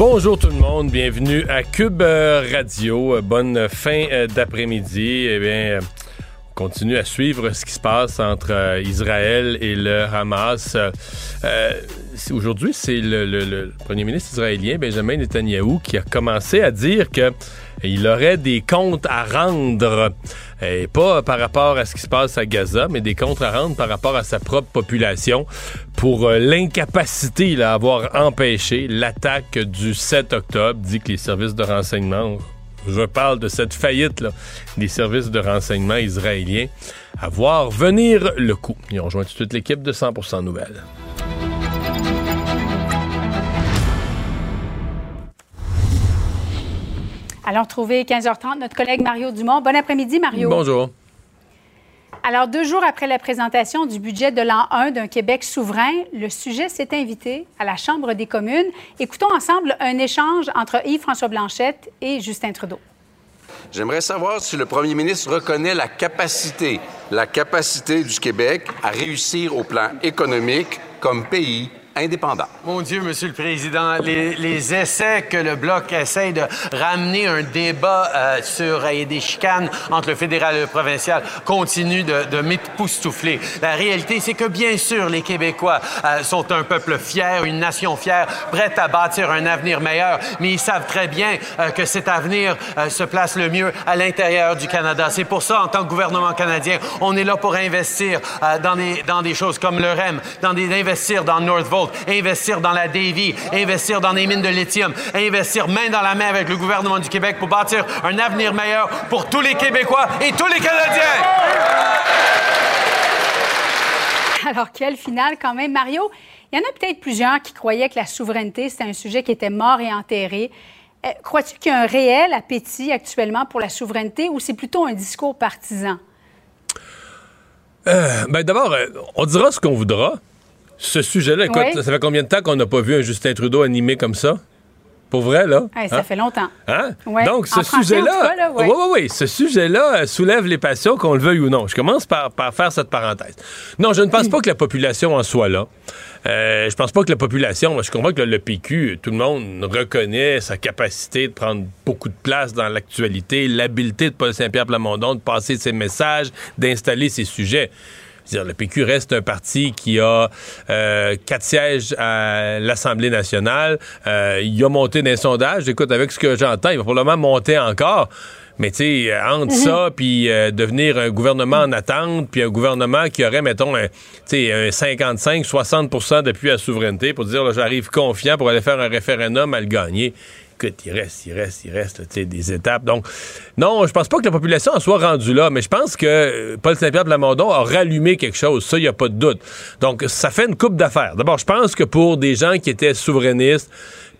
Bonjour tout le monde, bienvenue à Cube euh, Radio. Euh, bonne fin euh, d'après-midi. Eh bien, on continue à suivre ce qui se passe entre Israël et le Hamas. Aujourd'hui, c'est le, le, premier ministre israélien, Benjamin Netanyahu, qui a commencé à dire que il aurait des comptes à rendre, et pas par rapport à ce qui se passe à Gaza, mais des comptes à rendre par rapport à sa propre population pour euh, l'incapacité à avoir empêché l'attaque du 7 octobre, dit que les services de renseignement je parle de cette faillite des services de renseignement israéliens, à voir venir le coup. Et on rejoint tout de suite l'équipe de 100% Nouvelles. Allons retrouver 15h30 notre collègue Mario Dumont. Bon après-midi, Mario. Bonjour. Alors, deux jours après la présentation du budget de l'an 1 d'un Québec souverain, le sujet s'est invité à la Chambre des communes. Écoutons ensemble un échange entre Yves-François Blanchette et Justin Trudeau. J'aimerais savoir si le premier ministre reconnaît la capacité, la capacité du Québec à réussir au plan économique comme pays indépendant. Mon Dieu, Monsieur le Président, les, essais que le Bloc essaye de ramener un débat euh, sur et des chicanes entre le fédéral et le provincial continuent de, de m'époustoufler. La réalité, c'est que bien sûr, les Québécois euh, sont un peuple fier, une nation fière, prête à bâtir un avenir meilleur, mais ils savent très bien euh, que cet avenir se place le mieux à l'intérieur du Canada. C'est pour ça, en tant que gouvernement canadien, on est là pour investir dans, des, dans des choses comme le REM, dans des, investir dans Northvolt, investir dans la Davy, investir dans les mines de lithium, investir main dans la main avec le gouvernement du Québec pour bâtir un avenir meilleur pour tous les Québécois et tous les Canadiens. Alors, quel final quand même, Mario. Il y en a peut-être plusieurs qui croyaient que la souveraineté, c'était un sujet qui était mort et enterré. Euh, crois-tu qu'il y a un réel appétit actuellement pour la souveraineté ou c'est plutôt un discours partisan? Euh, ben d'abord, euh, on dira ce qu'on voudra, ce sujet-là, écoute, ça fait combien de temps qu'on n'a pas vu un Justin Trudeau animé comme ça? Pour vrai, là? ça hein? fait longtemps. Hein? Donc, ce sujet-là. Oui, oui, oui. Ce sujet-là soulève les passions, qu'on le veuille ou non. Je commence par, faire cette parenthèse. Non, je ne pense pas que la population en soit là. Euh, je pense pas que la population. Je comprends que le, PQ, tout le monde reconnaît sa capacité de prendre beaucoup de place dans l'actualité, l'habileté de Paul Saint-Pierre Plamondon de passer ses messages, d'installer ses sujets le PQ reste un parti qui a euh, quatre sièges à l'Assemblée nationale. Euh, il a monté les sondages. Écoute, avec ce que j'entends, il va probablement monter encore. Mais tu sais, entre mhm. ça, puis euh, devenir un gouvernement en attente, puis un gouvernement qui aurait, mettons, un, un 55-60% d'appui à la souveraineté pour dire, j'arrive confiant pour aller faire un référendum à le gagner il reste, il reste, il reste des étapes. Donc, non, je pense pas que la population en soit rendue là, mais je pense que euh, Paul Saint-Pierre de Lamondon a rallumé quelque chose. Ça, il n'y a pas de doute. Donc, ça fait une coupe d'affaires. D'abord, je pense que pour des gens qui étaient souverainistes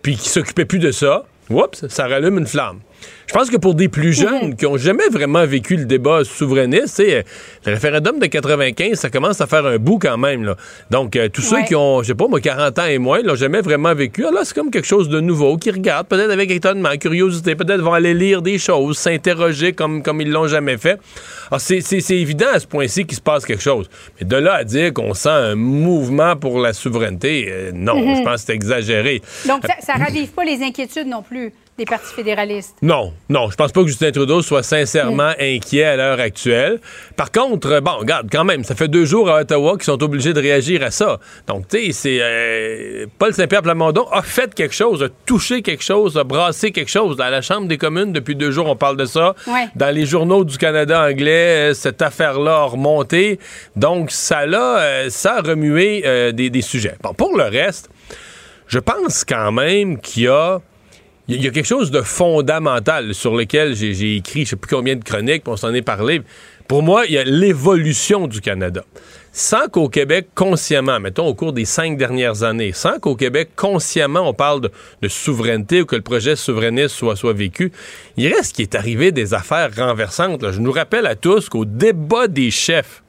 puis qui s'occupaient plus de ça, oups, ça rallume une flamme. Je pense que pour des plus jeunes qui ont jamais vraiment vécu le débat souverainiste, le référendum de 95, ça commence à faire un bout quand même. Là. Donc, euh, tous ceux qui ont, je sais pas, moi, 40 ans et moins, l'ont jamais vraiment vécu. Alors là, c'est comme quelque chose de nouveau, qui regardent peut-être avec étonnement, curiosité, peut-être vont aller lire des choses, s'interroger comme, comme ils l'ont jamais fait. Alors, c'est évident à ce point-ci qu'il se passe quelque chose. Mais de là à dire qu'on sent un mouvement pour la souveraineté, euh, non, mm-hmm. je pense que c'est exagéré. Donc, ça ne ravive pas les inquiétudes non plus des partis fédéralistes? Non, non, je pense pas que Justin Trudeau soit sincèrement inquiet à l'heure actuelle. Par contre, bon, regarde, quand même, ça fait deux jours à Ottawa qu'ils sont obligés de réagir à ça. Donc, tu sais, c'est euh, Paul Saint-Pierre Plamondon a fait quelque chose, a touché quelque chose, a brassé quelque chose. À la Chambre des communes, depuis deux jours, on parle de ça. Dans les journaux du Canada anglais, euh, cette affaire-là a remonté. Donc, ça l'a, euh, ça a remué des, des sujets. Bon, pour le reste, je pense quand même qu'il y a il y, a quelque chose de fondamental sur lequel j'ai écrit je sais plus combien de chroniques, on s'en est parlé. Pour moi, il y a l'évolution du Canada. sans qu'au Québec, consciemment, mettons au cours des cinq dernières années, sans qu'au Québec, consciemment, on parle de, souveraineté ou que le projet souverainiste soit, soit vécu, il reste qu'il est arrivé des affaires renversantes. Je nous rappelle à tous qu'au débat des chefs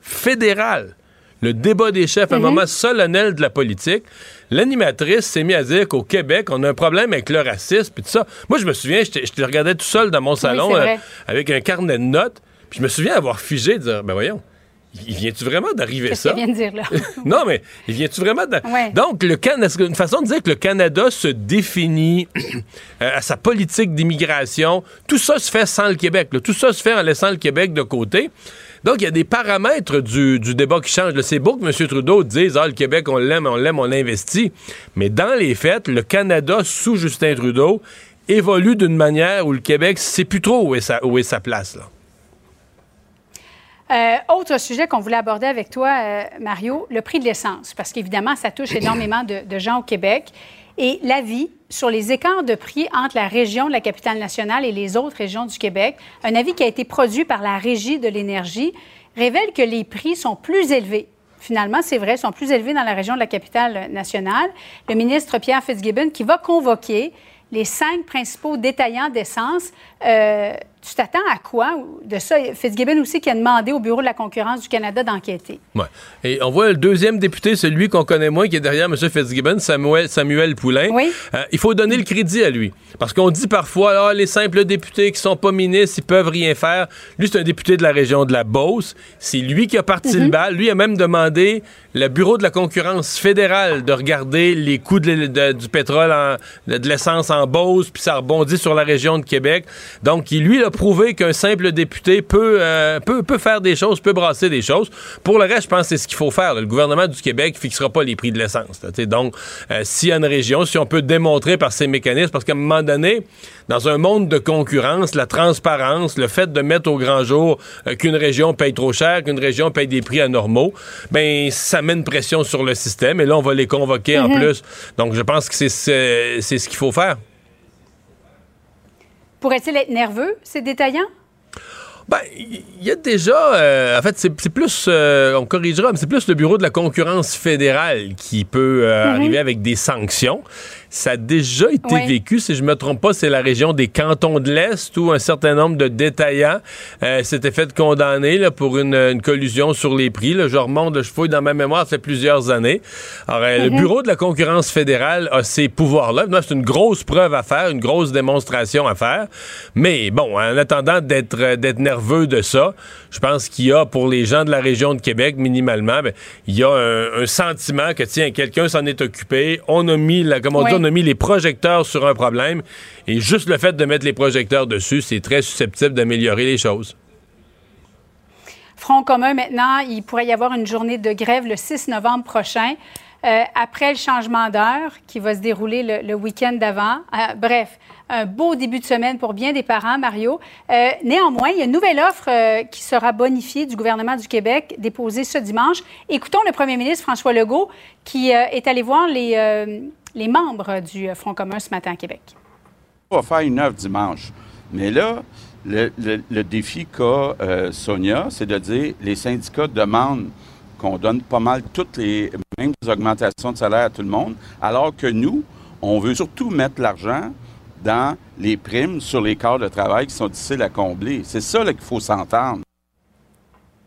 fédéral, le débat des chefs, un mhm. moment solennel de la politique, l'animatrice s'est mise à dire qu'au Québec, on a un problème avec le racisme, puis tout ça. Moi, je me souviens, je te regardais tout seul dans mon salon euh, avec un carnet de notes, puis je me souviens avoir figé, de dire, ben voyons, il vient-tu vraiment d'arriver ça? Vient de dire là? non, mais il vient-tu vraiment de... Donc, le une façon de dire que le Canada se définit euh, à sa politique d'immigration, tout ça se fait sans le Québec. Tout ça se fait en laissant le Québec de côté. Donc, il y a des paramètres du, débat qui changent. C'est beau que M. Trudeau dise Ah, le Québec, on l'aime, on l'aime, on l'investit. Mais dans les faits, le Canada, sous Justin Trudeau, évolue d'une manière où le Québec ne sait plus trop où est sa, où est sa place. Là. Euh, autre sujet qu'on voulait aborder avec toi, euh, Mario, le prix de l'essence, parce qu'évidemment, ça touche énormément de, de, gens au Québec. Et l'avis sur les écarts de prix entre la région de la capitale nationale et les autres régions du Québec, un avis qui a été produit par la Régie de l'énergie, révèle que les prix sont plus élevés finalement, c'est vrai, sont plus élevés dans la région de la capitale nationale. Le ministre Pierre Fitzgibbon, qui va convoquer les cinq principaux détaillants d'essence, euh, tu t'attends à quoi? De ça? Fitzgibbon aussi qui a demandé au Bureau de la concurrence du Canada d'enquêter. Oui. Et on voit le deuxième député, celui qu'on connaît moins, qui est derrière M. Fitzgibbon, Samuel, Samuel Poulain. Oui. Euh, il faut donner le crédit à lui. Parce qu'on dit parfois, ah, les simples députés qui sont pas ministres, ils peuvent rien faire. Lui, c'est un député de la région de la Beauce. C'est lui qui a parti le mhm. bal. Lui a même demandé le Bureau de la concurrence fédérale de regarder les coûts du pétrole, de l'essence en Beauce, puis ça rebondit sur la région de Québec. Donc, lui, il a prouvé qu'un simple député peut, euh, peut, peut, faire des choses, peut brasser des choses. Pour le reste, je pense que c'est ce qu'il faut faire. Le gouvernement du Québec ne fixera pas les prix de l'essence. Donc, euh, s'il y a une région, si on peut démontrer par ces mécanismes, parce qu'à un moment donné, dans un monde de concurrence, la transparence, le fait de mettre au grand jour euh, qu'une région paye trop cher, qu'une région paye des prix anormaux, ben ça met une pression sur le système. Et là, on va les convoquer en mhm. plus. Donc, je pense que c'est ce qu'il faut faire. Pourrait-il être nerveux, ces détaillants? Ben, il y a déjà, euh, en fait, c'est plus, euh, on corrigera, mais c'est plus le bureau de la concurrence fédérale qui peut euh, mhm. arriver avec des sanctions. Ça a déjà été vécu, si je me trompe pas, c'est la région des cantons de l'Est où un certain nombre de détaillants euh, s'étaient fait condamner là, pour une, collusion sur les prix. Là. Je remonte, je fouille dans ma mémoire, ça fait plusieurs années. Alors, euh, le mhm. Bureau de la concurrence fédérale a ces pouvoirs-là. C'est une grosse preuve à faire, une grosse démonstration à faire. Mais bon, en attendant d'être euh, d'être nerveux de ça, je pense qu'il y a pour les gens de la région de Québec, minimalement, ben, il y a un, sentiment que, tiens, quelqu'un s'en est occupé, on a mis, la, comme on dit, mis les projecteurs sur un problème. Et juste le fait de mettre les projecteurs dessus, c'est très susceptible d'améliorer les choses. Front commun, maintenant, il pourrait y avoir une journée de grève le 6 novembre prochain. Euh, après le changement d'heure qui va se dérouler le, week-end d'avant. Euh, bref, un beau début de semaine pour bien des parents, Mario. Euh, néanmoins, il y a une nouvelle offre qui sera bonifiée du gouvernement du Québec, déposée ce dimanche. Écoutons le premier ministre François Legault qui est allé voir les, les membres du Front commun ce matin à Québec. On va faire une offre dimanche. Mais là, le, le défi qu'a Sonia, c'est de dire les syndicats demandent qu'on donne pas mal toutes les mêmes augmentations de salaire à tout le monde, alors que nous, on veut surtout mettre l'argent dans les primes sur les corps de travail qui sont difficiles à combler. C'est ça qu'il faut s'entendre.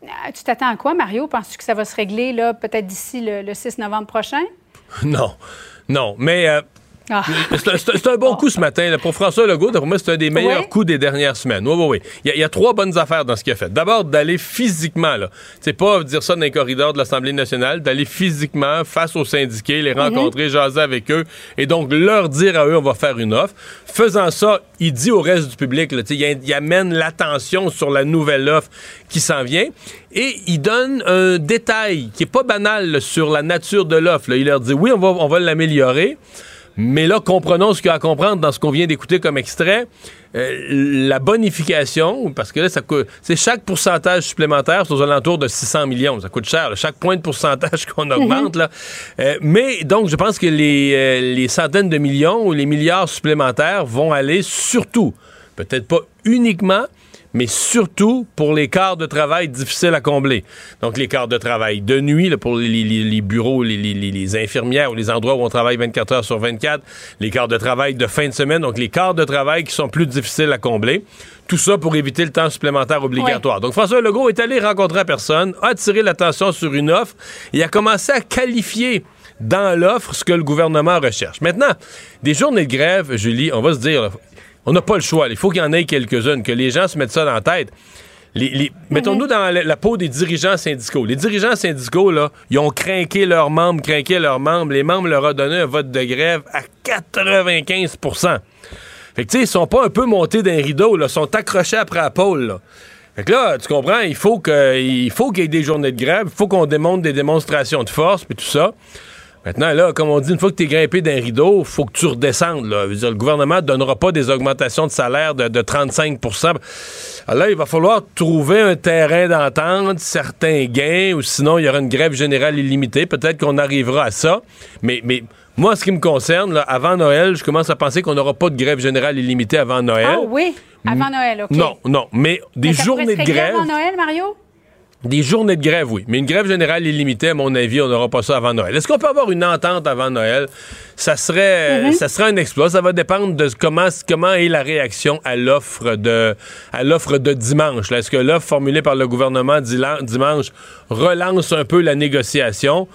Ah, tu t'attends à quoi, Mario? Penses-tu que ça va se régler là, peut-être d'ici le, 6 novembre prochain? Non. Non. Mais euh, ah. C'est un, bon coup ce matin. Pour François Legault, pour moi, c'est un des meilleurs coups des dernières semaines. Oui, oui, oui. Il y, a, trois bonnes affaires dans ce qu'il a fait. D'abord, d'aller physiquement, là. C'est pas dire ça dans les corridors de l'Assemblée nationale, d'aller physiquement face aux syndiqués, les mhm. rencontrer, jaser avec eux, et donc leur dire à eux, on va faire une offre. Faisant ça, il dit au reste du public, là, il, il amène l'attention sur la nouvelle offre qui s'en vient, et il donne un détail qui est pas banal sur la nature de l'offre. Il leur dit, oui, on va, on va l'améliorer. Mais là, comprenons ce qu'il y a à comprendre dans ce qu'on vient d'écouter comme extrait. Euh, la bonification, parce que là, ça coûte. C'est chaque pourcentage supplémentaire, c'est aux alentours de 600 millions. Ça coûte cher. chaque point de pourcentage qu'on augmente, là. Euh, mais donc, je pense que les, euh, les centaines de millions ou les milliards supplémentaires vont aller surtout, peut-être pas uniquement, mais surtout pour les quarts de travail difficiles à combler. Donc, les quarts de travail de nuit, là, pour les, bureaux, les, les, infirmières ou les endroits où on travaille 24 heures sur 24, les quarts de travail de fin de semaine, donc les quarts de travail qui sont plus difficiles à combler. Tout ça pour éviter le temps supplémentaire obligatoire. Donc, François Legault est allé rencontrer personne, a attiré l'attention sur une offre et a commencé à qualifier dans l'offre ce que le gouvernement recherche. Maintenant, des journées de grève, Julie, on va se dire, on n'a pas le choix. Il faut qu'il y en ait quelques-unes, que les gens se mettent ça dans la tête. Mettons-nous dans la, peau des dirigeants syndicaux. Les dirigeants syndicaux, là, ils ont craqué leurs membres, craqué leurs membres. Les membres leur ont donné un vote de grève à 95 Fait que, tu sais, ils sont pas un peu montés d'un rideau, là, ils sont accrochés après la pôle, là. Fait que là, tu comprends, il faut qu'il y ait des journées de grève, il faut qu'on démontre des démonstrations de force, puis tout ça. Maintenant, là, comme on dit, une fois que tu es grimpé d'un rideau, faut que tu redescendes. Là. le gouvernement ne donnera pas des augmentations de salaire de, 35% Alors là, il va falloir trouver un terrain d'entente, certains gains, ou sinon, il y aura une grève générale illimitée. Peut-être qu'on arrivera à ça. Mais, mais moi, ce qui me concerne, là, avant Noël, je commence à penser qu'on n'aura pas de grève générale illimitée avant Noël. Ah oui, avant Noël, OK. Non, non, mais des journées de grève. Avant Noël, Mario? Des journées de grève, oui. Mais une grève générale illimitée, à mon avis, on n'aura pas ça avant Noël. Est-ce qu'on peut avoir une entente avant Noël? Ça serait, mhm. ça serait un exploit. Ça va dépendre de comment, comment est la réaction à l'offre de, à l'offre de dimanche. Est-ce que l'offre formulée par le gouvernement dimanche relance un peu la négociation?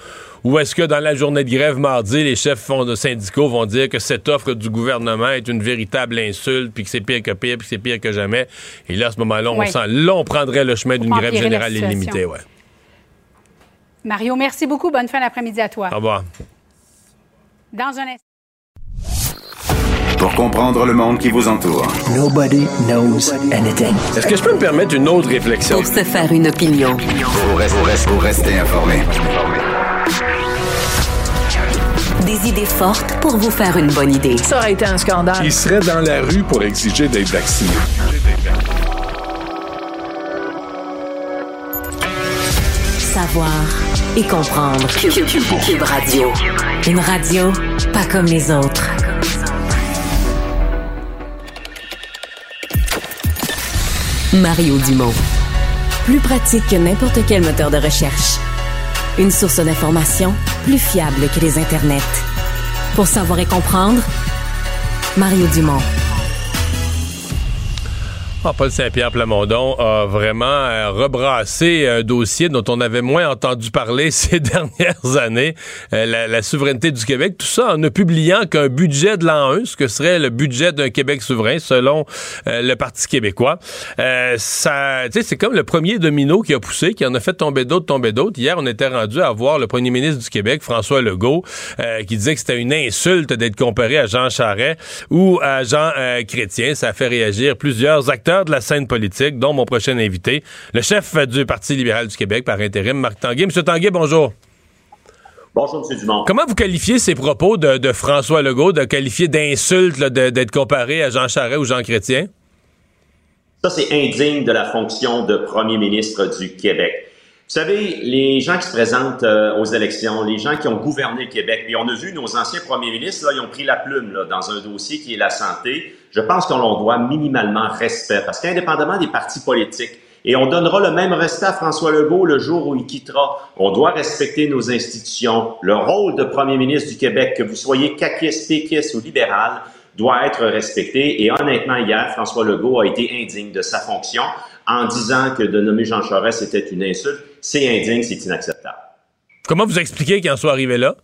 Ou est-ce que dans la journée de grève mardi, les chefs de syndicaux vont dire que cette offre du gouvernement est une véritable insulte, puis que c'est pire que pire, puis que c'est pire que jamais? Et là, à ce moment-là, on, sent, là, on prendrait le chemin d'une grève générale illimitée. Ouais. Mario, merci beaucoup. Bonne fin d'après-midi à toi. Au revoir. Dans un instant. Pour comprendre le monde qui vous entoure. Nobody knows anything. Est-ce que je peux me permettre une autre réflexion? Pour se faire une opinion. Pour rester, pour rester informé. Des idées fortes pour vous faire une bonne idée. Ça aurait été un scandale. Il serait dans la rue pour exiger d'être vacciné? Savoir et comprendre. Cube, Radio. Une radio pas comme les autres. Mario Dumont. Plus pratique que n'importe quel moteur de recherche. Une source d'information plus fiable que les internets. Pour savoir et comprendre, Mario Dumont. Ah, Paul Saint-Pierre Plamondon a vraiment euh, rebrassé un dossier dont on avait moins entendu parler ces dernières années, euh, la, souveraineté du Québec. Tout ça en ne publiant qu'un budget de l'an 1, ce que serait le budget d'un Québec souverain selon euh, le Parti québécois. ça, c'est comme le premier domino qui a poussé, qui en a fait tomber d'autres, tomber d'autres. Hier, on était rendu à voir le premier ministre du Québec, François Legault, qui disait que c'était une insulte d'être comparé à Jean Charest ou à Jean Chrétien. Ça a fait réagir plusieurs acteurs de la scène politique, dont mon prochain invité, le chef du Parti libéral du Québec par intérim, Marc Tanguay. Monsieur Tanguay, bonjour. Bonjour, M. Dumont. Comment vous qualifiez ces propos de, François Legault, de qualifier d'insulte d'être comparé à Jean Charest ou Jean Chrétien? Ça, c'est indigne de la fonction de premier ministre du Québec. Vous savez, les gens qui se présentent euh, aux élections, les gens qui ont gouverné le Québec, et on a vu nos anciens premiers ministres, là, ils ont pris la plume là, dans un dossier qui est la santé. Je pense qu'on leur doit minimalement respect, parce qu'indépendamment des partis politiques, et on donnera le même respect à François Legault le jour où il quittera. On doit respecter nos institutions. Le rôle de premier ministre du Québec, que vous soyez caquiste, péquiste ou libéral, doit être respecté. Et honnêtement, hier, François Legault a été indigne de sa fonction en disant que de nommer Jean Charest était une insulte. C'est indigne, c'est inacceptable. Comment vous expliquez qu'il en soit arrivé là?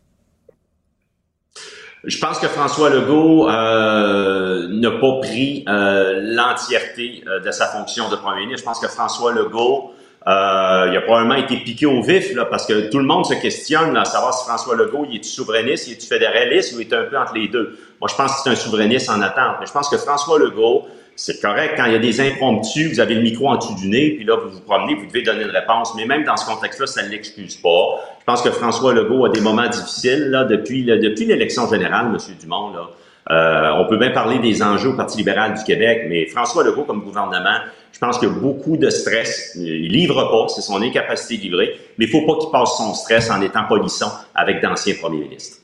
Je pense que François Legault euh, n'a pas pris euh, l'entièreté euh, de sa fonction de premier ministre. Je pense que François Legault, il a probablement été piqué au vif là, parce que tout le monde se questionne à savoir si François Legault il est souverainiste, il est fédéraliste ou il est un peu entre les deux. Moi, je pense que c'est un souverainiste en attente. Mais je pense que François Legault, c'est correct. Quand il y a des impromptus, vous avez le micro en dessous du nez, puis là, vous vous promenez, vous devez donner une réponse. Mais même dans ce contexte-là, ça ne l'excuse pas. Je pense que François Legault a des moments difficiles là, depuis, depuis l'élection générale, M. Dumont. Là. Euh, on peut bien parler des enjeux au Parti libéral du Québec, mais François Legault, comme gouvernement, je pense qu'il y a beaucoup de stress. Il livre pas, c'est son incapacité de livrer, mais il faut pas qu'il passe son stress en étant polisson avec d'anciens premiers ministres.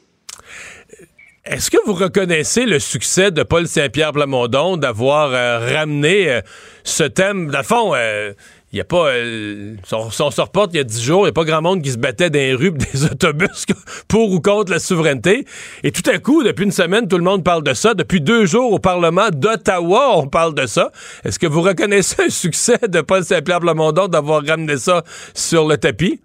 Est-ce que vous reconnaissez le succès de Paul Saint-Pierre Plamondon d'avoir ramené ce thème, dans le fond, il y a pas. Euh, si, on, se reporte il y a dix jours, il n'y a pas grand monde qui se battait dans les rues des autobus pour ou contre la souveraineté. Et tout à coup, depuis une semaine, tout le monde parle de ça. Depuis deux jours au Parlement d'Ottawa, on parle de ça. Est-ce que vous reconnaissez un succès de Paul Saint-Pierre Plamondon d'avoir ramené ça sur le tapis?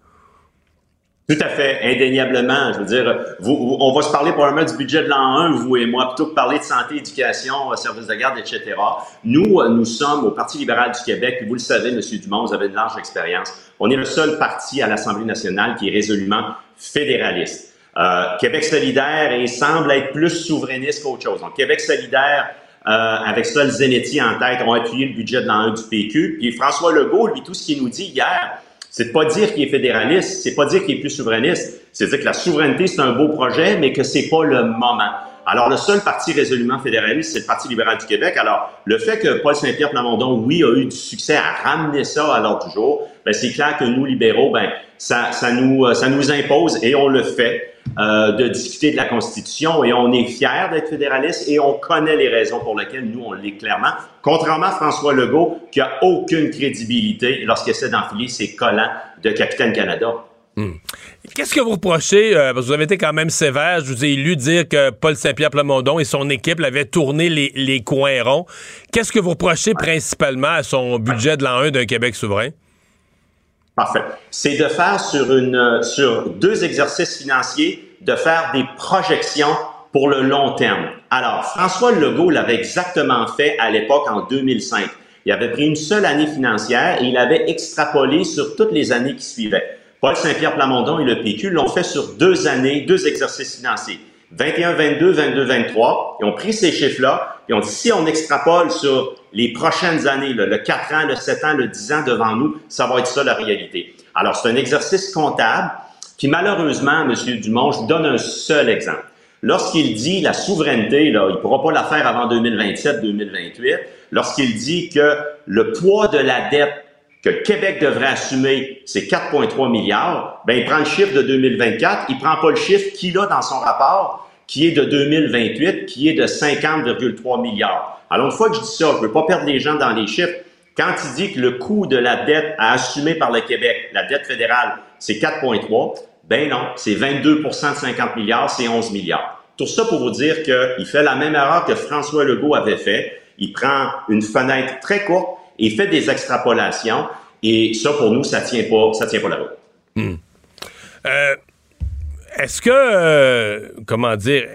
Tout à fait, indéniablement. Je veux dire, on va se parler probablement du budget de l'an 1, vous et moi, plutôt que parler de santé, éducation, euh, services de garde, etc. Nous, euh, nous sommes au Parti libéral du Québec, vous le savez, M. Dumont, vous avez une large expérience. On est le seul parti à l'Assemblée nationale qui est résolument fédéraliste. Euh, Québec solidaire et semble être plus souverainiste qu'autre chose. Donc, Québec solidaire, euh, avec Sol Zenetti en tête, ont appuyé le budget de l'an 1 du PQ. Puis François Legault, lui, tout ce qu'il nous dit hier, c'est pas dire qu'il est fédéraliste, c'est pas dire qu'il est plus souverainiste, c'est dire que la souveraineté, c'est un beau projet, mais que c'est pas le moment. Alors, le seul parti résolument fédéraliste, c'est le Parti libéral du Québec. Alors, le fait que Paul Saint-Pierre Plamondon, oui, a eu du succès à ramener ça à l'ordre du jour, ben, c'est clair que nous, libéraux, ben, ça, ça, nous, euh, ça nous impose et on le fait euh, de discuter de la Constitution et on est fiers d'être fédéraliste et on connaît les raisons pour lesquelles nous, on l'est clairement. Contrairement à François Legault, qui a aucune crédibilité lorsqu'il essaie d'enfiler ses collants de Capitaine Canada. Hmm. Qu'est-ce que vous reprochez? Euh, vous avez été quand même sévère. Je vous ai lu dire que Paul Saint-Pierre Plamondon et son équipe l'avaient tourné les, les, coins ronds. Qu'est-ce que vous reprochez principalement à son budget de l'an 1 d'un Québec souverain? C'est de faire sur, une, sur deux exercices financiers, de faire des projections pour le long terme. Alors, François Legault l'avait exactement fait à l'époque en 2005. Il avait pris une seule année financière et il avait extrapolé sur toutes les années qui suivaient. Paul Saint-Pierre Plamondon et le PQ l'ont fait sur deux années, deux exercices financiers. 21-22, 22-23. Ils ont pris ces chiffres-là et ont dit, si on extrapole sur les prochaines années, le 4 ans, le 7 ans, le 10 ans devant nous, ça va être ça la réalité. Alors, c'est un exercice comptable qui, malheureusement, M. Dumont, je vous donne un seul exemple. Lorsqu'il dit la souveraineté, là, il ne pourra pas la faire avant 2027-2028, lorsqu'il dit que le poids de la dette que le Québec devrait assumer, c'est 4,3 milliards, ben il prend le chiffre de 2024, il prend pas le chiffre qu'il a dans son rapport, qui est de 2028, qui est de 50,3 milliards. Alors, une fois que je dis ça, je veux pas perdre les gens dans les chiffres. Quand il dit que le coût de la dette à assumer par le Québec, la dette fédérale, c'est 4,3, ben non, c'est 22 de 50 milliards, c'est 11 milliards. Tout ça pour vous dire qu'il fait la même erreur que François Legault avait fait. Il prend une fenêtre très courte et fait des extrapolations. Et ça, pour nous, ça tient pas, ça tient pas la route. Hmm. Euh, est-ce que, euh, comment dire,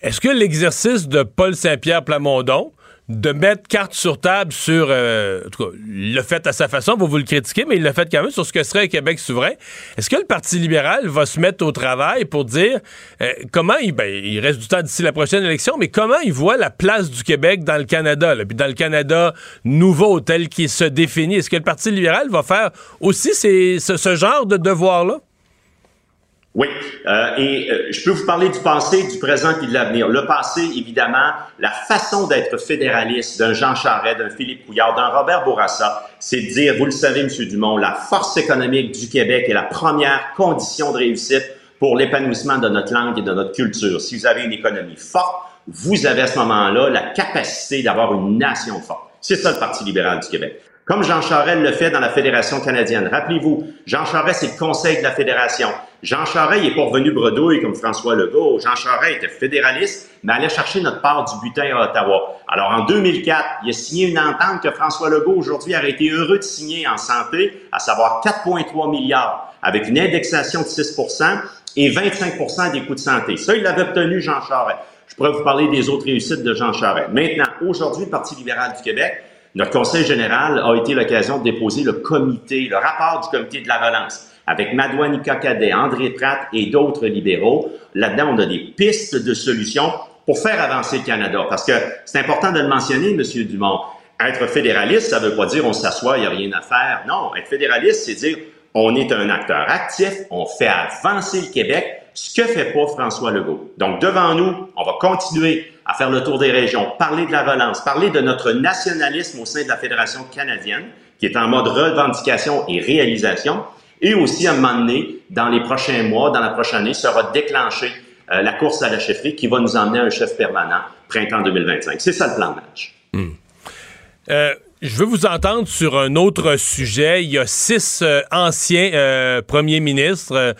est-ce que l'exercice de Paul Saint-Pierre Plamondon, de mettre carte sur table sur, euh, en tout cas, l'a fait à sa façon, vous vous le critiquez, mais il l'a fait quand même sur ce que serait un Québec souverain. Est-ce que le Parti libéral va se mettre au travail pour dire euh, comment il, ben, il reste du temps d'ici la prochaine élection, mais comment il voit la place du Québec dans le Canada, puis dans le Canada nouveau tel qu'il se définit. Est-ce que le Parti libéral va faire aussi ce, ce genre de devoir-là? Oui, euh, et euh, je peux vous parler du passé, du présent et de l'avenir. Le passé, évidemment, la façon d'être fédéraliste d'un Jean Charest, d'un Philippe Couillard, d'un Robert Bourassa, c'est de dire, vous le savez, M. Dumont, la force économique du Québec est la première condition de réussite pour l'épanouissement de notre langue et de notre culture. Si vous avez une économie forte, vous avez à ce moment-là la capacité d'avoir une nation forte. C'est ça le Parti libéral du Québec. Comme Jean Charest le fait dans la Fédération canadienne. Rappelez-vous, Jean Charest, c'est le conseil de la Fédération. Jean Charest n'est pas revenu bredouille comme François Legault. Jean Charest était fédéraliste, mais allait chercher notre part du butin à Ottawa. Alors, en 2004, il a signé une entente que François Legault, aujourd'hui, aurait été heureux de signer en santé, à savoir 4,3 milliards, avec une indexation de 6% et 25% des coûts de santé. Ça, il l'avait obtenu, Jean Charest. Je pourrais vous parler des autres réussites de Jean Charest. Maintenant, aujourd'hui, le Parti libéral du Québec, notre conseil général a été l'occasion de déposer le comité, le rapport du comité de la relance avec Madouane Cadet, André Pratt et d'autres libéraux. Là-dedans, on a des pistes de solutions pour faire avancer le Canada. Parce que c'est important de le mentionner, Monsieur Dumont. Être fédéraliste, ça ne veut pas dire on s'assoit, il n'y a rien à faire. Non, être fédéraliste, c'est dire on est un acteur actif, on fait avancer le Québec, ce que fait pas François Legault. Donc, devant nous, on va continuer à faire le tour des régions, parler de la relance, parler de notre nationalisme au sein de la Fédération canadienne, qui est en mode revendication et réalisation, et aussi à un moment donné, dans les prochains mois, dans la prochaine année, sera déclenché la course à la chefferie qui va nous emmener à un chef permanent printemps 2025. C'est ça le plan de match. Hmm. Je veux vous entendre sur un autre sujet. Il y a six euh, anciens euh, premiers ministres,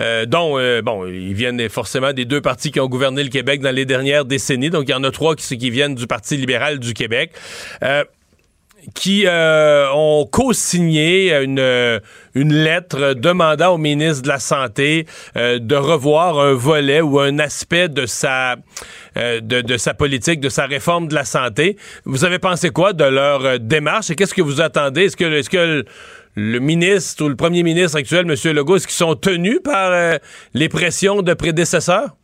euh, dont, bon, ils viennent forcément des deux partis qui ont gouverné le Québec dans les dernières décennies. Donc, il y en a trois qui viennent du Parti libéral du Québec qui euh, ont co-signé une, une lettre demandant au ministre de la Santé euh, de revoir un volet ou un aspect de sa, euh, de, de, sa politique, de sa réforme de la santé. Vous avez pensé quoi de leur démarche et qu'est-ce que vous attendez? Est-ce que, est-ce que le, ministre ou le premier ministre actuel, M. Legault, est-ce qu'ils sont tenus par les pressions de prédécesseurs?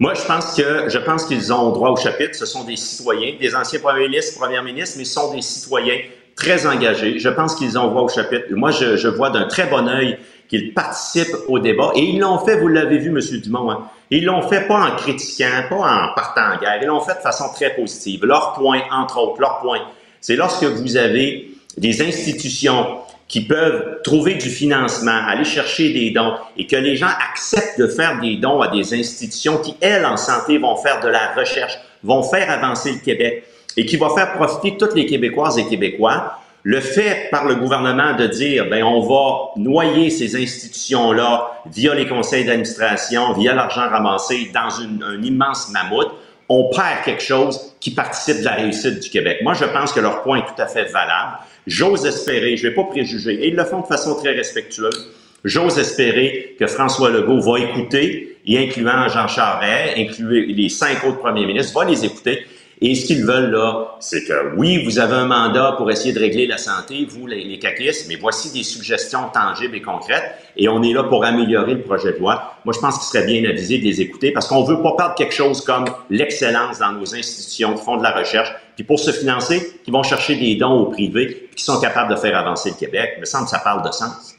Moi, je pense que je pense qu'ils ont droit au chapitre. Ce sont des citoyens, des anciens premiers ministres, premières ministres, mais ce sont des citoyens très engagés. Je pense qu'ils ont droit au chapitre. Moi, je, je vois d'un très bon œil qu'ils participent au débat. Et ils l'ont fait, vous l'avez vu, M. Dumont. Hein? Ils l'ont fait pas en critiquant, pas en partant en guerre. Ils l'ont fait de façon très positive. Leur point, entre autres, leur point, c'est lorsque vous avez des institutions qui peuvent trouver du financement, aller chercher des dons et que les gens acceptent de faire des dons à des institutions qui, elles, en santé, vont faire de la recherche, vont faire avancer le Québec et qui vont faire profiter toutes les Québécoises et Québécois. Le fait par le gouvernement de dire, ben, on va noyer ces institutions-là via les conseils d'administration, via l'argent ramassé dans une, un immense mammouth, on perd quelque chose qui participe de la réussite du Québec. Moi, je pense que leur point est tout à fait valable. J'ose espérer, je ne vais pas préjuger, et ils le font de façon très respectueuse, j'ose espérer que François Legault va écouter, y incluant Jean Charest, incluer les cinq autres premiers ministres, va les écouter et ce qu'ils veulent là, c'est que oui, vous avez un mandat pour essayer de régler la santé, vous les, les caquistes, mais voici des suggestions tangibles et concrètes, et on est là pour améliorer le projet de loi. Moi, je pense qu'il serait bien avisé de les écouter parce qu'on veut pas perdre quelque chose comme l'excellence dans nos institutions qui font de la recherche, puis pour se financer, qui vont chercher des dons au privé, qui sont capables de faire avancer le Québec. Il me semble que ça parle de sens.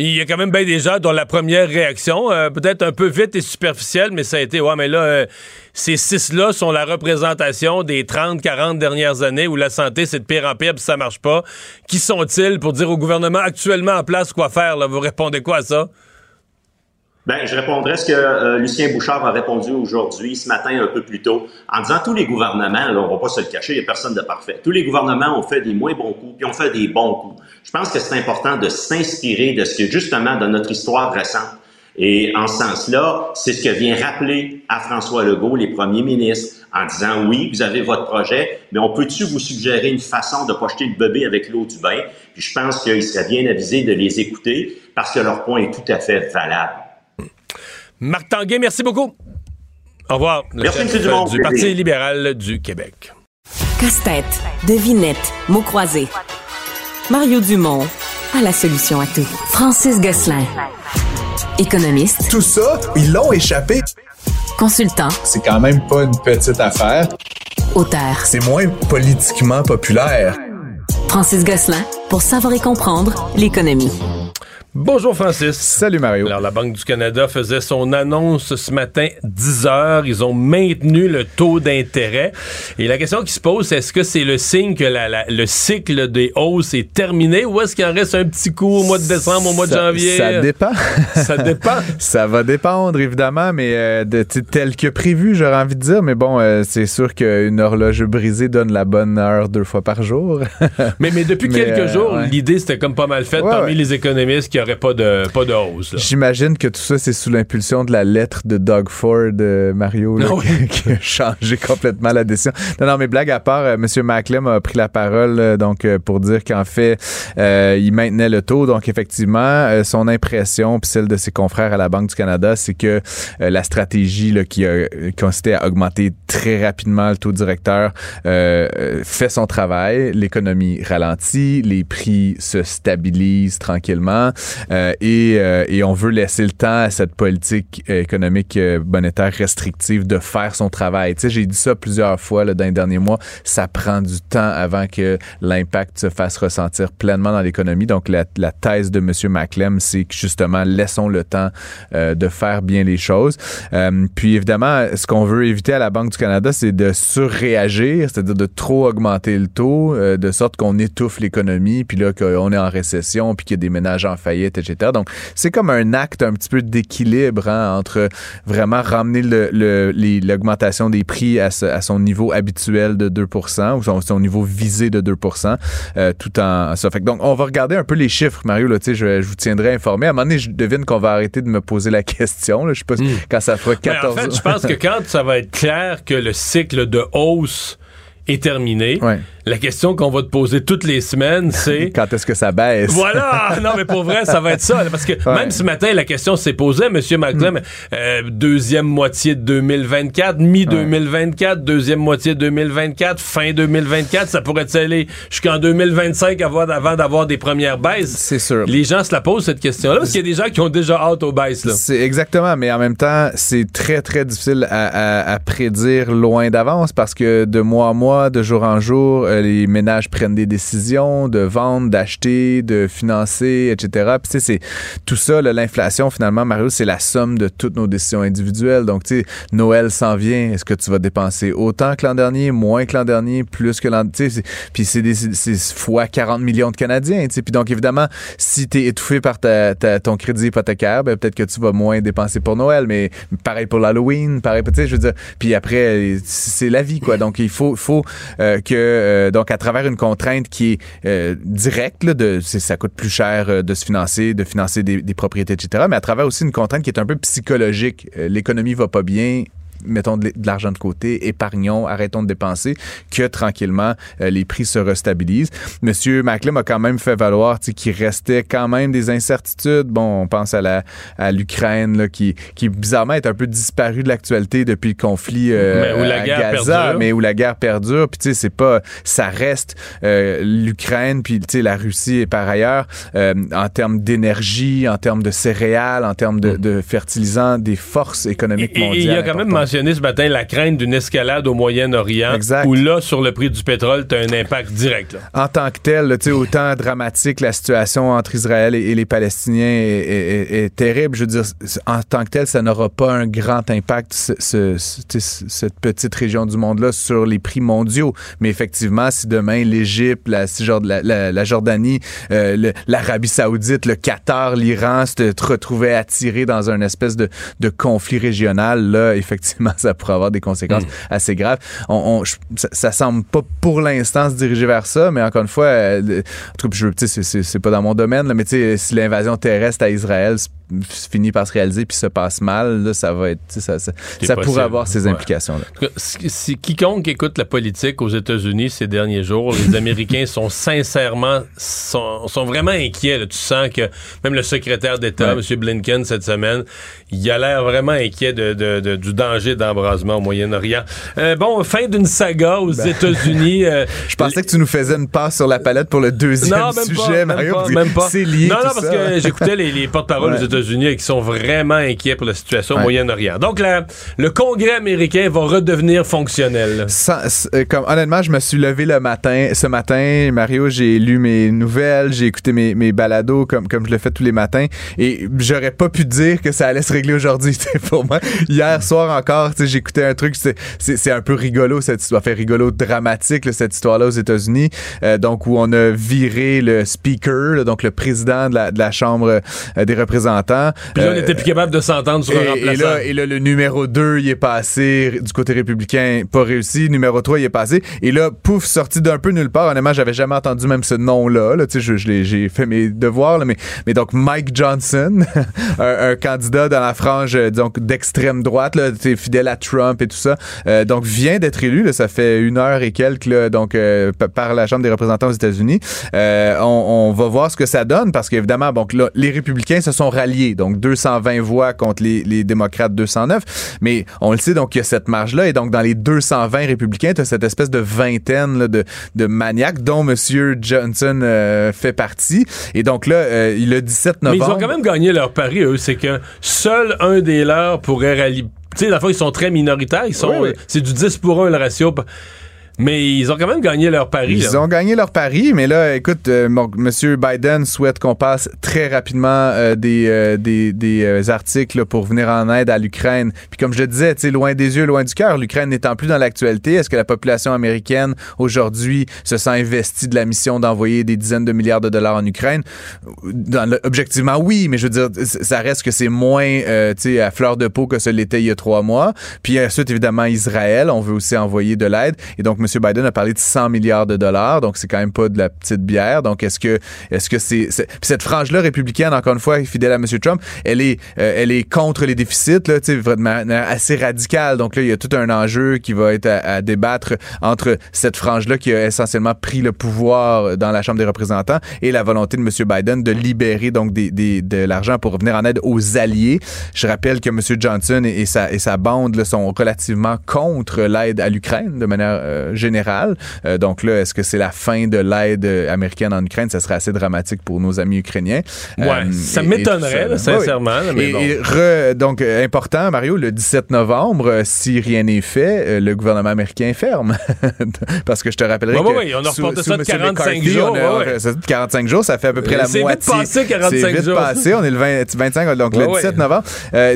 Il y a quand même bien des gens dont la première réaction, euh, peut-être un peu vite et superficielle, mais ça a été, ouais, mais là, euh, ces six-là sont la représentation des 30, 40 dernières années où la santé, c'est de pire en pire, puis ça marche pas. Qui sont-ils pour dire au gouvernement actuellement en place quoi faire? Là? Vous répondez quoi à ça? Ben, je répondrai ce que euh, Lucien Bouchard a répondu aujourd'hui, ce matin, un peu plus tôt, en disant tous les gouvernements, là, on va pas se le cacher, il n'y a personne de parfait. Tous les gouvernements ont fait des moins bons coups, puis ont fait des bons coups. Je pense que c'est important de s'inspirer de ce que, justement, dans notre histoire récente. Et en ce sens-là, c'est ce que vient rappeler à François Legault, les premiers ministres, en disant oui, vous avez votre projet, mais on peut-tu vous suggérer une façon de pas jeter le bébé avec l'eau du bain? Puis je pense qu'il serait bien avisé de les écouter parce que leur point est tout à fait valable. Marc Tanguay, merci beaucoup. Au revoir. Merci, M. Dumont. Du Parti libéral du Québec. Casse-tête, devinette, mots croisés. Mario Dumont a la solution à tout. Francis Gosselin. Économiste. Tout ça, ils l'ont échappé. Consultant. C'est quand même pas une petite affaire. Auteur. C'est moins politiquement populaire. Francis Gosselin pour savoir et comprendre l'économie. Bonjour Francis. Salut Mario. Alors la Banque du Canada faisait son annonce ce matin 10 heures. Ils ont maintenu le taux d'intérêt. Et la question qui se pose, c'est est-ce que c'est le signe que le cycle des hausses est terminé ou est-ce qu'il en reste un petit coup au mois de décembre, au mois de janvier? Ça dépend. ça dépend. ça va dépendre évidemment, mais euh, de, tel que prévu, j'aurais envie de dire. Mais bon, euh, c'est sûr qu'une horloge brisée donne la bonne heure deux fois par jour. mais, mais depuis quelques euh, jours, l'idée c'était comme pas mal faite parmi les économistes qui pas de, pas de hausse. J'imagine que tout ça, c'est sous l'impulsion de la lettre de Doug Ford, euh, Mario, ah qui, a changé complètement la décision. Non, non, mais blague à part, euh, M. Maclem a pris la parole euh, donc pour dire qu'en fait, il maintenait le taux. Donc, effectivement, son impression, puis celle de ses confrères à la Banque du Canada, c'est que la stratégie là, qui a consisté à augmenter très rapidement le taux directeur fait son travail. L'économie ralentit, les prix se stabilisent tranquillement. Euh, et, euh, et, on veut laisser le temps à cette politique économique euh, monétaire restrictive de faire son travail. Tu sais, j'ai dit ça plusieurs fois là, dans les derniers mois. Ça prend du temps avant que l'impact se fasse ressentir pleinement dans l'économie. Donc, la, la, thèse de M. Maclem, c'est que justement, laissons le temps de faire bien les choses. puis, évidemment, ce qu'on veut éviter à la Banque du Canada, c'est de surréagir, c'est-à-dire de trop augmenter le taux, de sorte qu'on étouffe l'économie, puis là, qu'on est en récession, puis qu'il y a des ménages en faillite faillite, etc. Donc, c'est comme un acte un petit peu d'équilibre hein, entre vraiment ramener l'augmentation des prix à, son niveau habituel de 2% ou son, niveau visé de 2% euh, tout en ça. Fait donc, on va regarder un peu les chiffres, Mario. Là, je, je vous tiendrai informé. À un moment donné, je devine qu'on va arrêter de me poser la question. Là. Je sais pas hmm. quand ça fera 14 en fait, je pense que quand ça va être clair que le cycle de hausse est terminé, la question qu'on va te poser toutes les semaines, c'est. Quand est-ce que ça baisse? Voilà! Non, mais pour vrai, ça va être ça. Parce que même ce matin, la question s'est posée, M. McClem, mm. euh, deuxième moitié de 2024, mi-2024, deuxième moitié de 2024, fin 2024, ça pourrait aller jusqu'en 2025 avant, d'avoir des premières baisses? C'est sûr. Les gens se la posent, cette question-là, parce qu'il y a des gens qui ont déjà hâte aux baisses. Là. C'est exactement, mais en même temps, c'est très, très difficile à, à prédire loin d'avance parce que de mois en mois, de jour en jour, euh, les ménages prennent des décisions de vendre, d'acheter, de financer, etc. Puis tu sais, c'est tout ça, l'inflation, finalement, Mario, c'est la somme de toutes nos décisions individuelles. Donc, tu sais, Noël s'en vient. Est-ce que tu vas dépenser autant que l'an dernier, moins que l'an dernier, plus que l'an... Sais, puis c'est des fois 40 millions de Canadiens, tu sais. Puis donc, évidemment, si tu es étouffé par ta, ton crédit hypothécaire, ben, peut-être que tu vas moins dépenser pour Noël, mais pareil pour l'Halloween, pareil, tu sais, je veux dire... Puis après, c'est la vie, quoi. Donc, il faut, faut euh, que... Euh, donc, à travers une contrainte qui est euh, directe, ça coûte plus cher euh, de se financer, de financer des, des, propriétés, etc., mais à travers aussi une contrainte qui est un peu psychologique. Euh, l'économie va pas bien, mettons de l'argent de côté, épargnons, arrêtons de dépenser, que tranquillement euh, les prix se restabilisent. Monsieur Maclem a quand même fait valoir qu'il restait quand même des incertitudes. Bon, on pense à la à l'Ukraine qui qui bizarrement est un peu disparu de l'actualité depuis le conflit euh, mais où la guerre Gaza, perdure. mais où la guerre perdure. Puis tu sais, c'est pas ça reste euh, l'Ukraine puis tu sais la Russie et par ailleurs en termes d'énergie, en termes de céréales, en termes de, mm. de fertilisants, des forces économiques mondiales. il y a quand même mentionné ce matin la crainte d'une escalade au Moyen-Orient. Où là, sur le prix du pétrole, tu as un impact direct. En tant que tel, sais, autant dramatique la situation entre Israël et, les Palestiniens est, terrible. Je veux dire, en tant que tel, ça n'aura pas un grand impact, cette petite région du monde-là, sur les prix mondiaux. Mais effectivement, si demain l'Égypte, la, la, la, Jordanie, euh, l'Arabie Saoudite, le Qatar, l'Iran se retrouvaient attirés dans un espèce de, de conflit régional, là, effectivement, ça pourrait avoir des conséquences hmm. assez graves. On, ça, ça, semble pas pour l'instant se diriger vers ça, mais encore une fois, euh, en tout cas, c'est pas dans mon domaine, là, mais si l'invasion terrestre à Israël finit par se réaliser puis se passe mal, là, ça va être, ça, ça, ça pourrait avoir ces implications-là. Si, quiconque écoute la politique aux États-Unis ces derniers jours, les Américains sont sincèrement, sont, sont vraiment inquiets. Là. Tu sens que même le secrétaire d'État, M. Blinken, cette semaine, il a l'air vraiment inquiet de, de, du danger d'embrasement au Moyen-Orient. Euh, bon, fin d'une saga aux ben. États-Unis. Euh, Je pensais que tu nous faisais une passe sur la palette pour le deuxième non, même sujet, pas, Mario. Même pas. C'est lié. Non, non, parce que j'écoutais les, les porte-paroles aux États-Unis États-Unis qui sont vraiment inquiets pour la situation au Moyen-Orient. Donc, le Congrès américain va redevenir fonctionnel. Euh, comme, honnêtement, je me suis levé le matin. Ce matin, Mario, j'ai lu mes nouvelles, j'ai écouté mes, mes balados comme, comme je le fais tous les matins. Et j'aurais pas pu dire que ça allait se régler aujourd'hui. pour moi, hier soir encore, j'écoutais un truc. C'est un peu rigolo, cette histoire. Fait rigolo, dramatique, cette histoire-là aux États-Unis. Euh, donc, où on a viré le speaker, donc le président de la, de la Chambre euh, des représentants puis là, on était plus capable de s'entendre sur un remplaçant. Et là, le numéro 2, il est passé du côté républicain, pas réussi. Numéro 3, il est passé. Et là, pouf, sorti d'un peu nulle part. Honnêtement, j'avais jamais entendu même ce nom-là. Là. Tu sais, j'ai fait mes devoirs, là, mais, mais donc Mike Johnson, un, candidat dans la frange euh, donc d'extrême droite, là, fidèle à Trump et tout ça, euh, donc vient d'être élu. Là, ça fait une heure et quelques là, donc euh, par la Chambre des représentants aux États-Unis. On, on, va voir ce que ça donne parce qu'évidemment, bon, là, les républicains se sont ralliés donc, 220 voix contre les, démocrates 209. Mais on le sait, donc, il y a cette marge-là. Et donc, dans les 220 républicains, tu as cette espèce de vingtaine de, de maniaques dont M. Johnson euh, fait partie. Et donc là, euh, il a 17 novembre. Mais ils ont quand même gagné leur pari, eux. C'est que seul un des leurs pourrait rallier. Tu sais, la fois, ils sont très minoritaires. Ils sont, C'est du 10 pour 1 le ratio Mais ils ont quand même gagné leur pari. Ils ont gagné leur pari, mais là, écoute, euh, M. Biden souhaite qu'on passe très rapidement euh, des, euh, des, des articles pour venir en aide à l'Ukraine. Puis comme je le disais, loin des yeux, loin du cœur, l'Ukraine n'étant plus dans l'actualité, est-ce que la population américaine aujourd'hui se sent investie de la mission d'envoyer des dizaines de milliards de dollars en Ukraine? Dans objectivement, oui, mais je veux dire, ça reste que c'est moins à fleur de peau que ce l'était il y a trois mois. Puis ensuite, évidemment, Israël, on veut aussi envoyer de l'aide. Et donc, M. Biden a parlé de 100 milliards de dollars, donc c'est quand même pas de la petite bière. Donc est-ce que est-ce que c'est cette frange-là républicaine encore une fois fidèle à M. Trump, elle est euh, elle est contre les déficits là, de manière assez radicale. Donc là, il y a tout un enjeu qui va être à, débattre entre cette frange-là qui a essentiellement pris le pouvoir dans la Chambre des représentants et la volonté de M. Biden de libérer donc de l'argent pour venir en aide aux alliés. Je rappelle que M. Johnson et, sa et sa bande là, sont relativement contre l'aide à l'Ukraine de manière euh, générale. Euh, donc là, est-ce que c'est la fin de l'aide américaine en Ukraine? Ça serait assez dramatique pour nos amis ukrainiens. Ouais, euh, ça m'étonnerait, sincèrement. mais et, donc, important, Mario, le 17 novembre, si rien n'est fait, le gouvernement américain ferme. Parce que je te rappellerai que... Oui, on a reporté ça de 45 jours. 45 jours, ça fait à peu près la moitié. C'est vite passé, 45 jours. C'est vite passé. On est le 25, donc le 17 novembre.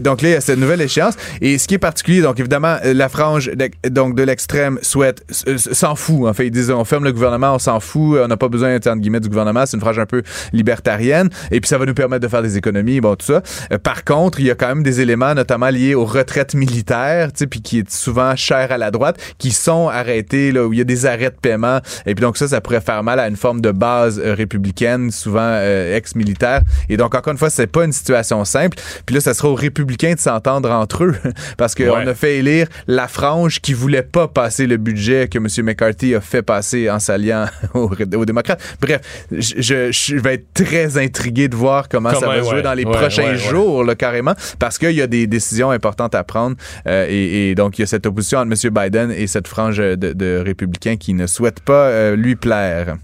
donc là, il y a cette nouvelle échéance. Et ce qui est particulier, donc évidemment, la frange donc de l'extrême souhaite s'en fout. En fait, ils disent on ferme le gouvernement, on s'en fout, on n'a pas besoin entre guillemets du gouvernement. C'est une phrase un peu libertarienne. Et puis ça va nous permettre de faire des économies, bon tout ça. Euh, par contre, il y a quand même des éléments, notamment liés aux retraites militaires, tu sais, puis qui est souvent cher à la droite, qui sont arrêtés là où il y a des arrêts de paiement. Et puis donc ça, ça pourrait faire mal à une forme de base euh, républicaine, souvent euh, ex-militaire. Et donc encore une fois, c'est pas une situation simple. Puis là, ça sera aux républicains de s'entendre entre eux, parce qu'on a fait élire la frange qui voulait pas passer le budget que M. McCarthy a fait passer en s'alliant aux, démocrates. Bref, je, je, vais être très intrigué de voir comment, ça va se jouer dans les prochains jours, là, carrément, parce qu'il y a des décisions importantes à prendre. Euh, et, donc, il y a cette opposition entre M. Biden et cette frange de, de républicains qui ne souhaitent pas euh, lui plaire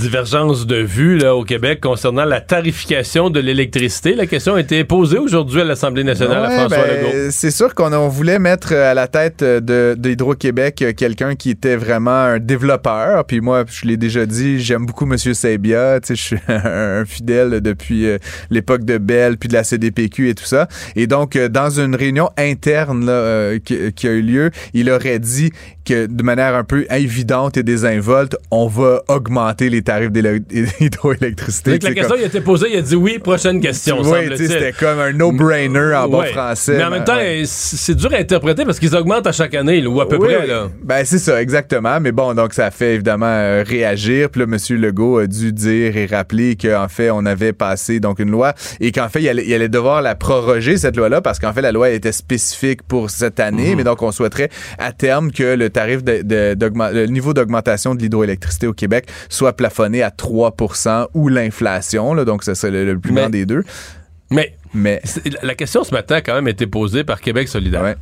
divergence de vue là, au Québec concernant la tarification de l'électricité. La question a été posée aujourd'hui à l'Assemblée nationale à François ben, Legault. C'est sûr qu'on voulait mettre à la tête de, d'Hydro-Québec quelqu'un qui était vraiment un développeur. Puis moi, je l'ai déjà dit, j'aime beaucoup M. Sabia. Je suis un fidèle depuis euh, l'époque de Bell, puis de la CDPQ et tout ça. Et donc, euh, dans une réunion interne là, euh, qui, qui, a eu lieu, il aurait dit que de manière un peu évidente et désinvolte, on va augmenter les tarifs d'hydroélectricité. La question, il a été posée, il a dit oui, prochaine question. Oui, c'était comme un no-brainer en bon français. Mais en même temps, c'est dur à interpréter parce qu'ils augmentent à chaque année, ou à peu près. Là. Ben, c'est ça, exactement. Mais bon, donc ça fait évidemment euh, réagir. Puis là, M. Legault a dû dire et rappeler qu'en fait, on avait passé donc une loi et qu'en fait, il allait, devoir la proroger, cette loi-là, parce qu'en fait, la loi était spécifique pour cette année. Mhm. Mais donc, on souhaiterait à terme que le tarif de, le niveau d'augmentation de l'hydroélectricité au Québec soit plafonné à 3 ou l'inflation, donc ce serait le, plus grand des deux. Mais, mais la question ce matin a quand même été posée par Québec solidaire.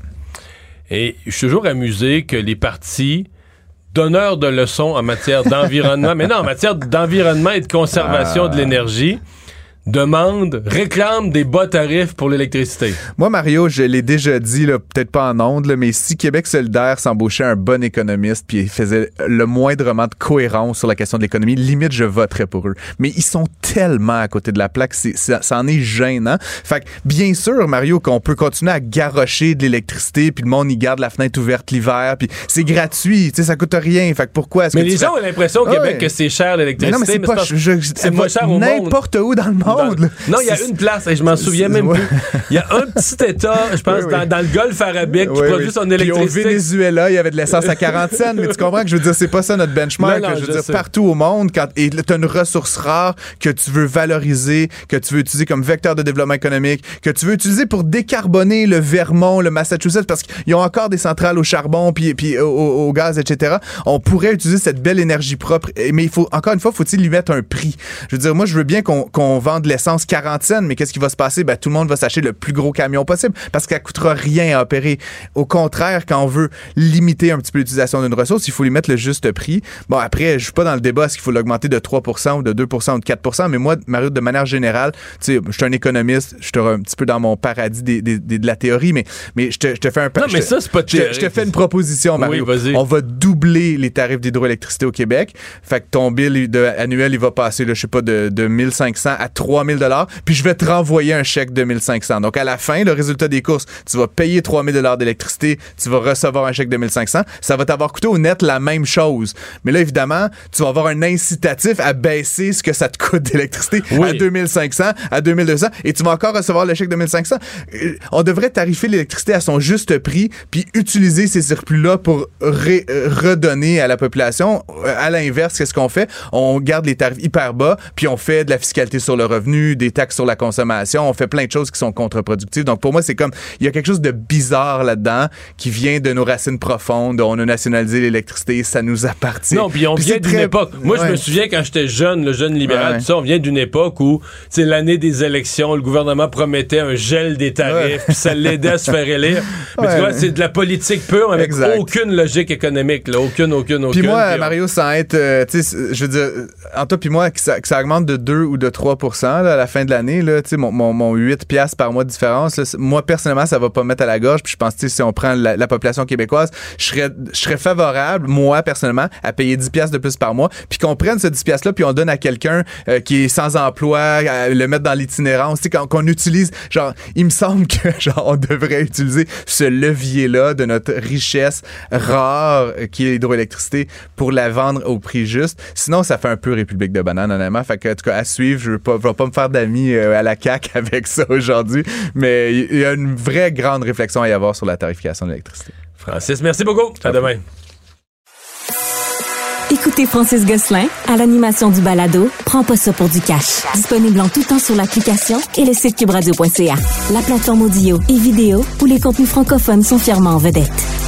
Et je suis toujours amusé que les partis donneurs de leçons en matière d'environnement, mais non, en matière d'environnement et de conservation de ah. l'énergie, demande, réclame des bas tarifs pour l'électricité. Moi, Mario, je l'ai déjà dit, peut-être pas en ondes, mais si Québec solidaire s'embauchait un bon économiste puis faisait le moindrement de cohérence sur la question de l'économie, limite, je voterais pour eux. Mais ils sont tellement à côté de la plaque, ça, en est gênant. Fait que, bien sûr, Mario, qu'on peut continuer à garrocher de l'électricité puis le monde, y garde la fenêtre ouverte l'hiver puis c'est gratuit, tu sais, ça coûte rien. Fait que pourquoi est-ce mais que les gens ont l'impression au Québec que c'est cher l'électricité. Non, mais c'est pas, pas, cher N'importe où dans le monde. Non, il y a une place, et je m'en souviens même plus. Il y a un petit État, je pense, Dans, le golfe arabique qui produit son électricité. Puis au Venezuela, il y avait de l'essence à 40 cents, mais tu comprends que je veux dire, c'est pas ça notre benchmark. je veux dire, partout au monde, quand tu as une ressource rare que tu veux valoriser, que tu veux utiliser comme vecteur de développement économique, que tu veux utiliser pour décarboner le Vermont, le Massachusetts, parce qu'ils ont encore des centrales au charbon, puis, puis au, gaz, etc. On pourrait utiliser cette belle énergie propre, mais il faut, encore une fois, faut-il lui mettre un prix? Je veux dire, moi, je veux bien qu'on vende de l'essence 40 cents, mais qu'est-ce qui va se passer? Ben, tout le monde va s'acheter le plus gros camion possible parce que ça coûtera rien à opérer. Au contraire, quand on veut limiter un petit peu l'utilisation d'une ressource, il faut lui mettre le juste prix. Bon, après, je suis pas dans le débat, est-ce qu'il faut l'augmenter de 3% ou de 2% ou de 4% mais moi, Mario, de manière générale, tu sais, je suis un économiste, je suis un petit peu dans mon paradis de la théorie, mais, mais je, te, je te fais un Non, mais ça, c'est pas je, je, te fais une proposition, Mario. Oui, on va doubler les tarifs d'hydroélectricité au Québec. Fait que ton bill de, annuel, il va passer, là, je sais pas, de, de 1500 à 3000 dollars. Puis je vais te renvoyer un chèque de 1500. Donc à la fin, le résultat des courses, tu vas payer 3000 dollars d'électricité, tu vas recevoir un chèque de 1500. Ça va t'avoir coûté au net la même chose. Mais là, évidemment, tu vas avoir un incitatif à baisser ce que ça te coûte d'électricité à 2500, à 2200, et tu vas encore recevoir le chèque de 1500. Euh, on devrait tarifer l'électricité à son juste prix, puis utiliser ces surplus-là pour euh, redonner à la population. Euh, à l'inverse, qu'est-ce qu'on fait? On garde les tarifs hyper bas, puis on fait de la fiscalité sur le revenu, des taxes sur la consommation, on fait plein de choses qui sont contre-productives. Donc pour moi, c'est comme, il y a quelque chose de bizarre là-dedans qui vient de nos racines profondes. On a nationalisé l'électricité, ça nous appartient. Non, puis on vient d'une époque. Moi, je me souviens quand j'étais jeune, le jeune libéral, tout ça, on vient d'une époque où, c'est l'année des élections, le gouvernement promettait un gel des tarifs, puis ça l'aidait à se faire élire. Mais tu vois, c'est de la politique pure avec aucune logique économique, là, aucune, aucune, aucune. Puis moi, Mario, sans être, euh, tu sais, je veux dire, en toi puis moi, que ça, que ça, augmente de 2 ou de 3 à la fin de l'année, là, mon, mon, mon 8 piastres par mois de différence, moi, personnellement, ça va pas mettre à la gorge. Puis je pense, que si on prend la, population québécoise, je serais, favorable, moi, personnellement, à payer 10 piastres de plus par mois, puis qu'on prenne ce 10 piastres-là, puis on donne à quelqu'un euh, qui est sans emploi, à le mettre dans l'itinérance, qu'on utilise, genre, il me semble que, genre, on devrait utiliser ce levier-là de notre richesse rare, euh, qui est l'hydroélectricité, pour la vendre au prix juste. Sinon, ça fait un peu République de banane, honnêtement. Fait que, en tout cas, à suivre, je ne vais pas me faire d'amis euh, à la CAQ avec ça aujourd'hui, mais il y a une vraie grande réflexion à y avoir sur la tarification de l'électricité. Francis, merci beaucoup. À demain. Écoutez Francis Gosselin à l'animation du balado Prends pas ça pour du cash. Disponible en tout temps sur l'application et le site cubradio.ca. La plateforme audio et vidéo où les contenus francophones sont fièrement en vedette.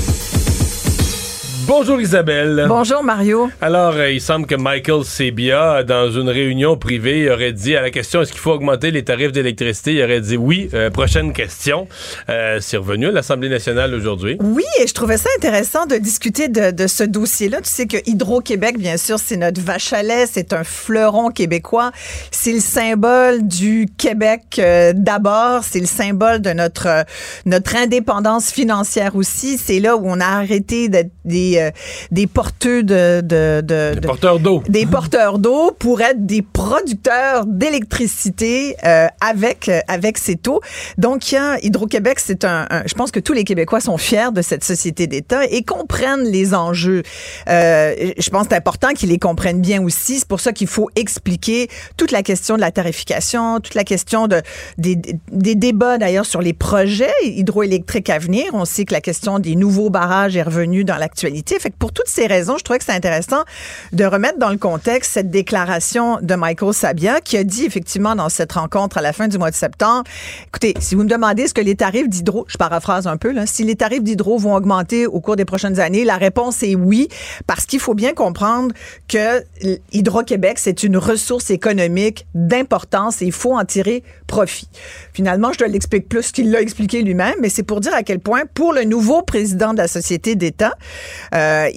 Bonjour Isabelle. Bonjour Mario. Alors, euh, il semble que Michael Sebia, dans une réunion privée, aurait dit à la question est-ce qu'il faut augmenter les tarifs d'électricité, il aurait dit oui. Euh, prochaine question. Euh, c'est revenu à l'Assemblée nationale aujourd'hui. Oui, et je trouvais ça intéressant de discuter de, ce dossier-là. Tu sais que Hydro-Québec, bien sûr, c'est notre vache à lait, c'est un fleuron québécois. C'est le symbole du Québec d'abord, c'est le symbole de notre, notre indépendance financière aussi. C'est là où on a arrêté d'être des euh, des porteurs de, des porteurs d'eau, des porteurs d'eau pour être des producteurs d'électricité euh, avec euh, avec ces taux. Donc, il y a Hydro-Québec, c'est un, je pense que tous les Québécois sont fiers de cette société d'État et comprennent les enjeux. je pense que c'est important qu'ils les comprennent bien aussi. C'est pour ça qu'il faut expliquer toute la question de la tarification, toute la question de des, des débats d'ailleurs sur les projets hydroélectriques à venir. On sait que la question des nouveaux barrages est revenue dans l'actualité fait que pour toutes ces raisons, je trouvais que c'est intéressant de remettre dans le contexte cette déclaration de Michael Sabia qui a dit effectivement dans cette rencontre à la fin du mois de septembre, écoutez, si vous me demandez ce que les tarifs d'hydro, je paraphrase un peu, là, si les tarifs d'hydro vont augmenter au cours des prochaines années, la réponse est oui, parce qu'il faut bien comprendre que Hydro-Québec, c'est une ressource économique d'importance et il faut en tirer profit. Finalement, je dois l'expliquer plus qu'il l'a expliqué lui-même, mais c'est pour dire à quel point, pour le nouveau président de la société d'État, euh,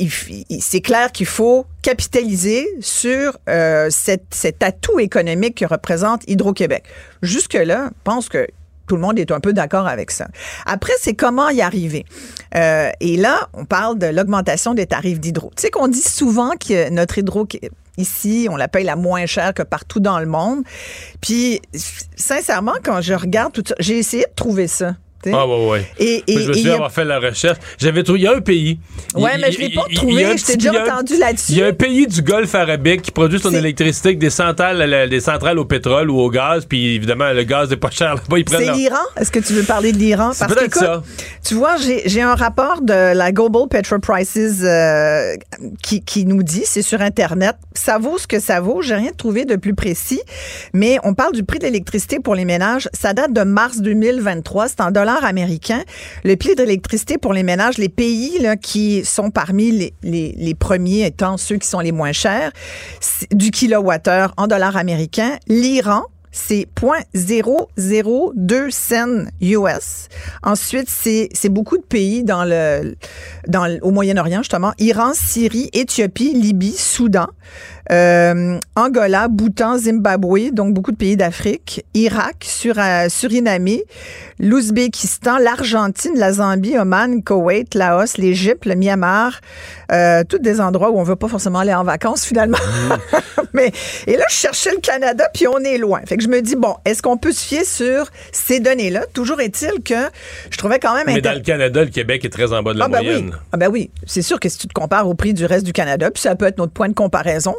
c'est clair qu'il faut capitaliser sur euh, cet, atout économique que représente Hydro-Québec. Jusque-là, je pense que tout le monde est un peu d'accord avec ça. Après, c'est comment y arriver? Euh, et là, on parle de l'augmentation des tarifs d'hydro. Tu sais qu'on dit souvent que notre hydro ici, on la paye la moins chère que partout dans le monde. Puis, sincèrement, quand je regarde tout ça, j'ai essayé de trouver ça Ah, ouais, ouais. Et, et, je me souviens avoir fait la recherche. J'avais trouvé. Il y a un pays. Ouais, mais je l'ai pas trouvé. Je t'ai déjà entendu là-dessus. Il y a un pays du Golfe arabique qui produit son électricité avec des centrales, des centrales au pétrole ou au gaz. Puis évidemment, le gaz n'est pas cher là-bas. C'est l'Iran? Est-ce que tu veux parler de l'Iran? C'est peut-être ça. Tu vois, j'ai un rapport de la Global Petrol Prices euh, qui, qui nous dit, c'est sur Internet, ça vaut ce que ça vaut. J'ai rien trouvé de plus précis. Mais on parle du prix de l'électricité pour les ménages. Ça date de mars 2023. C'est en dollars américains. Le prix de l'électricité pour les ménages, les pays qui sont parmi les, premiers étant ceux qui sont les moins chers, du kilowattheure en dollars américains. L'Iran, c'est 0.002 cents US. Ensuite, c'est beaucoup de pays dans le, dans, au Moyen-Orient, justement. Iran, Syrie, Éthiopie, Libye, Soudan. Euh, Angola, Bhoutan, Zimbabwe, donc beaucoup de pays d'Afrique, Irak, Sur, euh, Suriname, l'Ouzbékistan, l'Argentine, la Zambie, Oman, Koweït, Laos, l'Égypte, le Myanmar, euh, tous des endroits où on veut pas forcément aller en vacances finalement. Mmh. Mais et là je cherchais le Canada puis on est loin. Fait que je me dis bon, est-ce qu'on peut se fier sur ces données-là? Toujours est-il que je trouvais quand même Mais dans le Canada, le Québec est très en bas de la ah, ben moyenne. Oui. Ah ben oui, c'est sûr que si tu te compares au prix du reste du Canada, puis ça peut être notre point de comparaison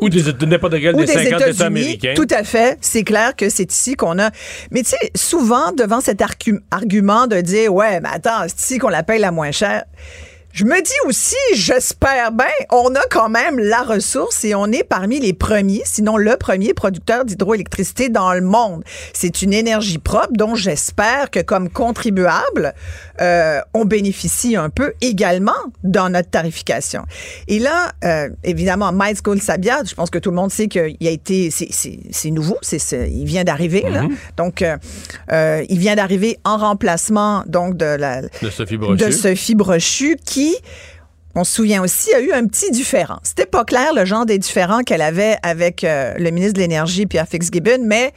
n'importe quel des, 50 États américains. Tout à fait. C'est clair que c'est ici qu'on a. Mais tu sais, souvent, devant cet argument de dire, ouais, mais attends, c'est ici qu'on la paye la moins chère. Je me dis aussi, j'espère bien, on a quand même la ressource et on est parmi les premiers, sinon le premier producteur d'hydroélectricité dans le monde. C'est une énergie propre dont j'espère que comme contribuable, euh, on bénéficie un peu également dans notre tarification. Et là, euh, évidemment, Miles Sabia, je pense que tout le monde sait qu'il a été, c'est nouveau, c'est il vient d'arriver mm-hmm. donc euh, euh, il vient d'arriver en remplacement donc de la de Sophie Brochu, de Sophie Brochu qui on se souvient aussi, a eu un petit différent. C'était pas clair le genre des différends qu'elle avait avec euh, le ministre de l'Énergie, Pierre Fitzgibbon, mais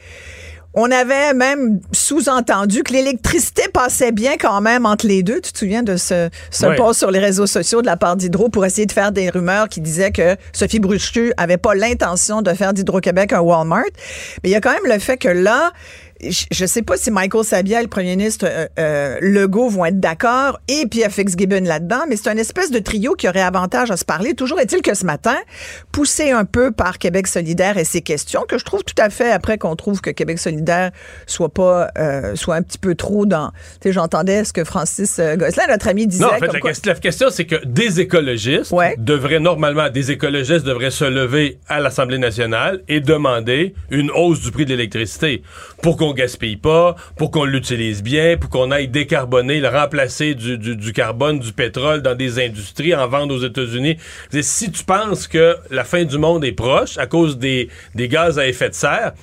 on avait même sous-entendu que l'électricité passait bien quand même entre les deux. Tu te souviens de ce, ce post sur les réseaux sociaux de la part d'Hydro pour essayer de faire des rumeurs qui disaient que Sophie Bruchu avait pas l'intention de faire d'Hydro-Québec un Walmart? Mais il y a quand même le fait que là, je ne sais pas si Michael Sabia et le premier ministre euh, euh, Legault vont être d'accord et Pierre Fitzgibbon là-dedans, mais c'est un espèce de trio qui aurait avantage à se parler. Toujours est-il que ce matin, poussé un peu par Québec solidaire et ses questions, que je trouve tout à fait après qu'on trouve que Québec solidaire soit pas euh, soit un petit peu trop dans. Tu sais, j'entendais ce que Francis Gosselin, notre ami, disait. Non, en fait, la, question, c'est que des écologistes devraient normalement, des écologistes devraient se lever à l'Assemblée nationale et demander une hausse du prix de l'électricité pour qu'on gaspille pas, pour qu'on l'utilise bien, pour qu'on aille décarboner, le remplacer du, carbone, du pétrole dans des industries, en vendre aux États-Unis. Si tu penses que la fin du monde est proche à cause des gaz à effet de serre,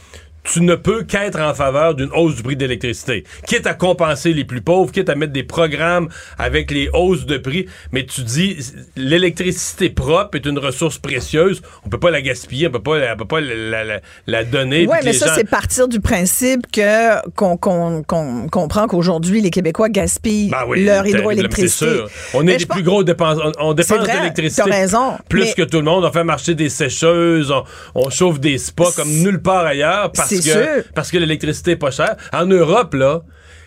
tu ne peux qu'être en faveur d'une hausse du prix de l'électricité. Quitte à compenser les plus pauvres, quitte à mettre des programmes avec les hausses de prix, mais tu dis l'électricité propre est une ressource précieuse, on peut pas la gaspiller, on peut pas, on peut pas la, la, donner. Oui, mais ça, c'est partir du principe que qu'on comprend qu'aujourd'hui, les Québécois gaspillent ben leur hydroélectricité. On est les plus gros dépenses, on, dépense d'électricité plus que tout le monde. On fait marcher des sécheuses, on, chauffe des spas comme nulle part ailleurs parce parce que l'électricité est pas chère. En Europe, là,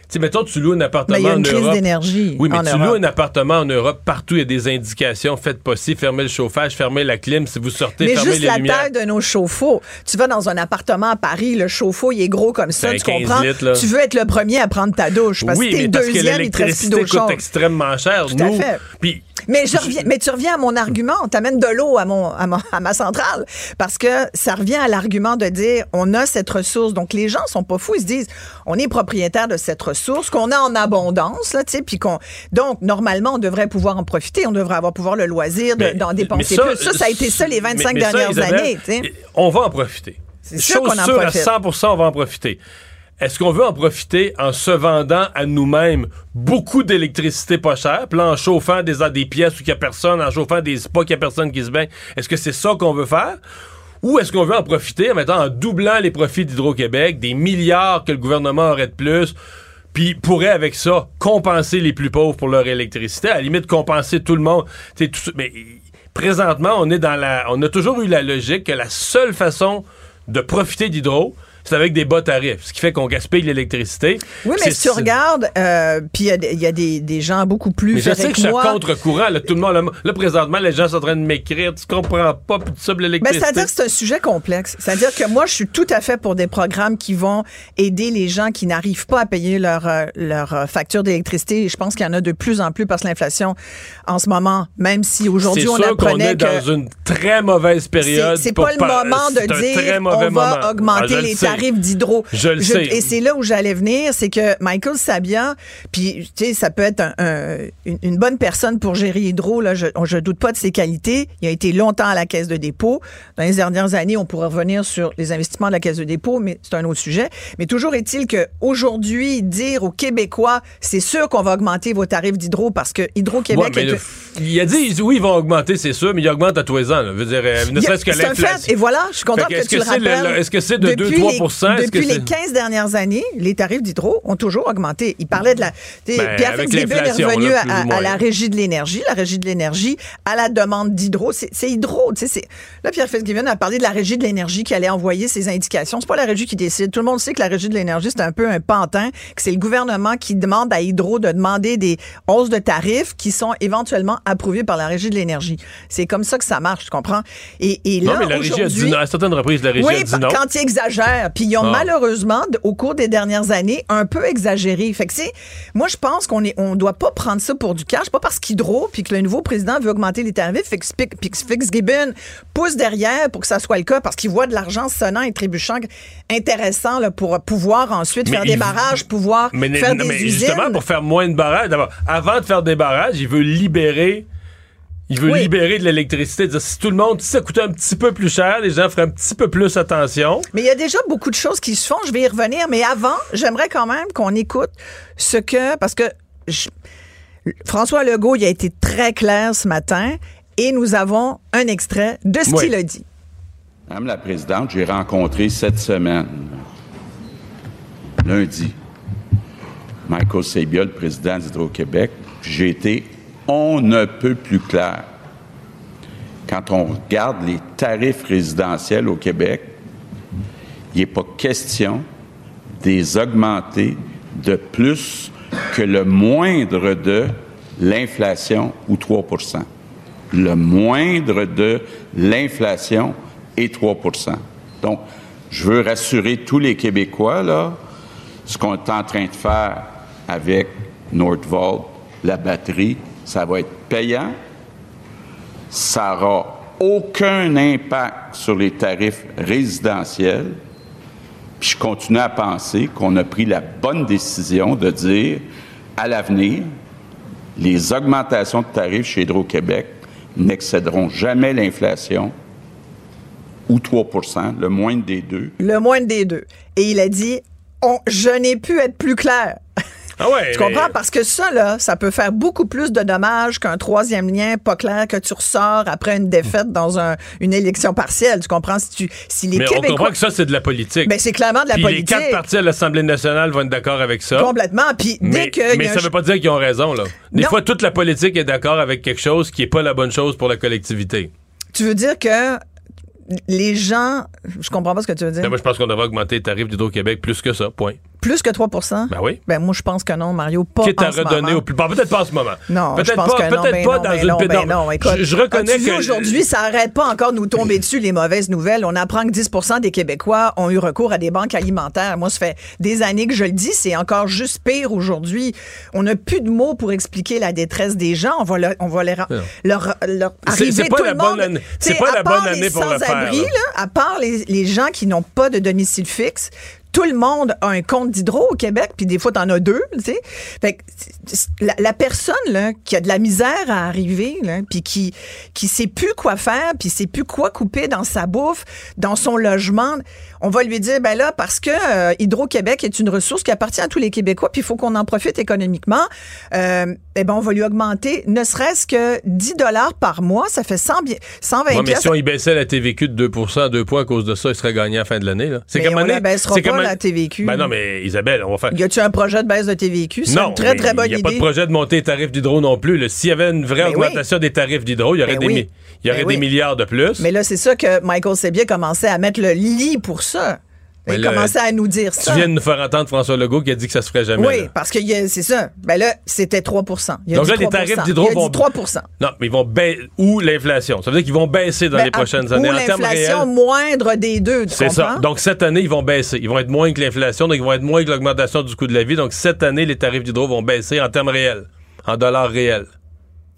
tu sais, mettons, tu loues un appartement. Il y a une crise d'énergie. Oui, mais tu loues un appartement en Europe, partout, il y a des indications. Faites pas ci, fermez le chauffage, fermez la clim. Si vous sortez, mais fermez les lumières. Mais juste la taille de nos chauffe-eau. Tu vas dans un appartement à Paris, le chauffe-eau, il est gros comme ça, tu comprends? tu veux être le premier à prendre ta douche. Parce oui, que t'es le deuxième, il te reste plus d'eau coûte extrêmement cher. Tout à fait. Puis mais, je reviens, mais tu reviens à mon argument, on t'amène de l'eau à, mon, à, ma, centrale, parce que ça revient à l'argument de dire on a cette ressource. Donc les gens sont pas fous, ils se disent on est propriétaire de cette ressource qu'on a en abondance, là, tu sais, puis qu'on donc normalement on devrait pouvoir en profiter, on devrait avoir pouvoir le loisir d'en dépenser plus. Ça, ça a été ça les 25 dernières années. On va en profiter. C'est sûr qu'on en profite. À 100 on va en profiter. Est-ce qu'on veut en profiter en se vendant à nous-mêmes beaucoup d'électricité pas chère, puis en chauffant des, pièces où il n'y a personne, en chauffant des spas qu'il n'y a personne qui se baigne? Est-ce que c'est ça qu'on veut faire? Ou est-ce qu'on veut en profiter en mettant en doublant les profits d'Hydro-Québec, des milliards que le gouvernement aurait de plus, puis pourrait avec ça compenser les plus pauvres pour leur électricité, à la limite compenser tout le monde. Mais présentement, on est dans la, on a toujours eu la logique que la seule façon de profiter d'Hydro, c'est avec des bas tarifs, ce qui fait qu'on gaspille l'électricité. Oui, mais si tu regardes, euh, puis il y a, des, gens beaucoup plus mais je sais que, je suis contre-courant. Tout le monde, là, présentement, les gens sont en train de m'écrire, tu comprends pas, puis ça, l'électricité. Mais c'est-à-dire que c'est un sujet complexe. C'est-à-dire que moi, je suis tout à fait pour des programmes qui vont aider les gens qui n'arrivent pas à payer leur, euh, leur euh, facture d'électricité. Et je pense qu'il y en a de plus en plus parce que l'inflation, en ce moment, même si aujourd'hui on apprenait qu'on est dans une très mauvaise période. C'est pas le moment de dire on va augmenter ah, les tarifs d'hydro. Je le sais. Et c'est là où j'allais venir, c'est que Michael Sabia, puis tu sais, ça peut être une, bonne personne pour gérer hydro. Là, je, je doute pas de ses qualités. Il a été longtemps à la caisse de dépôt. Dans les dernières années, on pourrait revenir sur les investissements de la caisse de dépôt, mais c'est un autre sujet. Mais toujours est-il que aujourd'hui, dire aux Québécois, c'est sûr qu'on va augmenter vos tarifs d'hydro parce que Hydro-Québec. il a dit oui, ils vont augmenter, c'est sûr, mais ils augmentent à tous les ans. Veut dire, euh, ne serait-ce que l'inflation. Et voilà, je suis content que, tu le rappelles. Est-ce que c'est de 2-3 Depuis les 15 dernières années, les tarifs d'hydro ont toujours augmenté. Il parlait de la. Ben, Pierre Fitzgibbon est revenu à, la régie de l'énergie. La régie de l'énergie, à la demande d'hydro. C'est hydro. Là, Pierre Fitzgibbon a parlé de la régie de l'énergie qui allait envoyer ses indications. C'est pas la régie qui décide. Tout le monde sait que la régie de l'énergie, c'est un peu un pantin, que c'est le gouvernement qui demande à Hydro de demander des hausses de tarifs qui sont éventuellement approuvées par la régie de l'énergie. C'est comme ça que ça marche, tu comprends? Et, et là, non, mais la régie a dit non. À certaines reprises, la régie oui, a dit non. quand ils Puis ils ont ah. malheureusement, au cours des dernières années, un peu exagéré. Fait que c'est, moi, je pense qu'on est, on doit pas prendre ça pour du cash. Pas parce qu'Hydro puis que le nouveau président veut augmenter les tarifs, puis que Fitzgibbon pousse derrière pour que ça soit le cas parce qu'il voit de l'argent sonnant et trébuchant intéressant là, pour pouvoir ensuite faire des barrages, pouvoir faire des mais Justement, pour faire moins de barrages. D'abord, avant de faire des barrages, il veut libérer il veut libérer de l'électricité. Si tout le monde, si ça coûtait un petit peu plus cher, les gens feraient un petit peu plus attention. Mais il y a déjà beaucoup de choses qui se font. Je vais y revenir. Mais avant, j'aimerais quand même qu'on écoute ce que. Parce que François Legault, il a été très clair ce matin et nous avons un extrait de ce qu'il a dit. Madame la Présidente, j'ai rencontré cette semaine, lundi, Michael Sabia, le président d'Hydro-Québec. J'ai été on ne peut plus clair. Quand on regarde les tarifs résidentiels au Québec, il n'est pas question des augmenter de plus que le moindre de l'inflation ou 3% Le moindre de l'inflation est 3% Donc, je veux rassurer tous les Québécois, là, ce qu'on est en train de faire avec Nordvolt, la batterie, ça va être payant, ça n'aura aucun impact sur les tarifs résidentiels. Puis je continue à penser qu'on a pris la bonne décision de dire à l'avenir, les augmentations de tarifs chez Hydro-Québec n'excéderont jamais l'inflation ou 3% le moindre des deux. Le moindre des deux. Et il a dit, je n'ai pu être plus clair. Ah tu comprends? Parce que ça, là, ça peut faire beaucoup plus de dommages qu'un troisième lien pas clair que tu ressors après une défaite dans une élection partielle. Tu comprends? Si, tu, si les Mais Québécois... on comprend que ça, c'est de la politique. Ben, c'est clairement de la politique. les quatre partis à l'Assemblée nationale vont être d'accord avec ça. Complètement. Puis dès que... Mais ça veut pas dire qu'ils ont raison, là. Des fois, toute la politique est d'accord avec quelque chose qui est pas la bonne chose pour la collectivité. Tu veux dire que les gens, je comprends pas ce que tu veux dire. Ben, moi, je pense qu'on devrait augmenter les tarifs d'Hydro-Québec plus que ça, point. Plus que 3% Ben oui. Ben moi, je pense que non, Mario. Pas Quitte en à redonner au plus. peut-être pas en ce moment. Non, peut-être pas, peut-être pas dans une ben non, écoute, je, reconnais que. aujourd'hui, ça arrête pas encore de nous tomber dessus, les mauvaises nouvelles. On apprend que 10 des Québécois ont eu recours à des banques alimentaires. Moi, ça fait des années que je le dis. C'est encore juste pire aujourd'hui. On n'a plus de mots pour expliquer la détresse des gens. On va, leur, on va leur, leur, leur arriver pas tout la le monde. Bonne c'est pas la bonne année pour le faire. à part les, les gens qui n'ont pas de domicile fixe, tout le monde a un compte d'hydro au Québec, puis des fois, t'en as deux, tu sais. Fait que la, personne, là, qui a de la misère à arriver, là, puis qui, qui sait plus quoi faire, puis sait plus quoi couper dans sa bouffe, dans son logement, on va lui dire, ben là, parce que euh, Hydro-Québec est une ressource qui appartient à tous les Québécois, puis il faut qu'on en profite économiquement, euh, eh ben, on va lui augmenter ne serait-ce que 10 dollars par mois, ça fait 100, 120 ouais, mais si on y baissait la TVQ de 2 à 2 points à cause de ça, il serait gagné à la fin de l'année, là. C'est comme on pas la TVQ. Ben non, mais Isabelle, on va faire... Y a-tu un projet de baisse de TVQ? C'est une très, très bonne idée. Il n'y a pas de projet de monter les tarifs d'hydro non plus. S'il y avait une vraie augmentation des tarifs d'hydro, il y aurait, ben des, il y aurait des milliards de plus. Mais là, c'est ça que Michael Sebier commençait à mettre le lit pour ça. Il commençait à nous dire ça. Tu viens de nous faire entendre François Legault qui a dit que ça se ferait jamais. Oui, parce que c'est ça. Ben là, c'était 3 il Donc là, les tarifs d'hydro vont. 3 Non, mais ils vont baisser. Ou l'inflation. Ça veut dire qu'ils vont baisser dans ben, les prochaines années. Ou l'inflation moindre des deux. C'est ça. Donc cette année, ils vont baisser. Ils vont être moins que l'inflation, donc ils vont être moins que l'augmentation du coût de la vie. Donc cette année, les tarifs d'hydro vont baisser en termes réels, en dollars réels.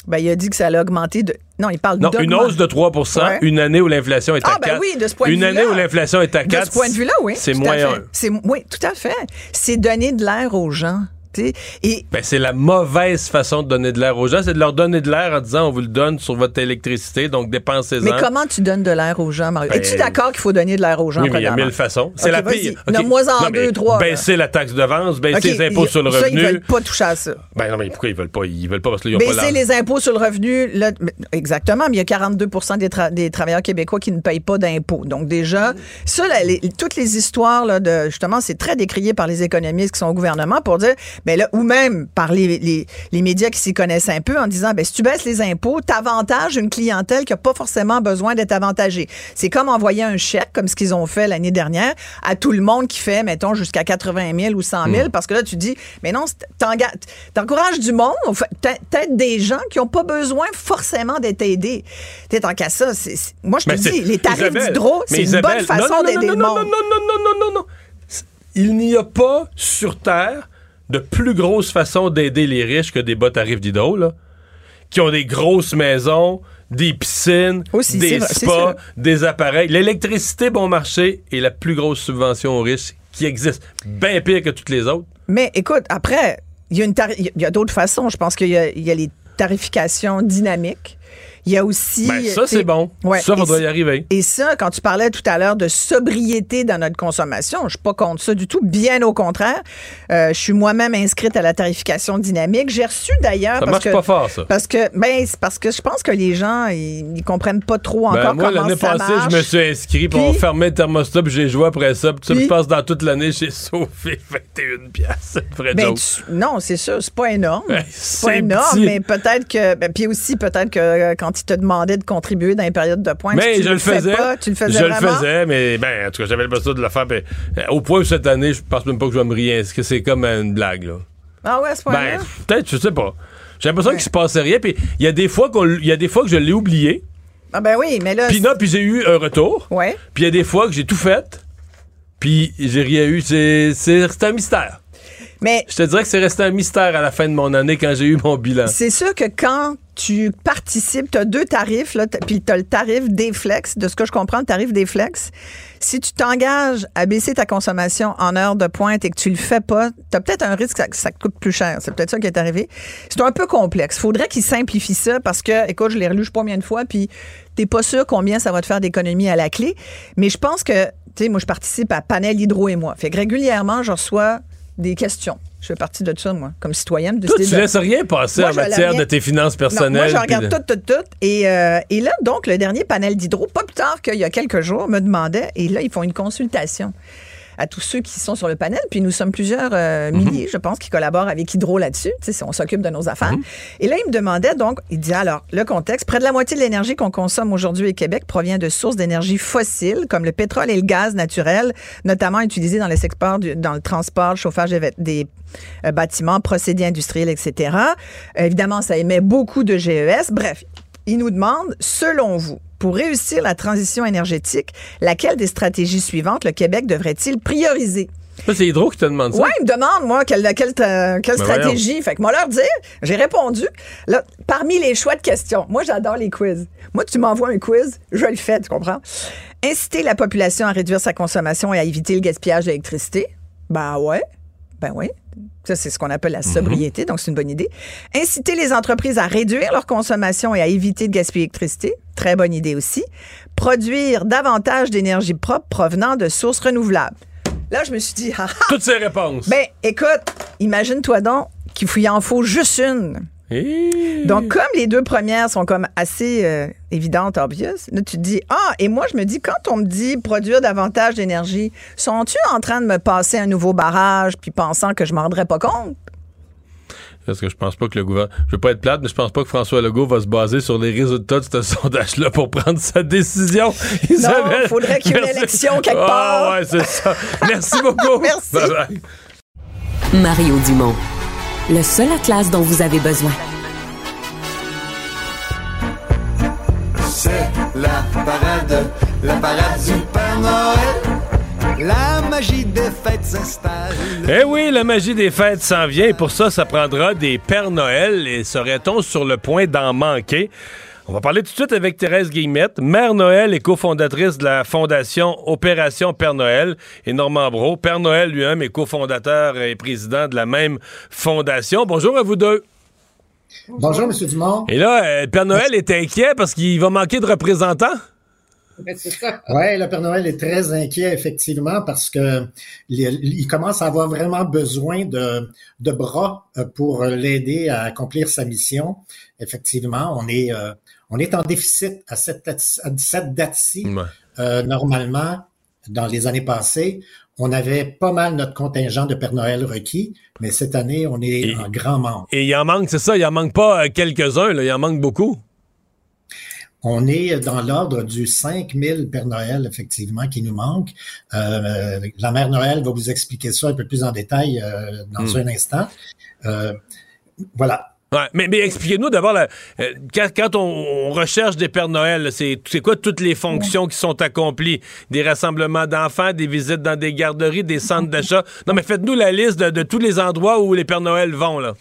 Ben, il a dit que ça allait augmenter de. Non, il parle Non, une hausse de 3% une année où l'inflation est à ah, 4. Ben oui, de ce point de Une année où l'inflation est à 4. De ce point de vue-là, oui. C'est moins 1. Oui, tout à fait. C'est donner de l'air aux gens. Et ben, c'est la mauvaise façon de donner de l'air aux gens, c'est de leur donner de l'air en disant on vous le donne sur votre électricité, donc dépensez-en. Mais comment tu donnes de l'air aux gens, Mario? Ben, Es-tu d'accord qu'il faut donner de l'air aux gens? Oui, mais il y a mille façons. C'est la pire. Okay. moi en deux, trois. Baisser la taxe de vente, baisser les impôts sur le revenu. Ça, ils veulent pas toucher à ça. Ben non, mais pourquoi ils veulent pas? Ils veulent pas parce qu'ils ont pas Baisser les impôts sur le revenu, là, exactement, mais il y a 42 des, des, travailleurs québécois qui ne payent pas d'impôts. Donc déjà, ça, toutes les histoires, là, de, justement, c'est très décrié par les économistes qui sont au gouvernement pour dire, mais là, ou même par les, médias qui s'y connaissent un peu en disant, ben, si tu baisses les impôts, t'avantages une clientèle qui n'a pas forcément besoin d'être avantagée. C'est comme envoyer un chèque, comme ce qu'ils ont fait l'année dernière, à tout le monde qui fait, mettons, jusqu'à 80 000 ou 100 000, hmm. parce que là, tu dis, mais non, t'encourages du monde, peut-être des gens qui n'ont pas besoin forcément d'être aidés. T'es en cas ça, moi, je te dis, les tarifs d'hydro, c'est une bonne façon d'aider le monde. Non, non, non, non, non, non, non. Il n'y a pas sur Terre de plus grosse façon d'aider les riches que des bas tarifs d'hydro, là, qui ont des grosses maisons, des piscines, des spas, des appareils. L'électricité bon marché est la plus grosse subvention aux riches qui existe. Bien pire que toutes les autres. Mais écoute, après, il y a, y a d'autres façons. Je pense qu'il y, y, a les tarifications dynamiques. Il y a aussi. Ben, ça, c'est bon. ça, on doit y arriver. Et ça, quand tu parlais tout à l'heure de sobriété dans notre consommation, je suis pas contre ça du tout. Bien au contraire. Euh, je suis moi-même inscrite à la tarification dynamique. J'ai reçu d'ailleurs. Ça marche pas fort, ça. Parce que, ben, parce que je pense que les gens, ils, comprennent pas trop ben, encore moi, comment ça marche. L'année passée, je me suis inscrit, pour on fermait le thermostat, puis j'ai joué après ça. Puis ça me passe dans toute l'année, j'ai sauvé 21 pièces. C'est ben, Non, c'est sûr, c'est pas énorme. c'est pas énorme, mais peut-être que. Ben, puis aussi, peut-être que euh, quand il te demandait de contribuer dans une période de points. Mais je le faisais. tu le faisais Je le faisais, mais ben, en tout cas, j'avais le besoin de le faire. Ben, euh, au point où cette année, je pense même pas que je vais me Est-ce que c'est comme une blague, là. Ah ouais, c'est pas Ben, peut-être, je sais pas. J'ai l'impression qu'il se passait rien. Puis il y a des fois il y a des fois que je l'ai oublié. Ah ben oui, mais là. Puis non, puis j'ai eu un retour. Ouais. Puis il y a des fois que j'ai tout fait. Puis j'ai rien eu. C'est, c'est un mystère. Mais je te dirais que c'est resté un mystère à la fin de mon année quand j'ai eu mon bilan. C'est sûr que quand tu participes, tu as deux tarifs, là, puis tu as le tarif des flex, de ce que je comprends, le tarif des flex. Si tu t'engages à baisser ta consommation en heure de pointe et que tu le fais pas, tu as peut-être un risque que ça, te coûte plus cher. C'est peut-être ça qui est arrivé. C'est un peu complexe. Faudrait qu'ils simplifient ça parce que, écoute, je l'ai relu je sais pas combien de fois, puis t'es pas sûr combien ça va te faire d'économie à la clé. Mais je pense que, tu sais, moi, je participe à Panel Hydro et moi. Fait que régulièrement, je reçois des questions. Je fais partie de ça, moi, comme citoyenne. Toi, tu ne laisses rien passer en matière de tes finances personnelles. moi, je regarde tout, tout, tout. Et, euh, et là, donc, le dernier panel d'hydro, pas plus tard qu'il y a quelques jours, me demandait, et là, ils font une consultation à tous ceux qui sont sur le panel. Puis nous sommes plusieurs euh, mhm. milliers, je pense, qui collaborent avec Hydro là-dessus. On s'occupe de nos affaires. Mhm. Et là, il me demandait donc, il dit alors, le contexte, près de la moitié de l'énergie qu'on consomme aujourd'hui au Québec provient de sources d'énergie fossiles, comme le pétrole et le gaz naturel, notamment utilisés dans les secteurs, dans le transport, le chauffage des euh, bâtiments, procédés industriels, etc. évidemment, ça émet beaucoup de GES. Bref, il nous demande, selon vous, pour réussir la transition énergétique, laquelle des stratégies suivantes le Québec devrait-il prioriser? C'est Hydro qui te demande ça. Oui, il me demande, moi, quelle, quelle, quelle ben stratégie. Fait que moi, leur dire, j'ai répondu. Là, parmi les choix de questions, moi, j'adore les quiz. Moi, tu m'envoies un quiz, je le fais, tu comprends? Inciter la population à réduire sa consommation et à éviter le gaspillage d'électricité. Ben ouais. Ben oui. Ça, c'est ce qu'on appelle la mhm. sobriété, donc c'est une bonne idée. Inciter les entreprises à réduire leur consommation et à éviter de gaspiller l'électricité, très bonne idée aussi. Produire davantage d'énergie propre provenant de sources renouvelables. Là, je me suis dit, ah, ah. Toutes ces réponses. Ben, écoute, imagine-toi donc qu'il en faut juste une. Donc, comme les deux premières sont comme assez euh, évidentes, obvious, là, tu te dis, ah, et moi, je me dis, quand on me dit produire davantage d'énergie, sont-tu en train de me passer un nouveau barrage puis pensant que je m'en rendrais pas compte? Parce que je pense pas que le gouvernement. Je veux pas être plate, mais je pense pas que François Legault va se baser sur les résultats de ce sondage-là pour prendre sa décision. il faudrait qu'il y ait une élection quelque ah, part. ouais, c'est ça. Merci beaucoup. Merci. Bye bye. Mario Dumont, le seul atlas dont vous avez besoin. C'est la parade, la parade du Père Noël. La magie des fêtes s'installe. Eh oui, la magie des fêtes s'en vient et pour ça, ça prendra des Pères Noël et serait-on sur le point d'en manquer? On va parler tout de suite avec Thérèse Guillemette, mère Noël et cofondatrice de la fondation Opération Père Noël, et Normand Bro, Père Noël lui-même est cofondateur et président de la même fondation. Bonjour à vous deux. Bonjour, M. Dumont. Et là, euh, Père Noël est inquiet parce qu'il va manquer de représentants? Oui, le Père Noël est très inquiet, effectivement, parce que il commence à avoir vraiment besoin de, de bras euh, pour l'aider à accomplir sa mission. Effectivement, on est, euh, on est en déficit à cette, cette date-ci. Euh, normalement, dans les années passées, on avait pas mal notre contingent de Père Noël requis, mais cette année, on est en grand manque. Et il en manque, c'est ça, il en manque pas quelques-uns, il en manque beaucoup. On est dans l'ordre du 5000 Père Noël, effectivement, qui nous manque. Euh, la Mère Noël va vous expliquer ça un peu plus en détail euh, dans hmm. un instant. Euh, voilà. Ouais, mais, mais expliquez-nous d'abord, quand, on, recherche des Pères Noël, c'est quoi toutes les fonctions qui sont accomplies? Des rassemblements d'enfants, des visites dans des garderies, des centres d'achat? Non, mais faites-nous la liste de, de tous les endroits où les Pères Noël vont, là.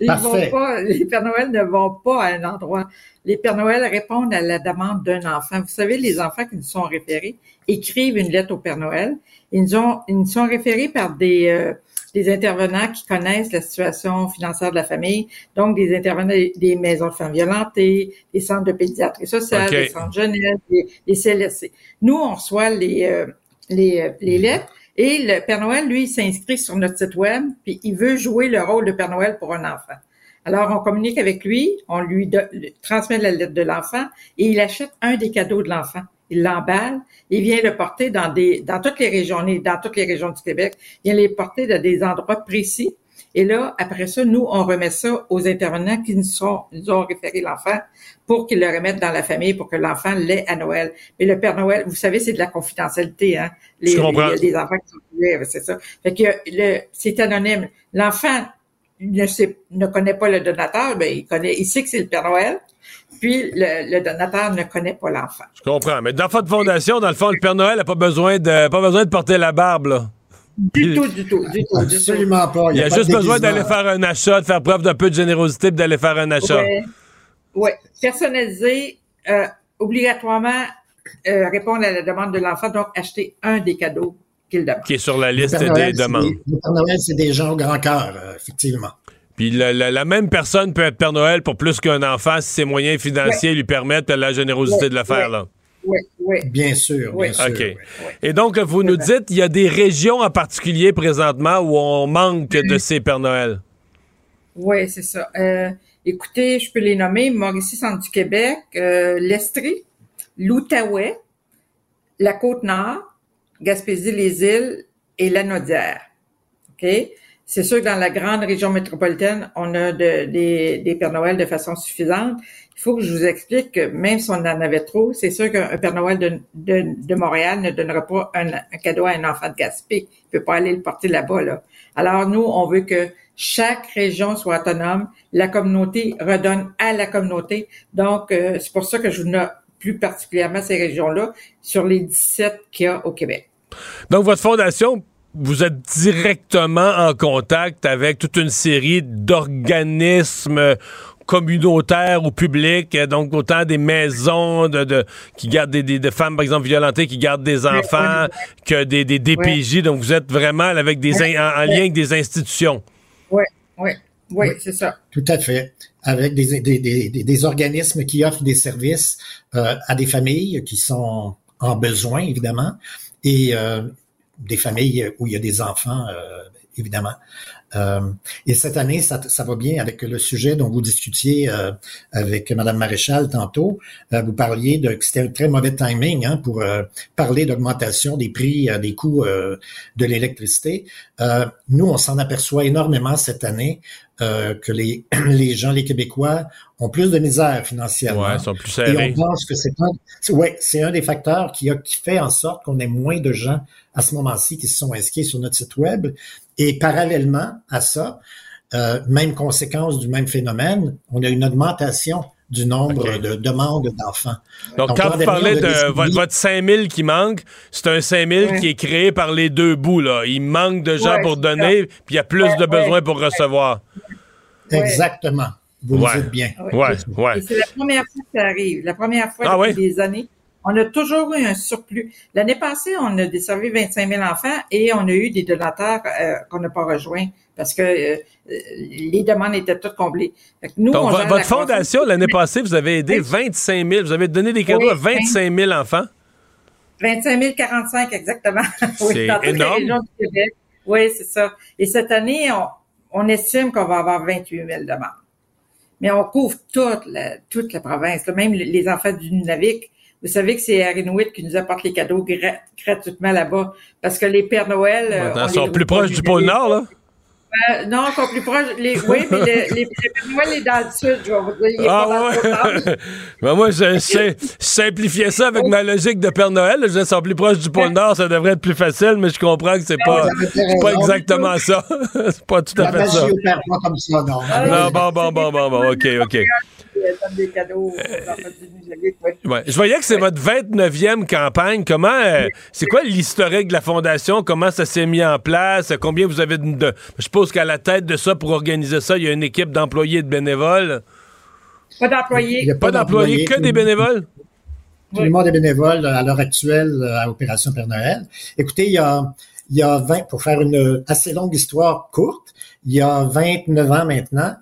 Ils vont pas, les Pères Noël ne vont pas à un endroit. Les Pères Noël répondent à la demande d'un enfant. Vous savez, les enfants qui nous sont référés écrivent une lettre au Père Noël. Ils nous, ont, ils nous sont référés par des, euh, des intervenants qui connaissent la situation financière de la famille, donc des intervenants des, maisons de femmes violentées, des centres de pédiatrie sociale, des centres jeunesse, des, CLSC. Nous, on reçoit les, euh, les, euh, les lettres et le Père Noël, lui, il s'inscrit sur notre site web, puis il veut jouer le rôle de Père Noël pour un enfant. Alors, on communique avec lui, on lui transmet la lettre de l'enfant et il achète un des cadeaux de l'enfant. Il l'emballe, il vient le porter dans des, dans toutes les régions, dans toutes les régions du Québec. Il vient les porter dans des endroits précis et là, après ça, nous, on remet ça aux intervenants qui nous, sont, nous ont référé l'enfant pour qu'ils le remettent dans la famille, pour que l'enfant l'ait à Noël. Mais le Père Noël, vous savez, c'est de la confidentialité, hein? Les, les, enfants qui sont c'est ça. Fait que le, c'est anonyme. L'enfant ne sait, ne connaît pas le donateur, ben, il connaît, il sait que c'est le Père Noël. Puis le, le, donateur ne connaît pas l'enfant. Je comprends. Mais dans votre fondation, dans le fond, le Père Noël n'a pas besoin de pas besoin de porter la barbe, là. Du tout, du tout, du tout. Absolument pas. Il y a, juste besoin d'aller faire un achat, de faire preuve d'un peu de générosité, d'aller faire un achat. Oui, ouais. personnaliser, euh, obligatoirement euh, répondre à la demande de l'enfant, donc acheter un des cadeaux qu'il demande. Qui est sur la liste des demandes. Le Père Noël, c'est des gens au grand cœur, euh, effectivement. Puis la, la, même personne peut être Père Noël pour plus qu'un enfant si ses moyens financiers lui permettent la générosité de le faire. Là. Oui, oui. Bien sûr, bien sûr. OK. Et donc, vous nous dites, il y a des régions en particulier présentement où on manque de ces Pères Noël. Oui, c'est ça. Euh, écoutez, je peux les nommer. Mauricie, Centre du Québec, euh, l'Estrie, l'Outaouais, la Côte-Nord, Gaspésie-les-Îles et la Naudière. OK? C'est sûr que dans la grande région métropolitaine, on a de, des, des Pères Noël de façon suffisante. Il faut que je vous explique que même si on en avait trop, c'est sûr qu'un Père Noël de, de, de, Montréal ne donnera pas un, cadeau à un enfant de Gaspé. Il peut pas aller le porter là-bas. Là. Alors nous, on veut que chaque région soit autonome. La communauté redonne à la communauté. Donc, euh, c'est pour ça que je vous note plus particulièrement ces régions-là sur les 17 qu'il y a au Québec. Donc, votre fondation vous êtes directement en contact avec toute une série d'organismes communautaires ou publics, donc autant des maisons de, qui gardent des, femmes, par exemple, violentées, qui gardent des enfants, que des, des DPJ. Donc, vous êtes vraiment avec des en, lien avec des institutions. Oui, oui, oui, c'est ça. Tout à fait. Avec des, des, organismes qui offrent des services euh, à des familles qui sont en besoin, évidemment. Et euh, des familles où il y a des enfants, euh, évidemment. Euh, et cette année, ça, ça, va bien avec le sujet dont vous discutiez euh, avec Madame Maréchal tantôt. vous parliez de que c'était un très mauvais timing hein, pour parler d'augmentation des prix, des coûts de l'électricité. nous, on s'en aperçoit énormément cette année euh, que les, les gens, les Québécois, ont plus de misère financièrement. Ouais, sont plus serrés. Et on pense que c'est un, ouais, c'est un des facteurs qui, a, qui fait en sorte qu'on ait moins de gens à ce moment-ci qui se sont inscrits sur notre site web. Et parallèlement à ça, euh, même conséquence du même phénomène, on a une augmentation du nombre de demandes d'enfants. Donc, quand vous parlez de, votre, votre 5000 qui manque, c'est un 5000 qui est créé par les deux bouts. Là. Il manque de gens pour donner, puis il y a plus de besoins pour recevoir. Exactement. Vous le dites bien. Ouais, ouais. C'est la première fois que ça arrive. La première fois ah depuis des années. On a toujours eu un surplus. L'année passée, on a desservi 25 000 enfants et on a eu des donateurs euh, qu'on n'a pas rejoints parce que euh, les demandes étaient toutes comblées. nous, Donc, votre fondation, l'année passée, vous avez aidé 25 000, vous avez donné des cadeaux à 25 000 enfants? 25 045, exactement. c'est énorme. Oui, c'est ça. Et cette année, on, estime qu'on va avoir 28 000 demandes. Mais on couvre toute la, toute la province, même les enfants du Nunavik. Vous savez que c'est Inuit qui nous apporte les cadeaux gratuitement là-bas. Parce que les Pères Noël. ils sont plus proches du pôle Nord, là? Euh, non, encore plus proche. Les, oui, mais les, les, les, dans le sud, je vais vous dire. Il ah ouais. ben moi, je, simplifiais ça avec ma logique de Père Noël. Je suis plus proche du pôle Nord, ça devrait être plus facile, mais je comprends que c'est pas, pas exactement ça. c'est pas tout à fait ça. Pas comme ça, non. non, bon, bon, bon, bon, bon, ok, ok. Des cadeaux ouais. Je voyais que c'est votre 29e campagne. Comment, euh, c'est quoi l'historique de la Fondation? Comment ça s'est mis en place? Combien vous avez de. Je suppose qu'à la tête de ça, pour organiser ça, il y a une équipe d'employés et de bénévoles. Pas d'employés. Pas, d'employés, que des bénévoles? Tout le monde est bénévole à l'heure actuelle euh, à Opération Père Noël. Écoutez, il y a, il y a 20, pour faire une assez longue histoire courte, il y a 29 ans maintenant,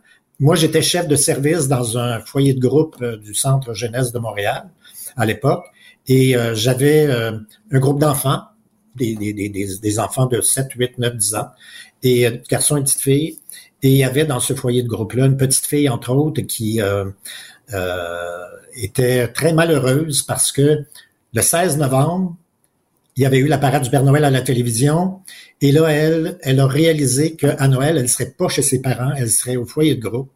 moi, j'étais chef de service dans un foyer de groupe euh, du Centre Jeunesse de Montréal à l'époque. Et euh, j'avais euh, un groupe d'enfants, des, enfants de 7, 8, 9, 10 ans, et garçons et petites filles. Et il y avait dans ce foyer de groupe-là une petite fille, entre autres, qui était très malheureuse parce que le 16 novembre, il y avait eu la parade du Père Noël à la télévision. Et là, elle, elle a réalisé qu'à Noël, elle serait pas chez ses parents, elle serait au foyer de groupe.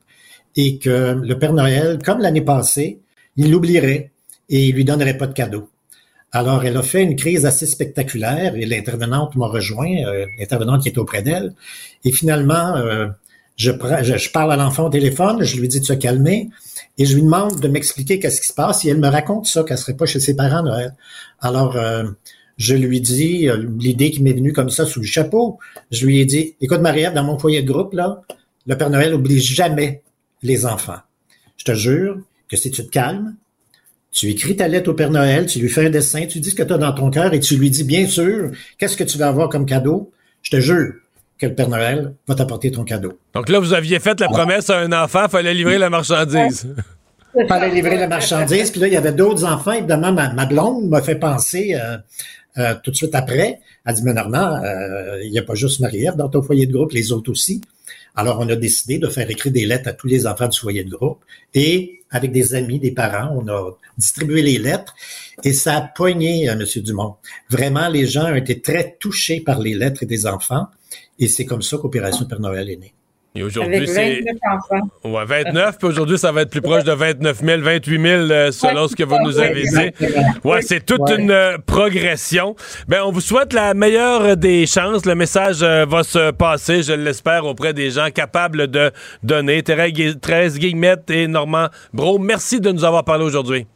Et que le Père Noël, comme l'année passée, il l'oublierait et il lui donnerait pas de cadeau. Alors, elle a fait une crise assez spectaculaire et l'intervenante m'a rejoint, euh, l'intervenante qui est auprès d'elle. Et finalement, euh, je, je, parle à l'enfant au téléphone, je lui dis de se calmer et je lui demande de m'expliquer qu'est-ce qui se passe. Et elle me raconte ça, qu'elle serait pas chez ses parents Noël. Alors, euh, je lui dis, euh, l'idée qui m'est venue comme ça sous le chapeau, je lui ai dit, écoute Marie-Ève, dans mon foyer de groupe, là, le Père Noël n'oublie jamais les enfants. Je te jure que si tu te calmes, tu écris ta lettre au Père Noël, tu lui fais un dessin, tu dis ce que tu as dans ton cœur et tu lui dis, bien sûr, qu'est-ce que tu vas avoir comme cadeau? Je te jure que le Père Noël va t'apporter ton cadeau. Donc là, vous aviez fait la promesse à un enfant, fallait livrer la marchandise. fallait livrer la marchandise. Puis là, il y avait d'autres enfants. Évidemment, ma, blonde m'a fait penser euh, euh, tout de suite après, elle dit, mais euh, il n'y a pas juste Marie-Ève dans ton foyer de groupe, les autres aussi. Alors, on a décidé de faire écrire des lettres à tous les enfants du foyer de groupe et avec des amis, des parents, on a distribué les lettres et ça a poigné, euh, M. Dumont. Vraiment, les gens ont été très touchés par les lettres des enfants et c'est comme ça qu'Opération Père Noël est née. Et aujourd'hui, c'est. Ouais, 29, puis aujourd'hui, ça va être plus proche de 29 000, 28 000 selon ce que vous nous avez dit. Ouais, c'est toute une euh, progression. Ben, on vous souhaite la meilleure des chances. Le message euh, va se passer, je l'espère, auprès des gens capables de donner. Thérèse Guillemette et Normand Bro, merci de nous avoir parlé aujourd'hui.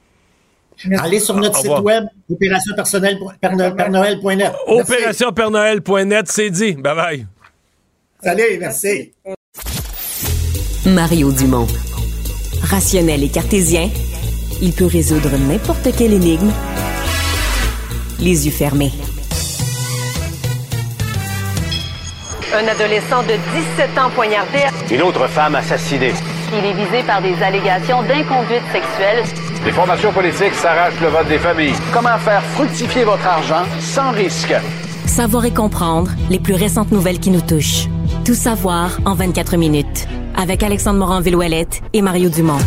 Allez sur notre site web, opérationpersonnel.net. Opérationpernoël.net, c'est dit. Bye bye. Salut, merci. Mario Dumont. Rationnel et cartésien, il peut résoudre n'importe quelle énigme les yeux fermés. Un adolescent de 17 ans poignardé. Une autre femme assassinée. Il est visé par des allégations d'inconduite sexuelle. Les formations politiques s'arrachent le vote des familles. Comment faire fructifier votre argent sans risque? Savoir et comprendre les plus récentes nouvelles qui nous touchent. Tout savoir en 24 minutes avec Alexandre Morin-Villouellette et Mario Dumont.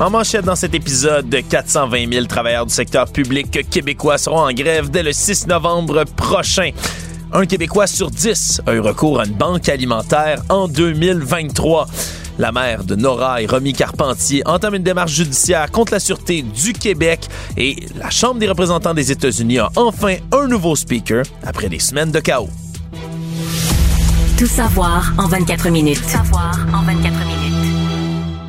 En manchette dans cet épisode, 420 000 travailleurs du secteur public québécois seront en grève dès le 6 novembre prochain. Un Québécois sur 10 a eu recours à une banque alimentaire en 2023. La mère de Nora et Romy Carpentier entame une démarche judiciaire contre la Sûreté du Québec et la Chambre des représentants des États-Unis a enfin un nouveau speaker après des semaines de chaos. Tout savoir en 24 minutes. Tout savoir en 24 minutes.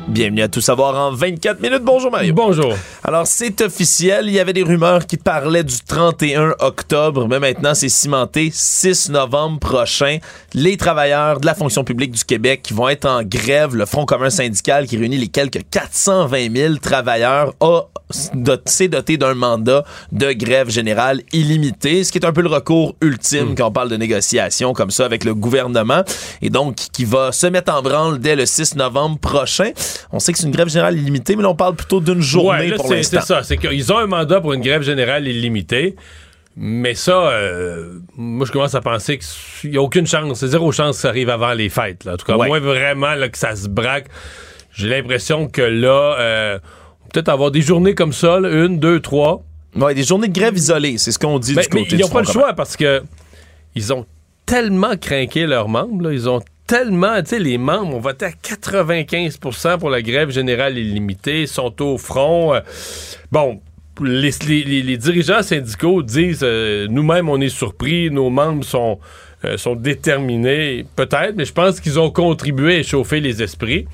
Bienvenue à Tout savoir en 24 minutes. Bonjour Mario. Bonjour. Alors c'est officiel, il y avait des rumeurs qui parlaient du 31 octobre, mais maintenant c'est cimenté 6 novembre prochain. Les travailleurs de la fonction publique du Québec qui vont être en grève, le Front commun syndical qui réunit les quelques 420 000 travailleurs s'est doté d'un mandat de grève générale illimité, ce qui est un peu le recours ultime Hmm. quand on parle de négociations comme ça avec le gouvernement, et donc qui va se mettre en branle dès le 6 novembre prochain. On sait que c'est une grève générale illimitée, mais là, on parle plutôt d'une journée Ouais, là, pour c'est- ça, c'est qu'ils ont un mandat pour une grève générale illimitée. Mais ça, euh, moi, je commence à penser qu'il n'y a aucune chance, c'est zéro chance que ça arrive avant les fêtes. Là. En tout cas, Ouais. moi, vraiment, là, que ça se braque. J'ai l'impression que là, euh, peut-être avoir des journées comme ça, là, une, deux, trois. Ouais, des journées de grève isolées, c'est ce qu'on dit Mais, du côté mais ils n'ont pas le choix parce que ils ont tellement craqué leurs membres. là. ils ont tellement, tu sais, les membres ont voté à 95% pour la grève générale illimitée, sont au front. Euh, bon, les dirigeants syndicaux disent euh, nous-mêmes, on est surpris, nos membres sont, euh, sont déterminés, peut-être, mais je pense qu'ils ont contribué à échauffer les esprits.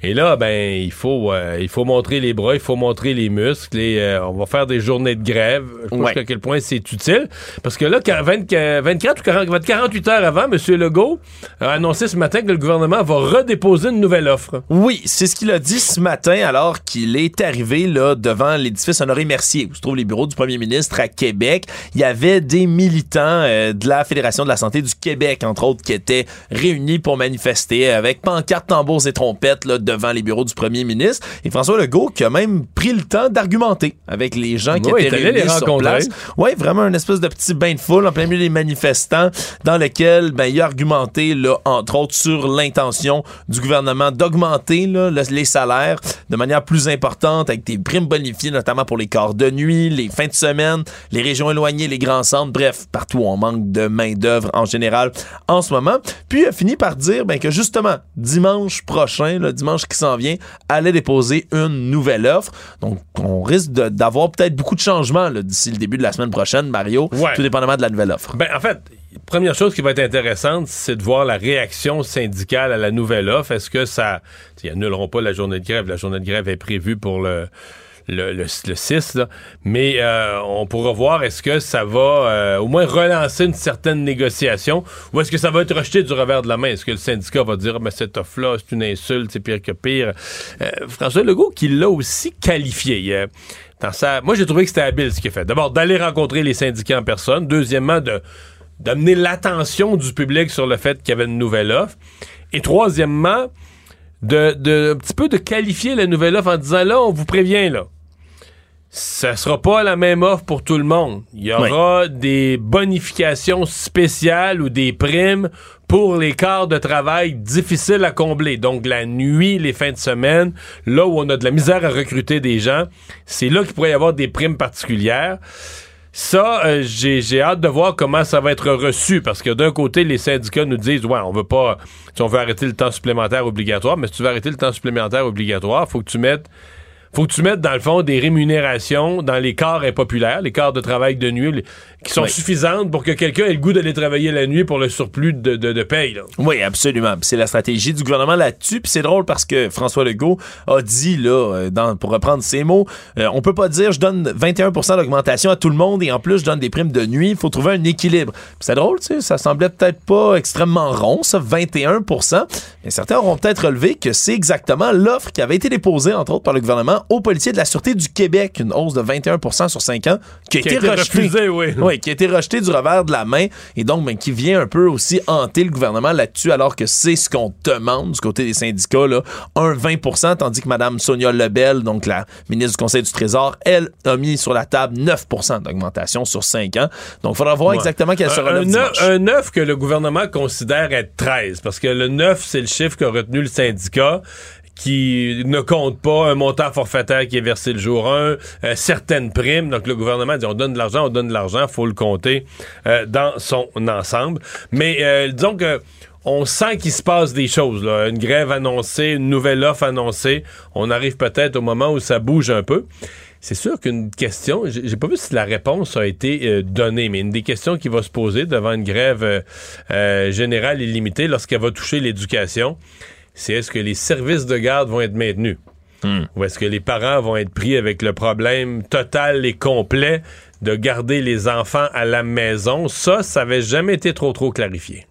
Et là, ben, il faut, euh, il faut montrer les bras, il faut montrer les muscles et euh, on va faire des journées de grève. Je pense Ouais. qu'à quel point c'est utile. Parce que là, quand 20 24 ou 40, 48 heures avant, M. Legault a annoncé ce matin que le gouvernement va redéposer une nouvelle offre. Oui, c'est ce qu'il a dit ce matin alors qu'il est arrivé là devant l'édifice Honoré Mercier où se trouvent les bureaux du premier ministre à Québec. Il y avait des militants euh, de la Fédération de la santé du Québec entre autres qui étaient réunis pour manifester avec pancartes, tambours et trompettes là, devant les bureaux du premier ministre et François Legault qui a même pris le temps d'argumenter avec les gens qui Oui, étaient allé les réunis sur place. Ouais, vraiment un espèce de petit bain de foule en plein milieu des manifestants dans lequel ben, il a argumenté, là, entre autres, sur l'intention du gouvernement d'augmenter le- les salaires de manière plus importante avec des primes bonifiées, notamment pour les corps de nuit, les fins de semaine, les régions éloignées, les grands centres, bref, partout où on manque de main-d'œuvre en général en ce moment. Puis il a fini par dire ben, que justement, dimanche prochain, le dimanche qui s'en vient, allait déposer une nouvelle offre. Donc, on risque d'avoir peut-être beaucoup de changements d'ici le début de la semaine prochaine, Mario, Ouais. tout dépendamment de la nouvelle offre. Ben, en fait, première chose qui va être intéressante, c'est de voir la réaction syndicale à la nouvelle offre. Est-ce que ça. Ils annuleront pas la journée de grève? La journée de grève est prévue pour le. Le, le- le 6, là. mais euh, on pourra voir est-ce que ça va euh, au moins relancer une certaine négociation ou est-ce que ça va être rejeté du revers de la main? Est-ce que le syndicat va dire mais cette offre-là, c'est une insulte, c'est pire que pire? Euh, François Legault qui l'a aussi qualifié. euh, dans sa... Moi, j'ai trouvé que c'était habile ce qu'il a fait. D'abord, d'aller rencontrer les syndicats en personne. Deuxièmement, de d'amener l'attention du public sur le fait qu'il y avait une nouvelle offre. Et troisièmement, de, de un petit peu de qualifier la nouvelle offre en disant là, on vous prévient là. Ça sera pas la même offre pour tout le monde. Il y aura des bonifications spéciales ou des primes pour les quarts de travail difficiles à combler. Donc la nuit, les fins de semaine, là où on a de la misère à recruter des gens, c'est là qu'il pourrait y avoir des primes particulières. Ça, euh, j'ai j'ai hâte de voir comment ça va être reçu parce que d'un côté, les syndicats nous disent ouais, on veut pas, si on veut arrêter le temps supplémentaire obligatoire, mais si tu veux arrêter le temps supplémentaire obligatoire, faut que tu mettes faut que tu mettes, dans le fond, des rémunérations dans les corps impopulaires, les corps de travail de nuit, les- qui sont Oui. suffisantes pour que quelqu'un ait le goût d'aller travailler la nuit pour le surplus de, de, de paye. Là. Oui, absolument. C'est la stratégie du gouvernement là-dessus. Puis c'est drôle parce que François Legault a dit, là, euh, dans, pour reprendre ses mots, euh, on peut pas dire je donne 21% d'augmentation à tout le monde et en plus je donne des primes de nuit. Il faut trouver un équilibre. C'est drôle, tu sais, ça semblait peut-être pas extrêmement rond, ça, 21 Mais certains auront peut-être relevé que c'est exactement l'offre qui avait été déposée, entre autres, par le gouvernement aux policiers de la Sûreté du Québec, une hausse de 21% sur 5 ans, qui a Qui a été, été rejetée. refusée, oui. Oui, qui a été rejeté du revers de la main et donc ben, qui vient un peu aussi hanter le gouvernement là-dessus alors que c'est ce qu'on demande du côté des syndicats, là, un 20% tandis que Mme Sonia Lebel, donc la ministre du Conseil du Trésor, elle a mis sur la table 9% d'augmentation sur 5 ans. Donc, il faudra voir Ouais. exactement quelle sera un, un, un 9 que le gouvernement considère être 13, parce que le 9, c'est le chiffre qu'a retenu le syndicat qui ne compte pas un montant forfaitaire qui est versé le jour 1, euh, certaines primes. Donc, le gouvernement dit on donne de l'argent, on donne de l'argent, faut le compter euh, dans son ensemble. Mais euh, disons que on sent qu'il se passe des choses. Là. Une grève annoncée, une nouvelle offre annoncée. On arrive peut-être au moment où ça bouge un peu. C'est sûr qu'une question, j'ai pas vu si la réponse a été euh, donnée, mais une des questions qui va se poser devant une grève euh, euh, générale illimitée lorsqu'elle va toucher l'éducation, c'est est-ce que les services de garde vont être maintenus? Hmm. Ou est-ce que les parents vont être pris avec le problème total et complet de garder les enfants à la maison? Ça, ça n'avait jamais été trop trop clarifié.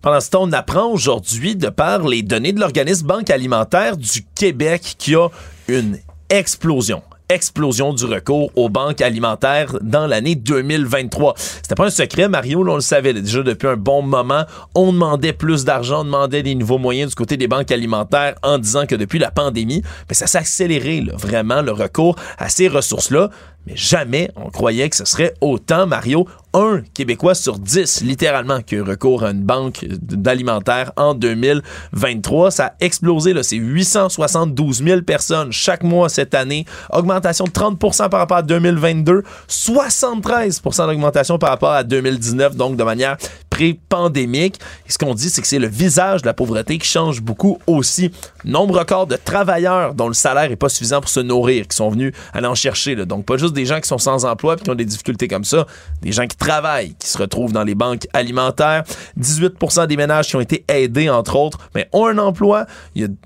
Pendant ce temps, on apprend aujourd'hui, de par les données de l'organisme Banque alimentaire du Québec, qu'il y a une explosion explosion du recours aux banques alimentaires dans l'année 2023. C'était pas un secret, Mario, on le savait déjà depuis un bon moment. On demandait plus d'argent, on demandait des nouveaux moyens du côté des banques alimentaires en disant que depuis la pandémie, ben, ça s'est accéléré vraiment le recours à ces ressources-là. Mais jamais on croyait que ce serait autant, Mario. Un Québécois sur dix, littéralement, qui a eu recours à une banque d'alimentaire en 2023. Ça a explosé, là. C'est 872 000 personnes chaque mois cette année. Augmentation de 30% par rapport à 2022. 73% d'augmentation par rapport à 2019. Donc, de manière pré-pandémique. Et ce qu'on dit, c'est que c'est le visage de la pauvreté qui change beaucoup aussi. Nombre record de travailleurs dont le salaire n'est pas suffisant pour se nourrir, qui sont venus aller en chercher. Donc, pas juste des gens qui sont sans emploi et qui ont des difficultés comme ça, des gens qui travaillent, qui se retrouvent dans les banques alimentaires. 18 des ménages qui ont été aidés, entre autres, mais ont un emploi.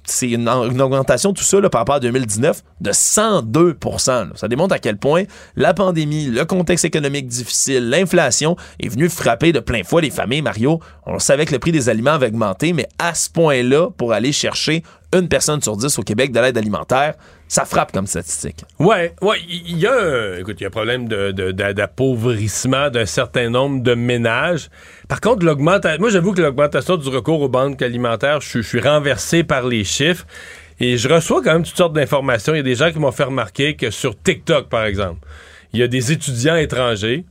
C'est une, augmentation, tout ça, par rapport à 2019, de 102 Ça démontre à quel point la pandémie, le contexte économique difficile, l'inflation est venu frapper de plein fouet les familles, Mario. On savait que le prix des aliments avait augmenté, mais à ce point-là, pour aller chercher une personne sur dix au Québec de l'aide alimentaire, ça frappe comme statistique. Ouais, ouais, il y a, un problème d'appauvrissement d'un certain nombre de ménages. Par contre, l'augmentation, moi j'avoue que l'augmentation du recours aux banques alimentaires, je, suis renversé par les chiffres et je reçois quand même toutes sortes d'informations. Il y a des gens qui m'ont fait remarquer que sur TikTok, par exemple, il y a des étudiants étrangers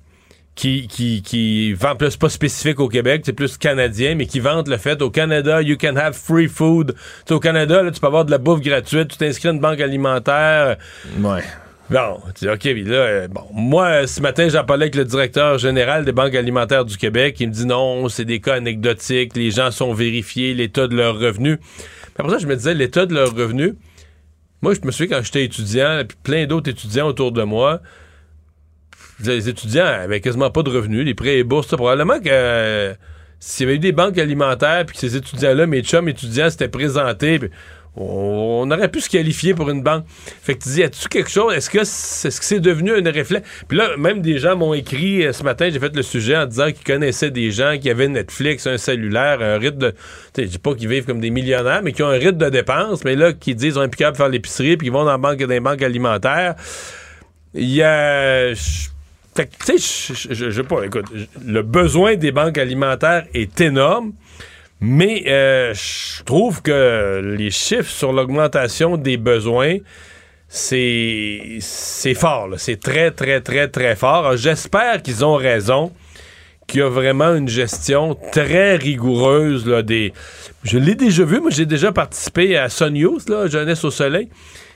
qui, qui, qui vend plus pas spécifique au Québec, c'est plus canadien, mais qui vendent le fait au Canada, you can have free food. au Canada, là, tu peux avoir de la bouffe gratuite, tu t'inscris à une banque alimentaire. Ouais. Bon, tu dis, OK, là, euh, bon, moi, ce matin, j'en parlais avec le directeur général des banques alimentaires du Québec. Il me dit non, c'est des cas anecdotiques, les gens sont vérifiés, l'état de leurs revenus. Après ça, je me disais, l'état de leurs revenus. Moi, je me souviens quand j'étais étudiant, puis plein d'autres étudiants autour de moi, les étudiants avaient quasiment pas de revenus, les prêts et bourses, probablement que euh, s'il y avait eu des banques alimentaires puis que ces étudiants-là, mes chums étudiants, s'étaient présentés, on, aurait pu se qualifier pour une banque. Fait que tu dis, as-tu quelque chose? Est-ce que c'est -ce c'est devenu un reflet? Puis là, même des gens m'ont écrit euh, ce matin, j'ai fait le sujet en disant qu'ils connaissaient des gens qui avaient Netflix, un cellulaire, un rythme de. Je dis pas qu'ils vivent comme des millionnaires, mais qui ont un rythme de dépenses, mais là, qui disent, ils ont un faire l'épicerie, puis ils vont dans, la banque, dans les banques alimentaires. Il y a tu sais, je, je, pas, écoute, le besoin des banques alimentaires est énorme, mais euh, je trouve que les chiffres sur l'augmentation des besoins, c'est c'est fort, c'est très, très, très, très fort. J'espère qu'ils ont raison qu'il y a vraiment une gestion très rigoureuse là, des. Je l'ai déjà vu, moi j'ai déjà participé à Sun là, Jeunesse au Soleil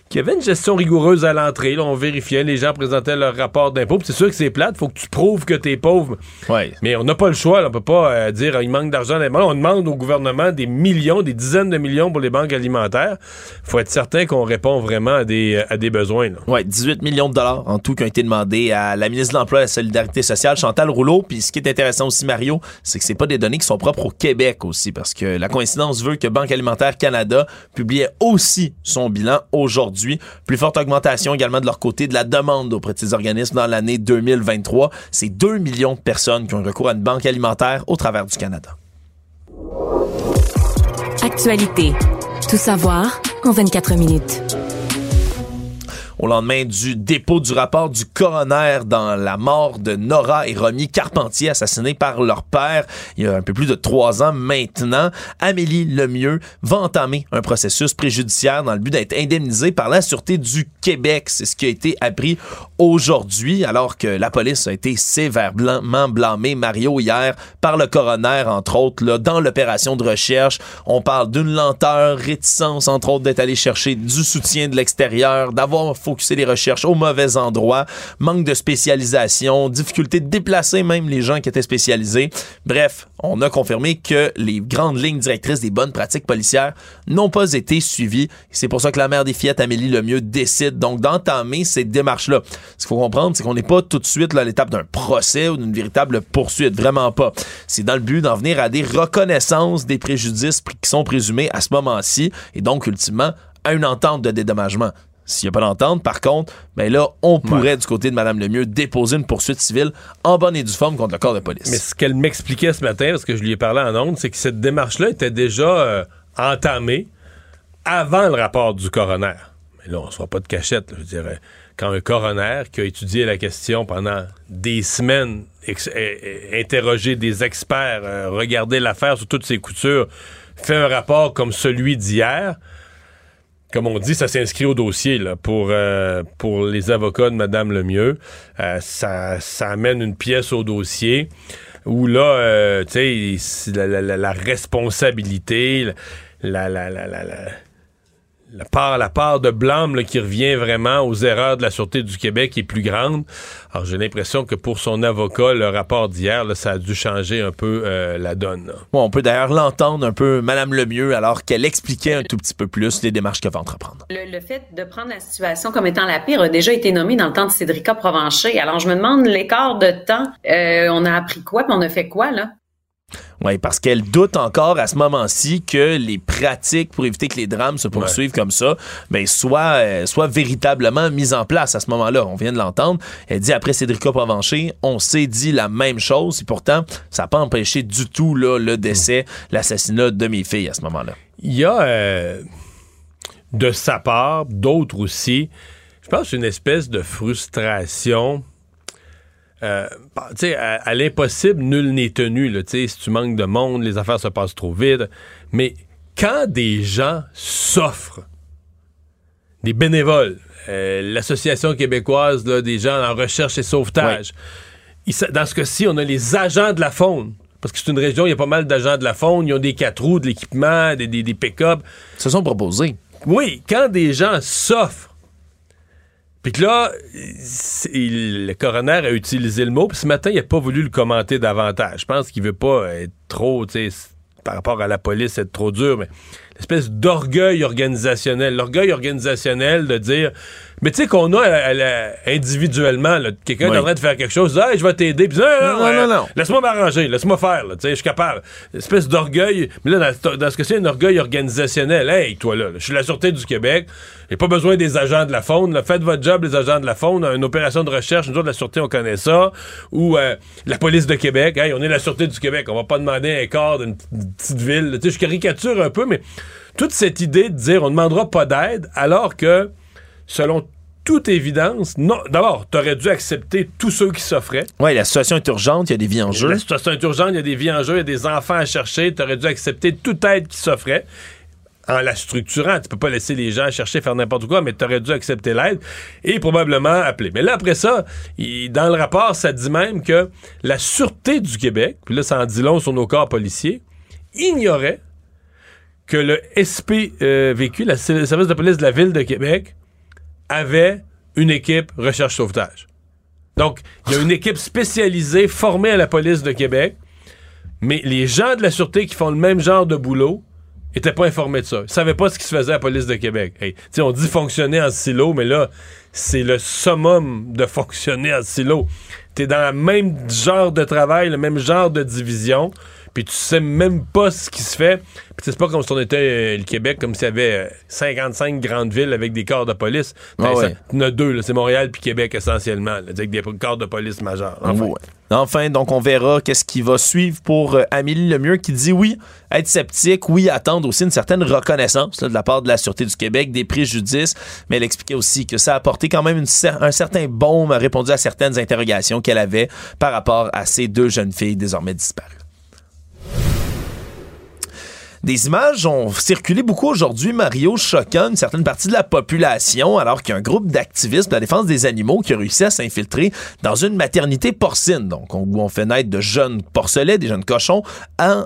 qu'il y avait une gestion rigoureuse à l'entrée. on vérifiait, les gens présentaient leur rapport d'impôt. C'est sûr que c'est plate, faut que tu prouves que tu es pauvre. Ouais. Mais on n'a pas le choix. On peut pas euh, dire il manque d'argent. On demande au gouvernement des millions, des dizaines de millions pour les banques alimentaires. faut être certain qu'on répond vraiment à des, à des besoins. Oui, 18 millions de dollars en tout qui ont été demandés à la ministre de l'Emploi et de la Solidarité sociale, Chantal Rouleau. Puis ce qui est intéressant aussi, Mario, c'est que c'est pas des données qui sont propres au Québec aussi, parce que la coïncidence veut que Banque alimentaire Canada publiait aussi son bilan aujourd'hui plus forte augmentation également de leur côté de la demande auprès de ces organismes dans l'année 2023. C'est 2 millions de personnes qui ont recours à une banque alimentaire au travers du Canada. Actualité. Tout savoir en 24 minutes au lendemain du dépôt du rapport du coroner dans la mort de Nora et Romy Carpentier, assassinés par leur père il y a un peu plus de trois ans maintenant. Amélie Lemieux va entamer un processus préjudiciaire dans le but d'être indemnisée par la Sûreté du Québec. C'est ce qui a été appris aujourd'hui, alors que la police a été sévèrement blâmée, Mario, hier, par le coroner, entre autres, là, dans l'opération de recherche. On parle d'une lenteur, réticence, entre autres, d'être allé chercher du soutien de l'extérieur, d'avoir focuser les recherches au mauvais endroit, manque de spécialisation, difficulté de déplacer même les gens qui étaient spécialisés. Bref, on a confirmé que les grandes lignes directrices des bonnes pratiques policières n'ont pas été suivies. C'est pour ça que la maire des Fillettes, Amélie Lemieux, décide donc d'entamer ces démarches-là. Ce qu'il faut comprendre, c'est qu'on n'est pas tout de suite à l'étape d'un procès ou d'une véritable poursuite. Vraiment pas. C'est dans le but d'en venir à des reconnaissances des préjudices qui sont présumés à ce moment-ci et donc, ultimement, à une entente de dédommagement. S'il n'y a pas d'entente, par contre, ben là, on pourrait, du côté de Mme Lemieux, déposer une poursuite civile en bonne et due forme contre le corps de police. Mais ce qu'elle m'expliquait ce matin, parce que je lui ai parlé en ondes, c'est que cette démarche-là était déjà euh, entamée avant le rapport du coroner. Mais là, on ne se voit pas de cachette, je dirais. Quand un coroner qui a étudié la question pendant des semaines, interrogé des experts, euh, regardé l'affaire sous toutes ses coutures, fait un rapport comme celui d'hier, comme on dit, ça s'inscrit au dossier là, pour, euh, pour les avocats de Madame Lemieux. Euh, ça, ça amène une pièce au dossier où là, euh, tu sais, la, la, la, responsabilité, la, la, la, la, la part, la part de blâme qui revient vraiment aux erreurs de la Sûreté du Québec est plus grande. Alors, j'ai l'impression que pour son avocat, le rapport d'hier, ça a dû changer un peu euh, la donne. Bon, on peut d'ailleurs l'entendre un peu, Madame Lemieux, alors qu'elle expliquait un tout petit peu plus les démarches qu'elle va entreprendre. Le, fait de prendre la situation comme étant la pire a déjà été nommé dans le temps de Cédrica Provencher. Alors, je me demande l'écart de temps. Euh, on a appris quoi, puis on a fait quoi, là? Oui, parce qu'elle doute encore à ce moment-ci que les pratiques pour éviter que les drames se poursuivent comme ça, ben, soient, euh, soient véritablement mises en place à ce moment-là. On vient de l'entendre. Elle dit après Cédrica Provencher, on s'est dit la même chose et pourtant, ça n'a pas empêché du tout là, le décès, l'assassinat de mes filles à ce moment-là. Il y a euh, de sa part, d'autres aussi, je pense une espèce de frustration euh, à, à l'impossible, nul n'est tenu. Là, si tu manques de monde, les affaires se passent trop vite. Mais quand des gens s'offrent, des bénévoles, euh, l'Association québécoise des gens en recherche et sauvetage, dans ce cas-ci, on a les agents de la faune. Parce que c'est une région, il y a pas mal d'agents de la faune, ils ont des quatre roues, de l'équipement, des, des, des pick-up. Se sont proposés. Oui, quand des gens s'offrent puis que là, le coroner a utilisé le mot, puis ce matin, il n'a pas voulu le commenter davantage. Je pense qu'il veut pas être trop, tu sais, par rapport à la police, être trop dur, mais l'espèce d'orgueil organisationnel. L'orgueil organisationnel de dire mais tu sais qu'on a individuellement, quelqu'un est en train de faire quelque chose, hey, je vais t'aider, puis non, non, non, non, laisse-moi m'arranger, laisse-moi faire, tu sais, je suis capable. Une espèce d'orgueil, mais là, dans, ce cas-ci, un orgueil organisationnel. Hey, toi là, je suis la Sûreté du Québec, j'ai pas besoin des agents de la faune, là, faites votre job, les agents de la faune, une opération de recherche, nous autres, la Sûreté, on connaît ça, ou euh, la police de Québec, hey, on est la Sûreté du Québec, on va pas demander un corps d'une petite ville, tu sais, je caricature un peu, mais toute cette idée de dire on ne demandera pas d'aide alors que selon toute évidence, non. D'abord, tu aurais dû accepter tous ceux qui s'offraient. Oui, la situation est urgente, il y a des vies en jeu. La situation est urgente, il y a des vies en jeu, il y a des enfants à chercher. Tu aurais dû accepter toute aide qui s'offrait en la structurant. Tu peux pas laisser les gens chercher, faire n'importe quoi, mais tu aurais dû accepter l'aide et probablement appeler. Mais là, après ça, dans le rapport, ça dit même que la Sûreté du Québec, puis là, ça en dit long sur nos corps policiers, ignorait que le SPVQ, euh, le service de police de la Ville de Québec, avait une équipe recherche-sauvetage. Donc, il y a une équipe spécialisée formée à la police de Québec, mais les gens de la Sûreté qui font le même genre de boulot étaient pas informés de ça. Ils savaient pas ce qui se faisait à la police de Québec. On dit fonctionner en silo, mais là, c'est le summum de fonctionner en silo. Tu es dans le même genre de travail, le même genre de division puis tu sais même pas ce qui se fait. Puis c'est pas comme si on était euh, le Québec, comme s'il y avait 55 euh, grandes villes avec des corps de police. Ah il y en a deux, c'est Montréal puis Québec essentiellement, avec des corps de police majeurs. Enfin. enfin, donc on verra qu'est-ce qui va suivre pour euh, Amélie Lemieux qui dit oui, être sceptique, oui, attendre aussi une certaine reconnaissance de la part de la Sûreté du Québec, des préjudices, mais elle expliquait aussi que ça a apporté quand même un certain baume, a répondu à certaines interrogations qu'elle avait par rapport à ces deux jeunes filles désormais disparues. Des images ont circulé beaucoup aujourd'hui, Mario, choquant une certaine partie de la population, alors qu'il y a un groupe d'activistes de la défense des animaux qui a réussi à s'infiltrer dans une maternité porcine, donc où on fait naître de jeunes porcelets, des jeunes cochons,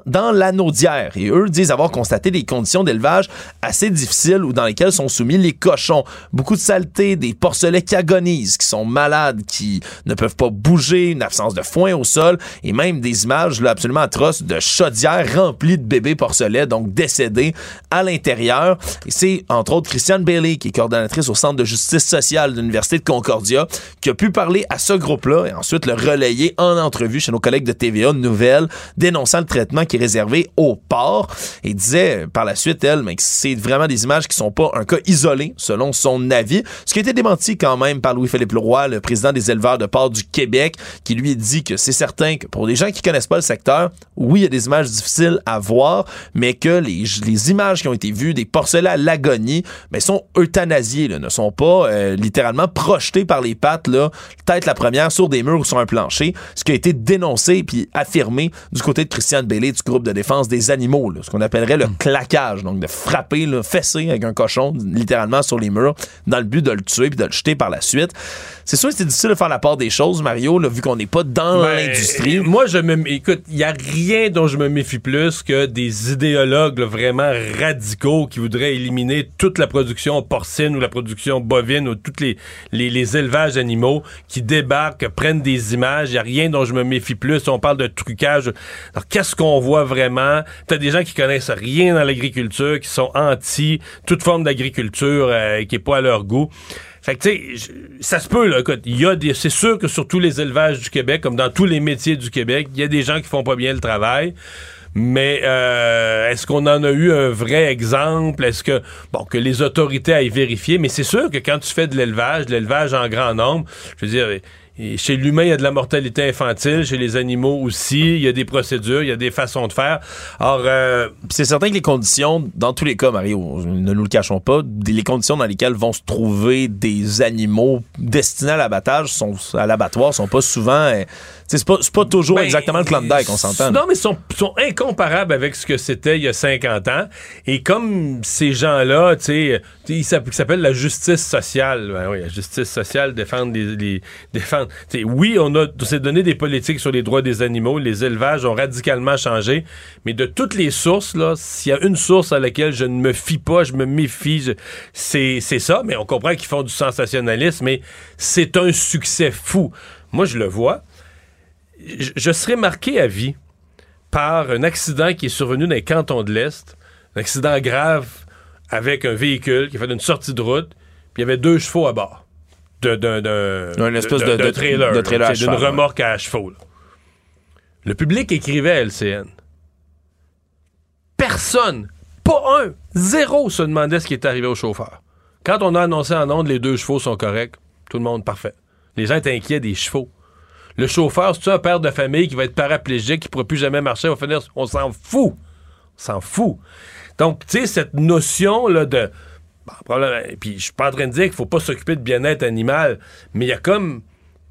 dans l'anneau. Et eux disent avoir constaté des conditions d'élevage assez difficiles ou dans lesquelles sont soumis les cochons. Beaucoup de saleté, des porcelets qui agonisent, qui sont malades, qui ne peuvent pas bouger, une absence de foin au sol, et même des images là, absolument atroces de chaudières remplies de bébés porcelets, donc décédés à l'intérieur. Et c'est entre autres Christiane Bailey, qui est coordonnatrice au Centre de justice sociale de l'Université de Concordia, qui a pu parler à ce groupe-là et ensuite le relayer en entrevue chez nos collègues de TVA Nouvelle, dénonçant le traitement qui est réservé aux porcs. Et disait par la suite, elle, mais que c'est vraiment des images qui sont pas un cas isolé, selon son avis. Ce qui a été démenti quand même par Louis-Philippe Leroy, le président des éleveurs de porcs du Québec, qui lui dit que c'est certain que pour des gens qui connaissent pas le secteur, oui, il y a des images difficiles à voir, mais que les, les images qui ont été vues des porcelets à l'agonie, mais sont euthanasiés, là, ne sont pas euh, littéralement projetés par les pattes, là, tête la première sur des murs ou sur un plancher, ce qui a été dénoncé puis affirmé du côté de Christiane Bailey du groupe de défense des animaux, ce qu'on appellerait le claquage, donc de frapper, le fesser avec un cochon littéralement sur les murs dans le but de le tuer puis de le jeter par la suite. C'est sûr que c'est difficile de faire la part des choses, Mario, là, vu qu'on n'est pas dans Ben, l'industrie. Moi, je me. Écoute, il n'y a rien dont je me méfie plus que des vraiment radicaux qui voudraient éliminer toute la production porcine ou la production bovine ou tous les, élevages animaux qui débarquent, prennent des images. Il n'y a rien dont je me méfie plus. On parle de trucage. Alors, qu'est-ce qu'on voit vraiment? T'as des gens qui connaissent rien dans l'agriculture, qui sont anti toute forme d'agriculture euh, qui est pas à leur goût. Fait que, tu sais, ça se peut, là. Il y a c'est sûr que sur tous les élevages du Québec, comme dans tous les métiers du Québec, il y a des gens qui font pas bien le travail. Mais euh, est-ce qu'on en a eu un vrai exemple? Est-ce que, bon, que les autorités aillent vérifier? Mais c'est sûr que quand tu fais de l'élevage, de l'élevage en grand nombre, je veux dire, chez l'humain, il y a de la mortalité infantile, chez les animaux aussi, il y a des procédures, il y a des façons de faire. Alors, euh, c'est certain que les conditions, dans tous les cas, Mario, ne nous le cachons pas, les conditions dans lesquelles vont se trouver des animaux destinés à l'abattage, à l'abattoir, sont pas souvent. sais, c'est pas, pas toujours Ben, exactement le Klondike, on s'entend. Non, mais ils sont, sont incomparables avec ce que c'était il y a 50 ans. Et comme ces gens-là, tu sais, tu sais, ils s'app- ils s'appellent la justice sociale. Ben oui, la justice sociale, défendre les. les- défendre. tu sais, oui, on a s'est donné des politiques sur les droits des animaux. Les élevages ont radicalement changé. Mais de toutes les sources, là, s'il y a une source à laquelle je ne me fie pas, je me méfie, c'est ça. Mais on comprend qu'ils font du sensationnalisme. Mais c'est un succès fou. Moi, je le vois je, je serais marqué à vie par un accident qui est survenu dans les cantons de l'Est, un accident grave avec un véhicule qui a fait une sortie de route, puis il y avait deux chevaux à bord. D'un, espèce de- trailer, de trailer d'une ouais. remorque à chevaux. là. Le public écrivait à LCN. Personne, pas un, zéro se demandait ce qui est arrivé au chauffeur. Quand on a annoncé en ondes les deux chevaux sont corrects, tout le monde parfait. Les gens étaient inquiets des chevaux. Le chauffeur, c'est un père de famille qui va être paraplégique, qui ne pourra plus jamais marcher, va finir. On s'en fout. On s'en fout. Donc, tu sais, cette notion là, de. Bon, problème, puis, je suis pas en train de dire qu'il faut pas s'occuper de bien-être animal, mais il y a comme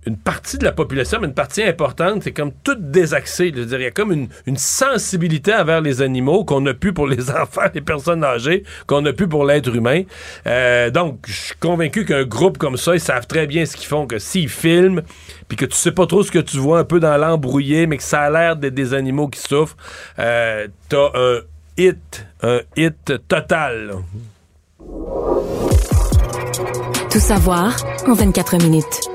une partie de la population, mais une partie importante, c'est comme toute désaxée. Je veux dire, il y a comme une, une sensibilité envers les animaux qu'on n'a plus pour les enfants, les personnes âgées, qu'on n'a plus pour l'être humain. Euh, donc, je suis convaincu qu'un groupe comme ça, ils savent très bien ce qu'ils font, que s'ils filment, puis que tu sais pas trop ce que tu vois un peu dans l'embrouillé, mais que ça a l'air d'être des animaux qui souffrent, euh, t'as un hit, un hit total. Tout savoir en 24 minutes.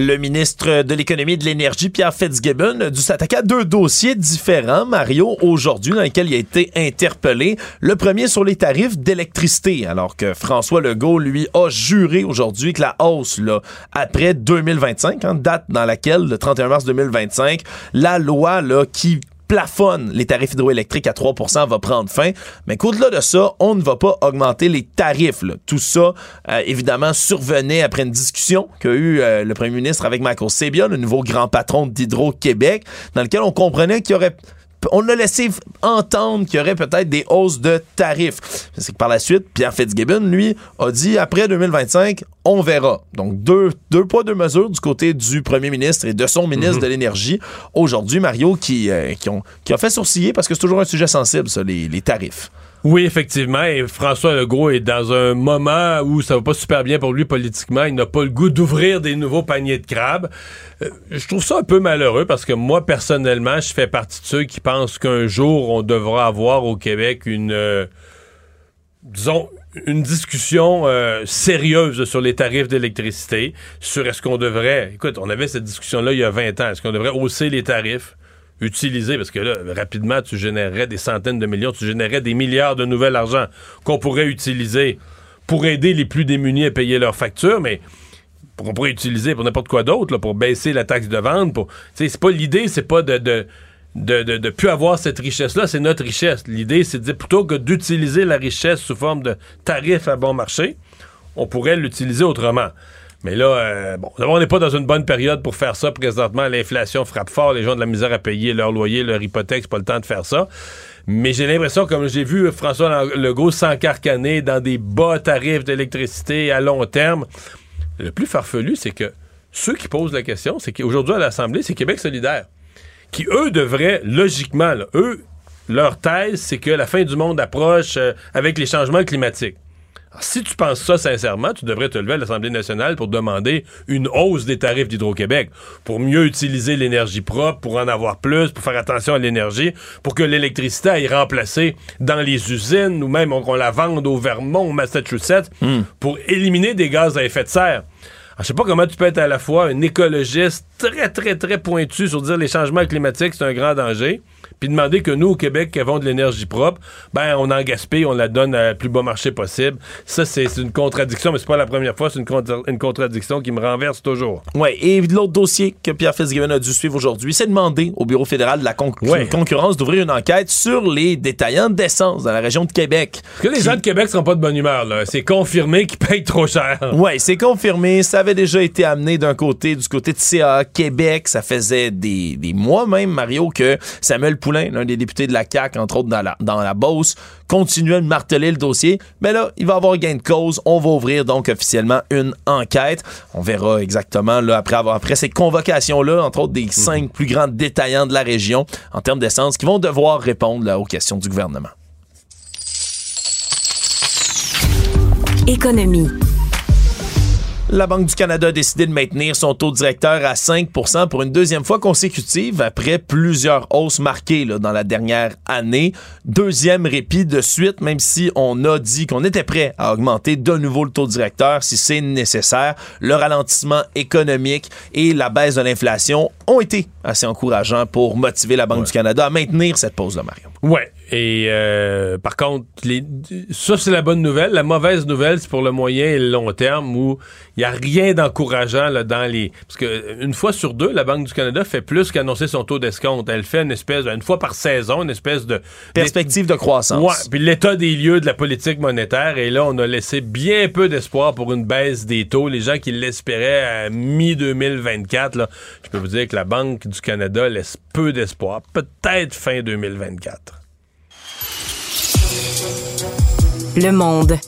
Le ministre de l'Économie et de l'Énergie, Pierre Fitzgibbon, a dû s'attaquer à deux dossiers différents, Mario, aujourd'hui, dans lesquels il a été interpellé. Le premier sur les tarifs d'électricité, alors que François Legault, lui, a juré aujourd'hui que la hausse, là, après 2025, hein, date dans laquelle, le 31 mars 2025, la loi, là, qui plafonne les tarifs hydroélectriques à 3% va prendre fin, mais qu'au-delà de ça, on ne va pas augmenter les tarifs. Tout ça, euh, évidemment, survenait après une discussion qu'a eu euh, le premier ministre avec Michael Sabia, le nouveau grand patron d'Hydro-Québec, dans lequel on comprenait qu'il y aurait on a laissé entendre qu'il y aurait peut-être des hausses de tarifs. C'est que par la suite, Pierre Fitzgibbon, lui, a dit après 2025, on verra. Donc, deux, deux poids, deux mesures du côté du premier ministre et de son ministre mhm. de l'Énergie. Aujourd'hui, Mario, qui, euh, qui, ont, qui a fait sourciller parce que c'est toujours un sujet sensible, ça, les, les tarifs. Oui, effectivement. Et François Legault est dans un moment où ça va pas super bien pour lui politiquement. Il n'a pas le goût d'ouvrir des nouveaux paniers de crabes. Euh, je trouve ça un peu malheureux parce que moi, personnellement, je fais partie de ceux qui pensent qu'un jour, on devra avoir au Québec une, euh, discussion euh, sérieuse sur les tarifs d'électricité, sur est-ce qu'on devrait, écoute, on avait cette discussion-là il y a 20 ans, est-ce qu'on devrait hausser les tarifs? Utiliser, parce que là, rapidement, tu générerais des centaines de millions, tu générerais des milliards de nouvel argent qu'on pourrait utiliser pour aider les plus démunis à payer leurs factures, mais qu'on pourrait utiliser pour n'importe quoi d'autre, pour baisser la taxe de vente. Pour, c'est pas l'idée, c'est pas de, de plus avoir cette richesse-là, c'est notre richesse. L'idée, c'est de dire plutôt que d'utiliser la richesse sous forme de tarifs à bon marché, on pourrait l'utiliser autrement. Mais là, euh, bon, on n'est pas dans une bonne période pour faire ça. Présentement, l'inflation frappe fort. Les gens ont de la misère à payer leur loyer, leur hypothèque. Pas le temps de faire ça. Mais j'ai l'impression, comme j'ai vu François Legault s'encarcaner dans des bas tarifs d'électricité à long terme, le plus farfelu, c'est que ceux qui posent la question, c'est qu'aujourd'hui à l'Assemblée, c'est Québec solidaire. Qui, eux, devraient, logiquement, eux, leur thèse, c'est que la fin du monde approche euh, avec les changements climatiques si tu penses ça sincèrement, tu devrais te lever à l'Assemblée nationale pour demander une hausse des tarifs d'Hydro-Québec, pour mieux utiliser l'énergie propre, pour en avoir plus, pour faire attention à l'énergie, pour que l'électricité aille remplacer dans les usines ou même qu'on la vende au Vermont, au Massachusetts, hmm. pour éliminer des gaz à effet de serre. Je sais pas comment tu peux être à la fois un écologiste très, très, très pointu sur dire les changements climatiques, c'est un grand danger, puis demander que nous, au Québec, qui avons de l'énergie propre, ben, on en gaspille, on la donne à plus bas marché possible. Ça, c'est une contradiction, mais c'est pas la première fois, c'est une, contradiction qui me renverse toujours. Oui, et l'autre dossier que Pierre Fitzgibbon a dû suivre aujourd'hui, c'est demander au Bureau fédéral de la concurrence d'ouvrir une enquête sur les détaillants d'essence dans la région de Québec. Parce que les gens de Québec seront pas de bonne humeur, là. C'est confirmé qu'ils payent trop cher. Oui, c'est confirmé. Ça avait déjà été amené d'un côté, du côté de CA Québec. Ça faisait des, des mois même, Mario, que Samuel l'un des députés de la CAQ, entre autres dans la, dans la Beauce, continuait de marteler le dossier. Mais là, il va avoir gain de cause. On va ouvrir donc officiellement une enquête. On verra exactement là, après, avoir, après ces convocations-là, entre autres des mhm. cinq plus grands détaillants de la région en termes d'essence, qui vont devoir répondre là, aux questions du gouvernement. Économie. La Banque du Canada a décidé de maintenir son taux directeur à 5% pour une deuxième fois consécutive après plusieurs hausses marquées dans la dernière année. Deuxième répit de suite, même si on a dit qu'on était prêt à augmenter de nouveau le taux directeur si c'est nécessaire. Le ralentissement économique et la baisse de l'inflation ont été assez encourageants pour motiver la Banque du Canada à maintenir cette pause-là, Mario. Ouais, et euh, par contre, les, ça c'est la bonne nouvelle. La mauvaise nouvelle, c'est pour le moyen et le long terme où il n'y a rien d'encourageant là, dans les. Parce que une fois sur deux, la Banque du Canada fait plus qu'annoncer son taux d'escompte. Elle fait une espèce, une fois par saison, une espèce de perspective de croissance. Ouais, puis l'état des lieux de la politique monétaire. Et là, on a laissé bien peu d'espoir pour une baisse des taux. Les gens qui l'espéraient à mi 2024, je peux vous dire que la Banque du Canada laisse peu d'espoir. Peut-être fin 2024. Le Monde.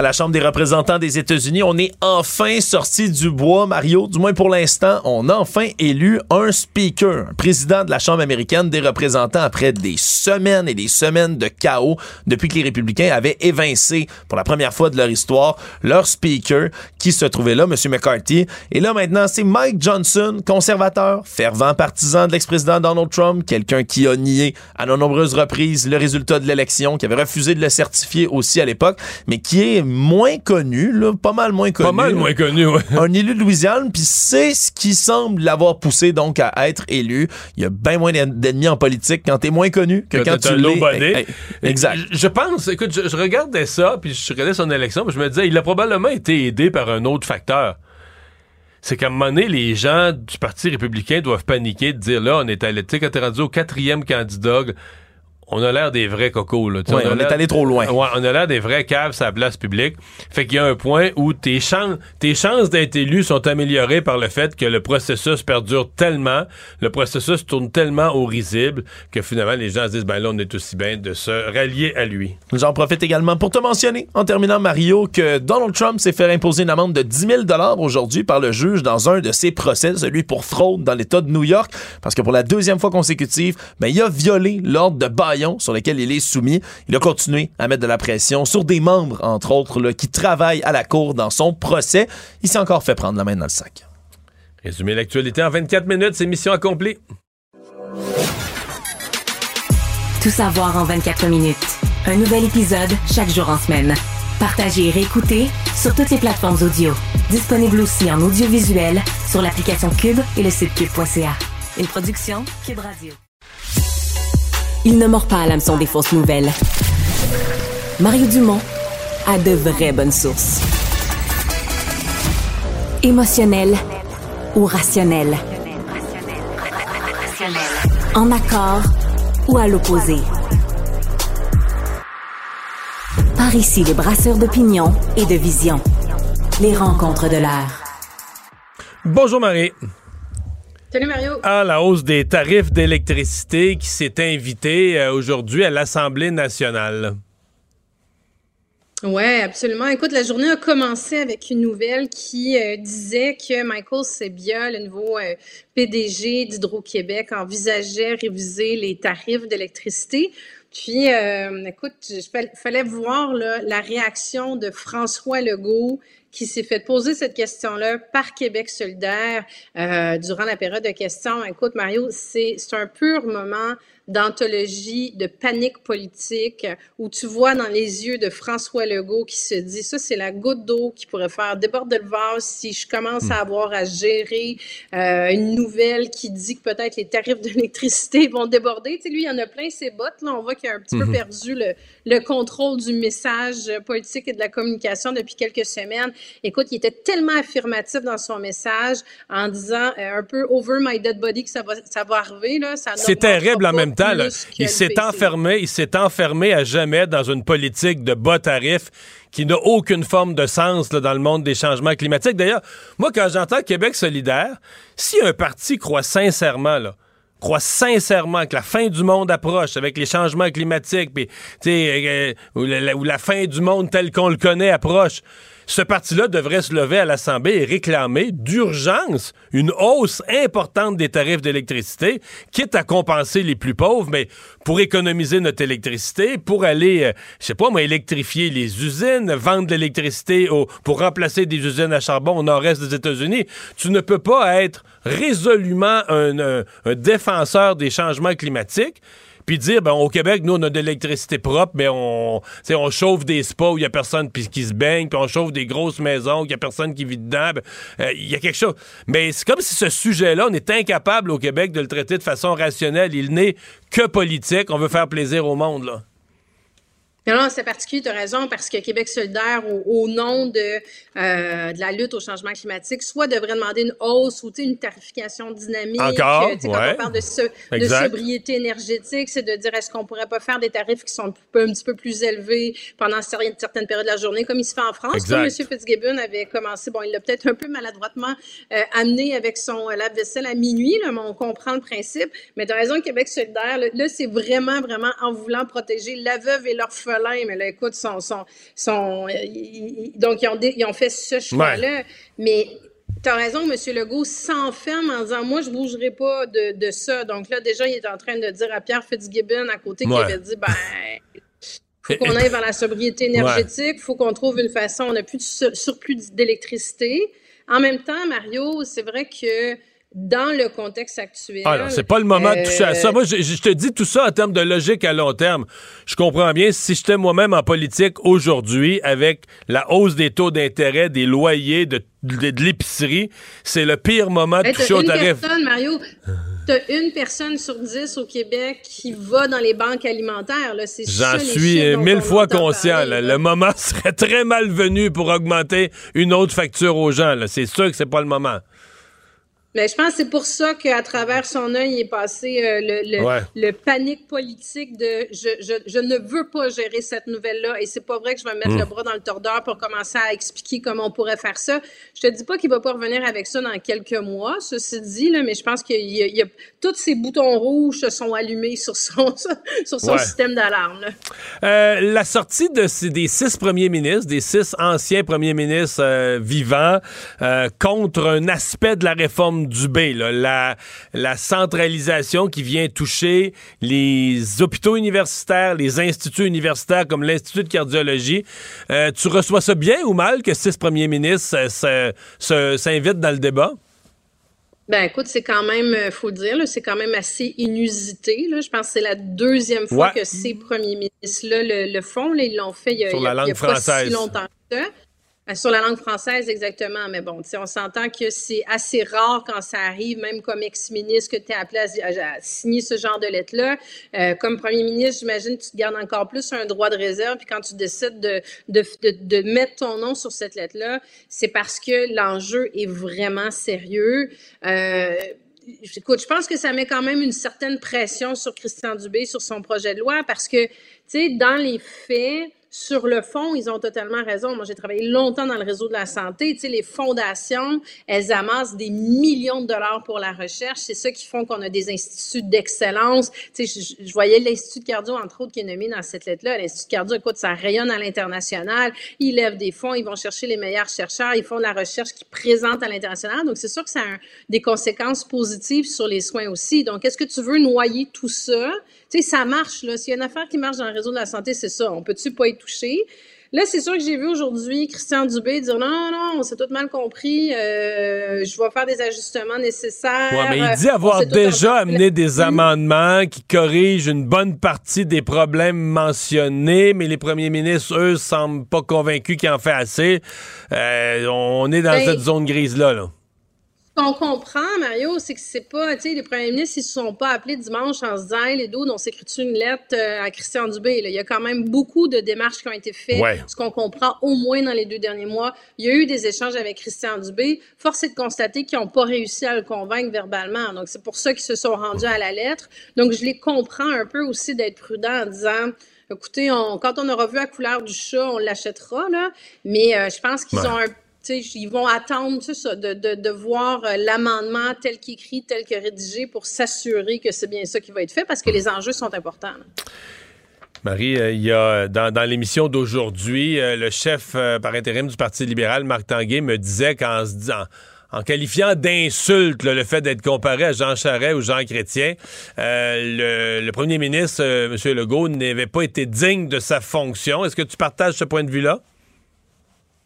À la Chambre des représentants des États-Unis, on est enfin sorti du bois, Mario. Du moins pour l'instant, on a enfin élu un speaker, un président de la Chambre américaine des représentants après des semaines et des semaines de chaos depuis que les républicains avaient évincé pour la première fois de leur histoire leur speaker qui se trouvait là, M. McCarthy. Et là maintenant, c'est Mike Johnson, conservateur, fervent partisan de l'ex-président Donald Trump, quelqu'un qui a nié à de nombreuses reprises le résultat de l'élection, qui avait refusé de le certifier aussi à l'époque, mais qui est moins connu, là, pas mal moins connu. Pas mal moins connu, oui. Un élu de Louisiane, puis c'est ce qui semble l'avoir poussé donc à être élu. Il y a bien moins d'ennemis en politique quand t'es moins connu que, quand tu l'es. exact. Je, pense, écoute, je, regardais ça, puis je regardais son élection, puis je me disais, il a probablement été aidé par un autre facteur c'est qu'à un moment donné, les gens du Parti républicain doivent paniquer de dire là, on est à l'éthique, quand t'es rendu au quatrième candidat, on a l'air des vrais cocos. Là. on, est allé trop loin. Ouais, on a l'air des vrais caves à la place publique. Fait qu'il y a un point où tes chances, tes chances d'être élu sont améliorées par le fait que le processus perdure tellement, le processus tourne tellement au risible que finalement les gens se disent ben là on est aussi bien de se rallier à lui. J'en profite également pour te mentionner en terminant Mario que Donald Trump s'est fait imposer une amende de 10 000 dollars aujourd'hui par le juge dans un de ses procès, celui pour fraude dans l'État de New York, parce que pour la deuxième fois consécutive, ben, il a violé l'ordre de sur lequel il est soumis. Il a continué à mettre de la pression sur des membres, entre autres, là, qui travaillent à la cour dans son procès. Il s'est encore fait prendre la main dans le sac. Résumer l'actualité en 24 minutes, c'est mission accomplie. Tout savoir en 24 minutes. Un nouvel épisode chaque jour en semaine. Partagez et réécoutez sur toutes les plateformes audio. Disponible aussi en audiovisuel sur l'application Cube et le site cube.ca. Une production Cube Radio. Il ne mord pas à l'hameçon des fausses nouvelles. Mario Dumont a de vraies bonnes sources. Émotionnel ou rationnel? En accord ou à l'opposé? Par ici, les brasseurs d'opinion et de vision. Les rencontres de l'air. Bonjour Marie. Salut Mario. À la hausse des tarifs d'électricité qui s'est invitée euh, aujourd'hui à l'Assemblée nationale. Oui, absolument. Écoute, la journée a commencé avec une nouvelle qui euh, disait que Michael Sebia, le nouveau euh, PDG d'Hydro-Québec, envisageait réviser les tarifs d'électricité. Puis, euh, écoute, il fallait voir la réaction de François Legault qui s'est fait poser cette question-là par Québec solidaire durant la période de questions. Écoute, Mario, c'est un pur moment d'anthologie de panique politique où tu vois dans les yeux de François Legault qui se dit ça c'est la goutte d'eau qui pourrait faire déborder le vase si je commence à hmm. avoir à gérer euh, une nouvelle qui dit que peut-être les tarifs d'électricité vont déborder. Tu sais, lui, il y en a plein ses bottes. Là, on voit qu'il a un petit peu hmm. perdu le, le contrôle du message politique et de la communication depuis quelques semaines. Écoute, il était tellement affirmatif dans son message en disant euh, un peu over my dead body que ça va, ça va arriver. Là, c'est terrible en même temps il s'est enfermé, il s'est enfermé à jamais dans une politique de bas tarifs qui n'a aucune forme de sens dans le monde des changements climatiques. D'ailleurs, moi, quand j'entends Québec solidaire, si un parti croit sincèrement, là, croit sincèrement que la fin du monde approche avec les changements climatiques, puis, euh, ou, la, fin du monde tel qu'on le connaît approche, ce parti-là devrait se lever à l'Assemblée et réclamer d'urgence une hausse importante des tarifs d'électricité, quitte à compenser les plus pauvres, mais pour économiser notre électricité, pour aller, euh, je sais pas moi, électrifier les usines, vendre de l'électricité pour remplacer des usines à charbon au nord-est des États-Unis. Tu ne peux pas être résolument un défenseur des changements climatiques puis dire, ben, au Québec, nous, on a de l'électricité propre, mais on, on chauffe des spas où il n'y a personne qui se baigne, puis on chauffe des grosses maisons où il n'y a personne qui vit dedans. Ben, euh, il y a quelque chose. Mais c'est comme si ce sujet-là, on est incapable au Québec de le traiter de façon rationnelle. Il n'est que politique. On veut faire plaisir au monde, là. Non, c'est particulier, tu as raison, parce que Québec solidaire, au, nom de, euh, de la lutte au changement climatique, soit devrait demander une hausse ou une tarification dynamique. Encore, Quand on parle de, sobriété énergétique, c'est de dire est-ce qu'on pourrait pas faire des tarifs qui sont un, petit peu plus élevés pendant certaines périodes de la journée, comme il se fait en France? Comme M. Fitzgibbon avait commencé, bon, il l'a peut-être un peu maladroitement euh, amené avec son lave-vaisselle à minuit, là, mais on comprend le principe. Mais tu as raison, Québec solidaire, là, c'est vraiment, vraiment en voulant protéger la veuve et l'orphelin mais là, écoute, donc, ils ont, ils ont, fait ce choix-là. Mais tu as raison, M. Legault s'enferme en disant Moi, je ne bougerai pas de, de, ça. Donc là, déjà, il est en train de dire à Pierre Fitzgibbon à côté qui avait dit Ben. faut qu'on aille vers la sobriété énergétique, il faut qu'on trouve une façon, on n'a plus de surplus d'électricité. En même temps, Mario, c'est vrai que dans le contexte actuel. Alors, ah c'est pas le moment de toucher à ça. Euh, moi, je, te dis tout ça en termes de logique à long terme. Je comprends bien. Si j'étais moi-même en politique aujourd'hui, avec la hausse des taux d'intérêt, des loyers, de, de, l'épicerie, c'est le pire moment de toucher au tarif. Personne, Mario, t'as une personne sur dix au Québec qui va dans les banques alimentaires. J'en suis mille fois conscient. Le moment serait très malvenu pour augmenter une autre facture aux gens. C'est sûr que c'est pas le moment. Mais je pense que c'est pour ça qu'à travers son œil est passé euh, le, le, panique politique de je, je, je, ne veux pas gérer cette nouvelle-là et c'est pas vrai que je vais mettre le mm. bras dans le tordeur pour commencer à expliquer comment on pourrait faire ça. Je te dis pas qu'il va pas revenir avec ça dans quelques mois, ceci dit, là, mais je pense qu'il y, a tous ces boutons rouges se sont allumés sur son, sur son système d'alarme. Euh, la sortie de, des six premiers ministres, des six anciens premiers ministres euh, vivants contre un aspect de la réforme du B, la, la centralisation qui vient toucher les hôpitaux universitaires, les instituts universitaires comme l'Institut de cardiologie. Euh, tu reçois ça bien ou mal que six premiers ministres s'invitent dans le débat? Ben écoute, c'est quand même, euh, faut le dire, c'est quand même assez inusité. Là. Je pense que c'est la deuxième fois que ces premiers ministres-là le, font. ils l'ont fait il y a, pas si longtemps que ça. Ben, sur la langue française, exactement. Mais bon, on s'entend que c'est assez rare quand ça arrive, même comme ex-ministre, que tu es appelé à, signer ce genre de lettre-là. Euh, comme premier ministre, j'imagine que tu gardes encore plus un droit de réserve. Puis quand tu décides de, de, de, mettre ton nom sur cette lettre-là, c'est parce que l'enjeu est vraiment sérieux. Euh, écoute, je pense que ça met quand même une certaine pression sur Christian Dubé, sur son projet de loi, parce que, tu sais, dans les faits, sur le fond, ils ont totalement raison. Moi, j'ai travaillé longtemps dans le réseau de la santé. Tu sais, les fondations, elles amassent des millions de dollars pour la recherche. C'est ça qui font qu'on a des instituts d'excellence. Tu sais, je, voyais l'Institut de cardio, entre autres, qui est nommé dans cette lettre-là. L'Institut de cardio, écoute, ça rayonne à l'international. Ils lèvent des fonds, ils vont chercher les meilleurs chercheurs, ils font de la recherche qui présente à l'international. Donc, c'est sûr que ça a des conséquences positives sur les soins aussi. Donc, est-ce que tu veux noyer tout ça? Tu sais, ça marche, là. S'il y a une affaire qui marche dans le réseau de la santé, c'est ça. On peut-tu pas être touché? Là, c'est sûr que j'ai vu aujourd'hui Christian Dubé dire non, non, on s'est tout mal compris, euh, je vais faire des ajustements nécessaires. Ouais, mais il dit avoir déjà amené des amendements qui corrigent une bonne partie des problèmes mentionnés, mais les premiers ministres, eux, semblent pas convaincus qu'il en fait assez. Euh, on est dans ben, cette zone grise-là. Là qu'on comprend, Mario, c'est que c'est pas, tu sais, les premiers ministres, ils se sont pas appelés dimanche en se disant, les dos, on s'écrit une lettre euh, à Christian Dubé. Il y a quand même beaucoup de démarches qui ont été faites. Ce qu'on comprend au moins dans les deux derniers mois, il y a eu des échanges avec Christian Dubé. Force est de constater qu'ils n'ont pas réussi à le convaincre verbalement. Donc, c'est pour ça qu'ils se sont rendus à la lettre. Donc, je les comprends un peu aussi d'être prudents en disant, écoutez, on, quand on aura vu la couleur du chat, on l'achètera, là. Mais euh, je pense qu'ils ont un ils vont attendre ça, de, de, de, voir euh, l'amendement tel qu'écrit, tel que rédigé pour s'assurer que c'est bien ça qui va être fait parce que les enjeux sont importants. Marie, euh, il y a dans, dans l'émission d'aujourd'hui, euh, le chef par intérim du Parti libéral, Marc Tanguay, me disait qu'en se disant en qualifiant d'insulte le fait d'être comparé à Jean Charest ou Jean Chrétien, le, le, premier ministre, M. Legault, n'avait pas été digne de sa fonction. Est-ce que tu partages ce point de vue-là?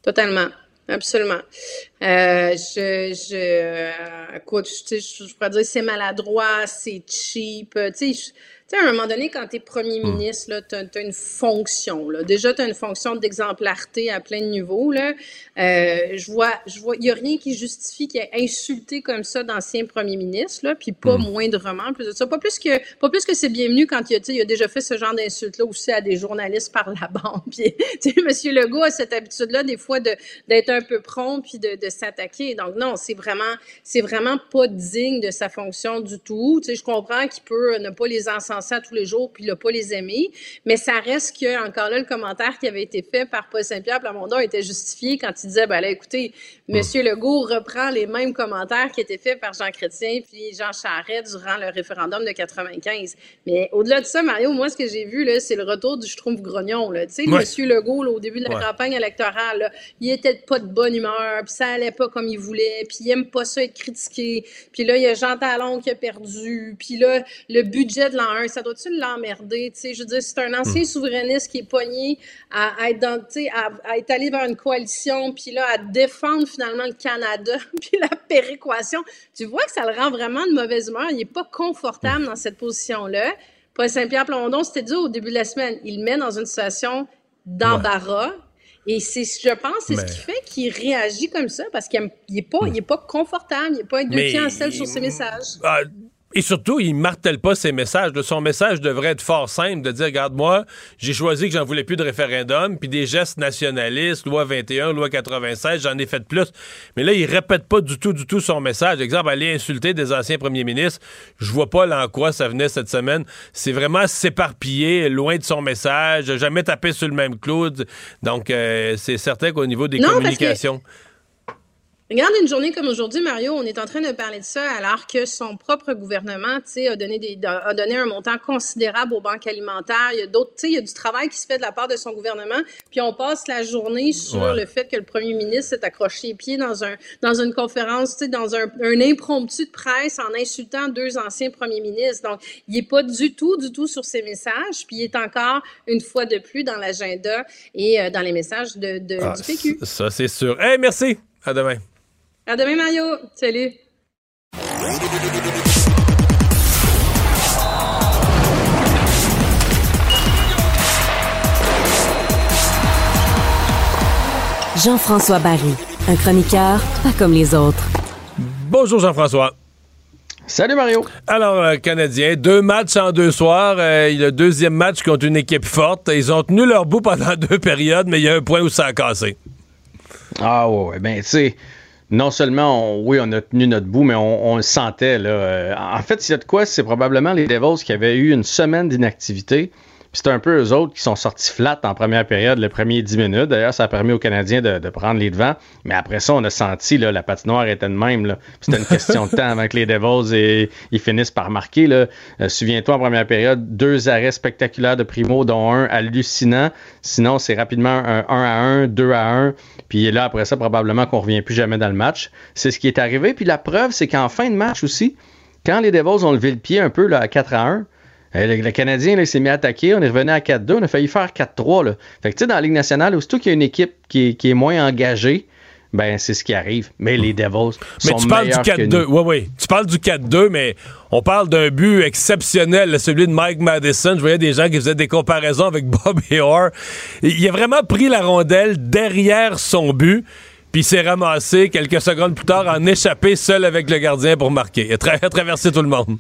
Totalement. Absolument. Euh, je, je, euh, écoute, je, je, je pourrais dire c'est maladroit, c'est cheap. Tu sais, tu sais, à un moment donné, quand tu es premier hmm. ministre, tu as, une fonction. Là. Déjà, tu as une fonction d'exemplarité à plein de niveaux. Là. Euh, je vois, je vois, il n'y a rien qui justifie qu'il ait insulté comme ça d'anciens premiers ministres, là, puis pas hmm. moindrement plus de ça. Pas plus que, pas plus que c'est bienvenu quand il a, il a déjà fait ce genre d'insulte-là aussi à des journalistes par la bande. Puis, tu sais, M. Legault a cette habitude-là, des fois, de, d'être un peu prompt puis de, de s'attaquer. Donc, non, c'est vraiment, c'est vraiment pas digne de sa fonction du tout. Tu sais, je comprends qu'il peut ne pas les ensemble ça tous les jours puis n'a pas les aimer. Mais ça reste que, encore là, le commentaire qui avait été fait par Paul Saint-Pierre Plamondon était justifié quand il disait, ben là, écoutez, M. Legault reprend les mêmes commentaires qui étaient faits par Jean Chrétien puis Jean Charest durant le référendum de 95. Mais au-delà de ça, Mario, moi, ce que j'ai vu, là, c'est le retour du Schtroumpf grognon, là. Tu sais, M. Legault, au début de la campagne électorale, il était pas de bonne humeur, puis ça allait pas comme il voulait, puis il aime pas ça être critiqué. Puis là, il y a Jean Talon qui a perdu, puis là, le budget de l'an 1, ça doit-tu l'emmerder? Tu sais, je veux dire, c'est un ancien hmm. souverainiste qui est pogné à, être dans, tu sais, à, être allé vers une coalition, puis là, à défendre finalement le Canada, puis la péréquation. Tu vois que ça le rend vraiment de mauvaise humeur. Il est pas confortable dans cette position-là. Paul Saint-Pierre Plamondon, c'était dit au début de la semaine, il met dans une situation d'embarras. Et c'est, je pense, c'est ce qui fait qu'il réagit comme ça, parce qu'il n'est pas, il est pas confortable, il n'est pas deux pieds en selle sur ses messages. Ah, Et surtout, il martèle pas ses messages. Son message devrait être fort simple, de dire, regarde, moi, j'ai choisi que j'en voulais plus de référendum, puis des gestes nationalistes, loi 21, loi 96, j'en ai fait plus. Mais là, il répète pas du tout, du tout son message. Exemple, aller insulter des anciens premiers ministres, je vois pas là en quoi ça venait cette semaine. C'est vraiment s'éparpiller, loin de son message, jamais taper sur le même clou. Donc, euh, c'est certain qu'au niveau des communications... Regarde une journée comme aujourd'hui, Mario, on est en train de parler de ça alors que son propre gouvernement, a donné des, a donné un montant considérable aux banques alimentaires. Il y a d'autres, il y a du travail qui se fait de la part de son gouvernement. Puis on passe la journée sur le fait que le premier ministre s'est accroché les pieds dans un, dans une conférence, dans un, un impromptu de presse en insultant deux anciens premiers ministres. Donc, il est pas du tout, du tout sur ses messages. Puis il est encore une fois de plus dans l'agenda et euh, dans les messages de, de ah, du PQ. Ça, c'est sûr. Hey, merci. À demain. À demain, Mario. Salut. Jean-François Barry, un chroniqueur pas comme les autres. Bonjour Jean-François. Salut Mario. Alors, euh, Canadien, deux matchs en deux soirs. Euh, le deuxième match contre une équipe forte. Ils ont tenu leur bout pendant deux périodes, mais il y a un point où ça a cassé. Ah ouais, ben tu sais, non seulement, oui, on a tenu notre bout, mais on, le sentait. Euh, en fait, s'il y de quoi, c'est probablement les Devils qui avaient eu une semaine d'inactivité. C'est un peu eux autres qui sont sortis flat en première période, les premiers 10 minutes. D'ailleurs, ça a permis aux Canadiens de, prendre les devants. Mais après ça, on a senti là, la patinoire était de même. C'était une question de temps avant que les Devils et, ils finissent par marquer. Euh, souviens-toi, en première période, deux arrêts spectaculaires de Primo, dont un hallucinant. Sinon, c'est rapidement un 1 à 1, 2 à 1. Puis là, après ça, probablement qu'on revient plus jamais dans le match. C'est ce qui est arrivé. Puis la preuve, c'est qu'en fin de match aussi, quand les Devils ont levé le pied un peu là, à 4 à 1, euh, le, Canadien il s'est mis à attaquer, on est revenu à 4-2, on a failli faire 4-3. Fait que tu sais, dans la Ligue nationale, aussitôt qu'il y a une équipe qui est, moins engagée, ben c'est ce qui arrive. Mais les Devils sont Mais tu parles du 4-2. Oui, oui. Tu parles du 4-2, mais on parle d'un but exceptionnel, celui de Mike Madison. Je voyais des gens qui faisaient des comparaisons avec Bob Orr. Il a vraiment pris la rondelle derrière son but puis s'est ramassé quelques secondes plus tard en échappé seul avec le gardien pour marquer. Il a traversé tout le monde.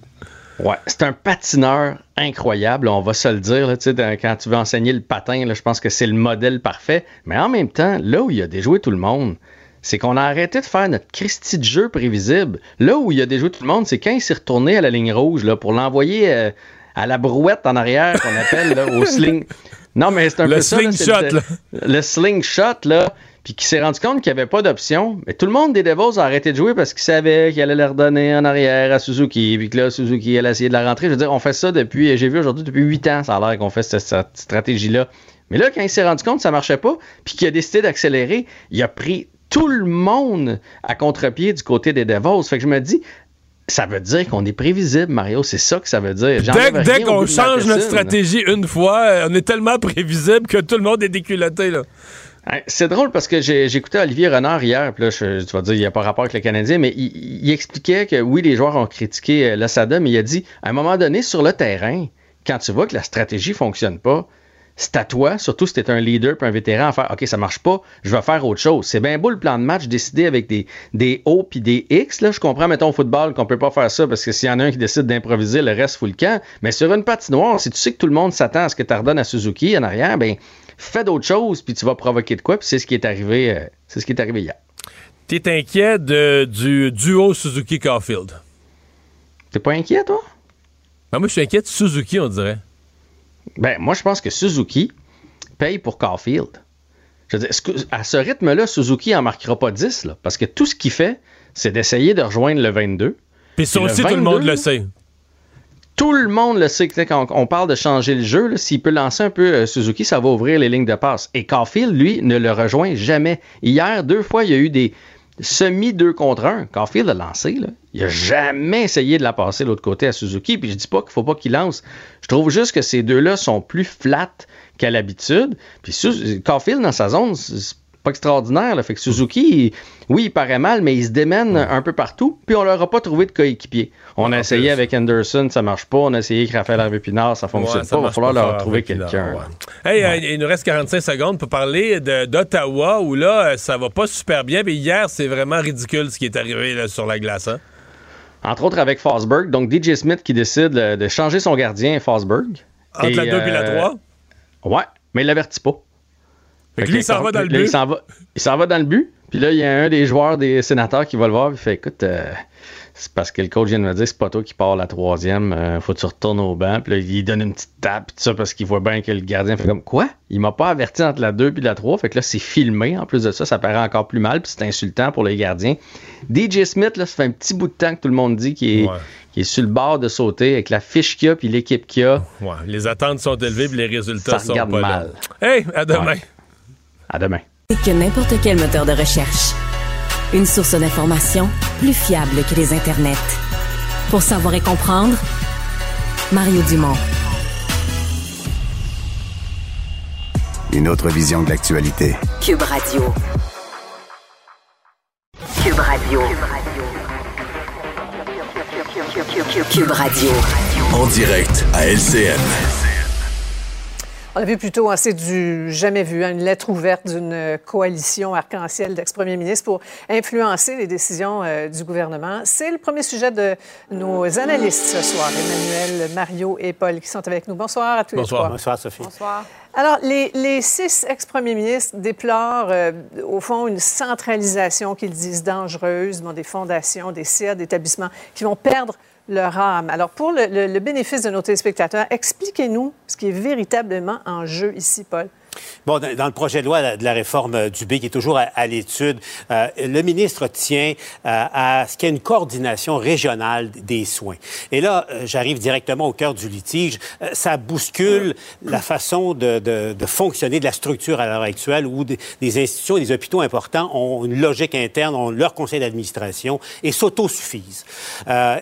Ouais, c'est un patineur incroyable, on va se le dire. Là, quand tu veux enseigner le patin, là, je pense que c'est le modèle parfait. Mais en même temps, là où il a déjoué tout le monde, c'est qu'on a arrêté de faire notre Christie de jeu prévisible. Là où il a déjoué tout le monde, c'est quand il s'est retourné à la ligne rouge là, pour l'envoyer euh, à la brouette en arrière qu'on appelle là, au sling. Non, mais c'est un le peu slingshot, là. Le slingshot, là puis qui s'est rendu compte qu'il n'y avait pas d'option. Mais tout le monde des Devils a arrêté de jouer parce qu'il savait qu'il allait leur donner en arrière à Suzuki, puis que là, Suzuki allait essayer de la rentrer. Je veux dire, on fait ça depuis, j'ai vu aujourd'hui, depuis huit ans, ça a l'air qu'on fait cette, stratégie-là. Mais là, quand il s'est rendu compte que ça marchait pas, puis qu'il a décidé d'accélérer, il a pris tout le monde à contre-pied du côté des Devils. Fait que je me dis, ça veut dire qu'on est prévisible, Mario. C'est ça que ça veut dire. Dès, qu'on change notre stratégie une fois, on est tellement prévisible que tout le monde est déculotté. Là. C'est drôle parce que écouté Olivier Renard hier, puis là, je, tu vas dire, il n'y a pas rapport avec le Canadien, mais il, expliquait que oui, les joueurs ont critiqué euh, l'Assada, mais il a dit, à un moment donné, sur le terrain, quand tu vois que la stratégie fonctionne pas, c'est à toi, surtout si tu es un leader puis un vétéran, à faire OK, ça marche pas, je vais faire autre chose. C'est bien beau le plan de match décidé avec des, des O puis des X. Là. Je comprends, mettons, au football, qu'on peut pas faire ça parce que s'il y en a un qui décide d'improviser, le reste fout le camp. Mais sur une patinoire, si tu sais que tout le monde s'attend à ce que tu redonnes à Suzuki en arrière, ben fais d'autres choses, puis tu vas provoquer de quoi, puis c'est ce qui est arrivé, euh, c'est ce qui est arrivé hier. T'es inquiet de, du duo Suzuki-Carfield? T'es pas inquiet, toi? Ben moi, je suis inquiet de Suzuki, on dirait. Ben, moi, je pense que Suzuki paye pour Carfield. Je veux dire, à ce rythme-là, Suzuki en marquera pas 10, là, parce que tout ce qu'il fait, c'est d'essayer de rejoindre le 22. Puis ça aussi, tout le monde le sait. Tout le monde le sait. Quand on parle de changer le jeu, s'il peut lancer un peu euh, Suzuki, ça va ouvrir les lignes de passe. Et Caulfield, lui, ne le rejoint jamais. Hier, deux fois, il y a eu des semi deux contre un. Caulfield a lancé. Là. Il n'a jamais essayé de la passer de l'autre côté à Suzuki. Puis je dis pas qu'il faut pas qu'il lance. Je trouve juste que ces deux-là sont plus flats qu'à l'habitude. Puis Caulfield, dans sa zone, pas extraordinaire. Là. Fait que Suzuki, oui, il paraît mal, mais il se démène un peu partout. Puis on leur a pas trouvé de coéquipier. On a essayé avec Anderson, ça marche pas. On a essayé avec Raphaël Harvey Pinard, ça fonctionne pas. Il va falloir leur trouver quelqu'un. Hey, euh, il nous reste 45 secondes pour parler d'Ottawa où là, ça va pas super bien. Mais hier, c'est vraiment ridicule ce qui est arrivé sur la glace. Hein? Entre autres avec Fosberg. Donc, DJ Smith qui décide de changer son gardien, Fosberg. Entre la 2 et la 3? Ouais, mais il l'avertit pas. Fait que lui, il s'en va dans le but. Il s'en va, dans le but. Puis là, il y a un des joueurs des sénateurs qui va le voir. Il fait écoute, c'est parce que le coach vient de me dire c'est pas toi qui pars la troisième, euh, faut que tu retournes au banc. Puis là, il donne une petite tape, tout ça, parce qu'il voit bien que le gardien fait comme quoi? Il m'a pas averti entre la 2 et la 3. Fait que là, c'est filmé. En plus de ça, ça paraît encore plus mal, puis c'est insultant pour les gardiens. DJ Smith, là, ça fait un petit bout de temps que tout le monde dit qu'il est. est sur le bord de sauter avec la fiche qu'il a puis l'équipe qu'il a. Ouais, les attentes sont élevées puis les résultats ça sont pas mal. Là. Hey, à demain. À demain. Que n'importe quel moteur de recherche. Une source d'information plus fiable que les internets. Pour savoir et comprendre, Mario Dumont. Une autre vision de l'actualité. Cube Radio. Cube Radio. Cube Radio. En direct à LCN. On a vu plutôt, hein, c'est du jamais vu, hein, une lettre ouverte d'une coalition arc-en-ciel d'ex-premiers ministres pour influencer les décisions euh, du gouvernement. C'est le premier sujet de nos analystes ce soir, Emmanuel, Mario et Paul, qui sont avec nous. Bonsoir à tous Bonsoir. les trois. Bonsoir, Sophie. Bonsoir. Alors, les, six ex-premiers ministres déplorent, euh, au fond, une centralisation qu'ils disent dangereuse bon, des fondations, des CA, d'établissements qui vont perdre leur âme. Alors, pour le, bénéfice de nos téléspectateurs, expliquez-nous ce qui est véritablement en jeu ici, Paul. Dans, le projet de loi de la réforme du B qui est toujours à, l'étude, euh, le ministre tient euh, à ce qu'il y ait une coordination régionale des soins. Et là, euh, j'arrive directement au cœur du litige. ça bouscule la façon de, fonctionner de la structure à l'heure actuelle où des, institutions, des hôpitaux importants ont une logique interne, ont leur conseil d'administration et s'autosuffisent.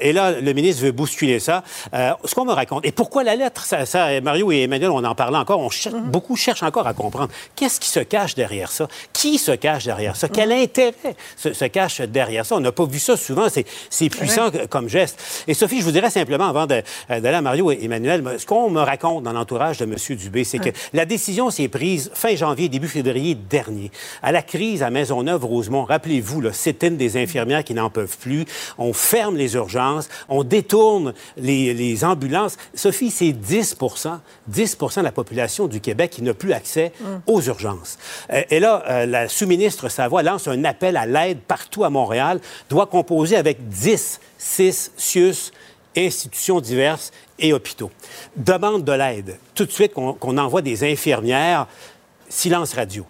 et là, le ministre veut bousculer ça. ce qu'on me raconte, et pourquoi la lettre, ça, Mario et Emmanuel, on en parlait encore, on beaucoup cherchent encore à comprendre qu'est-ce qui se cache derrière ça? Qui se cache derrière ça? Quel intérêt se, cache derrière ça? On n'a pas vu ça souvent. C'est puissant comme geste. Et Sophie, je vous dirais simplement, avant d'aller à Mario et Emmanuel, ce qu'on me raconte dans l'entourage de M. Dubé, c'est que la décision s'est prise fin janvier, début février dernier. À la crise à Maisonneuve-Rosemont, rappelez-vous, c'est une des infirmières qui n'en peuvent plus. On ferme les urgences, on détourne les, les ambulances. Sophie, c'est 10% 10% de la population du Québec qui n'a plus accès aux urgences. Euh, et là, euh, la sous-ministre Savoie lance un appel à l'aide partout à Montréal, doit composer avec 10, 6, CIUS, institutions diverses et hôpitaux. Demande de l'aide. Tout de suite qu'on envoie des infirmières, silence radio.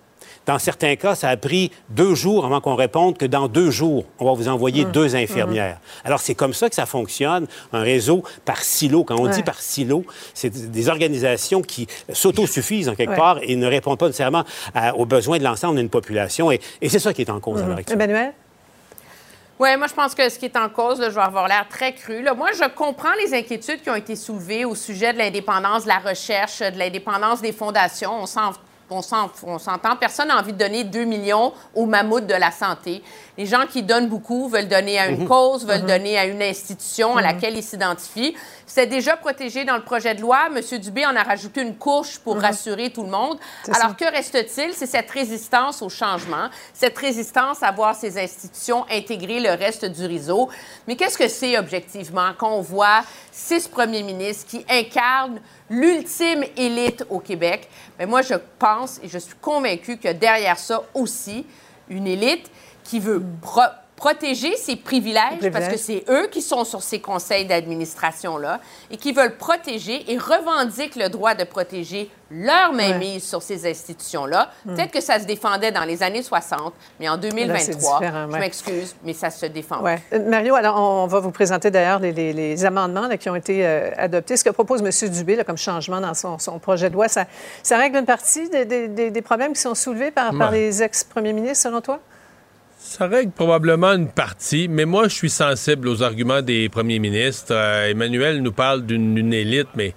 Dans certains cas, ça a pris deux jours avant qu'on réponde que dans deux jours, on va vous envoyer mmh. deux infirmières. Mmh. Alors, c'est comme ça que ça fonctionne, un réseau par silo. Quand on dit par silo, c'est des organisations qui s'autosuffisent en quelque part et ne répondent pas nécessairement aux besoins de l'ensemble d'une population. Et, c'est ça qui est en cause à l'heure. Emmanuel? Oui, moi, je pense que ce qui est en cause, je vais avoir l'air très cru. Moi, je comprends les inquiétudes qui ont été soulevées au sujet de l'indépendance de la recherche, de l'indépendance des fondations. On s'en on s'entend, personne n'a envie de donner 2 millions aux mammouths de la santé. Les gens qui donnent beaucoup veulent donner à une mhm. cause, veulent mhm. donner à une institution à mhm. laquelle ils s'identifient. C'est déjà protégé dans le projet de loi. M. Dubé en a rajouté une couche pour rassurer tout le monde. Alors, que reste-t-il? C'est cette résistance au changement, cette résistance à voir ces institutions intégrer le reste du réseau. Mais qu'est-ce que c'est objectivement quand on voit six premiers ministres qui incarnent l'ultime élite au Québec? Mais moi, je pense et je suis convaincue que derrière ça aussi, une élite qui veut protéger ses privilèges, parce que c'est eux qui sont sur ces conseils d'administration-là et qui veulent protéger et revendiquent le droit de protéger leur mainmise sur ces institutions-là. Hmm. Peut-être que ça se défendait dans les années 60, mais en 2023, je m'excuse, mais ça se défend. Ouais. Euh, Mario, alors on va vous présenter d'ailleurs les, amendements qui ont été euh, adoptés. Ce que propose M. Dubé comme changement dans son, projet de loi, ça, ça règle une partie des, problèmes qui sont soulevés par, par les ex-premiers ministres, selon toi? Ça règle probablement une partie, mais moi, je suis sensible aux arguments des premiers ministres. Euh, Emmanuel nous parle d'une élite, mais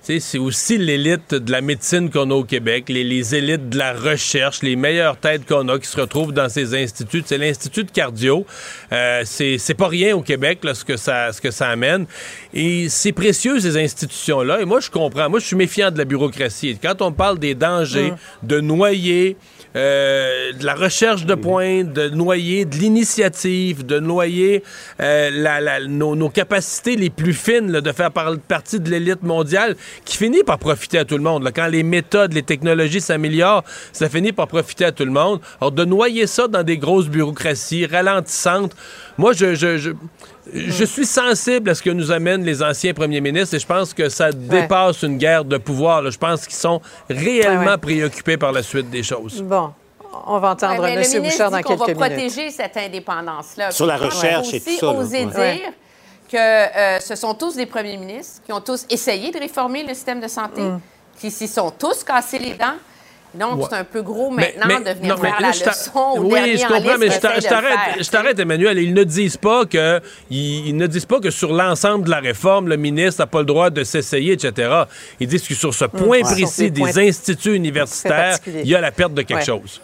c'est aussi l'élite de la médecine qu'on a au Québec, les, élites de la recherche, les meilleures têtes qu'on a qui se retrouvent dans ces instituts. C'est l'Institut de cardio. Euh, c'est pas rien au Québec, là, ce, que ça, ce que ça amène. Et c'est précieux, ces institutions-là. Et moi, je comprends. Moi, je suis méfiant de la bureaucratie. Quand on parle des dangers hum. de noyer, euh, de la recherche de points, de noyer de l'initiative, de noyer euh, nos, capacités les plus fines de faire partie de l'élite mondiale qui finit par profiter à tout le monde. Quand les méthodes, les technologies s'améliorent, ça finit par profiter à tout le monde. Alors, de noyer ça dans des grosses bureaucraties ralentissantes, moi, je, suis sensible à ce que nous amènent les anciens premiers ministres et je pense que ça dépasse une guerre de pouvoir. Je pense qu'ils sont réellement préoccupés par la suite des choses. Bon. On va entendre M. Bouchard dans quelques minutes. On va protéger cette indépendance-là. Sur la recherche et tout ça. oser dire que euh, ce sont tous des premiers ministres qui ont tous essayé de réformer le système de santé, mm. qui s'y sont tous cassés les dents. Donc, c'est un peu gros maintenant de venir faire la leçon Oui, je comprends, mais je t'arrête, Emmanuel. Ils ne disent pas que ils, ne disent pas que sur l'ensemble de la réforme, le ministre n'a pas le droit de s'essayer, etc. Ils disent que sur ce mm. point précis des instituts universitaires, il y a la perte de quelque chose.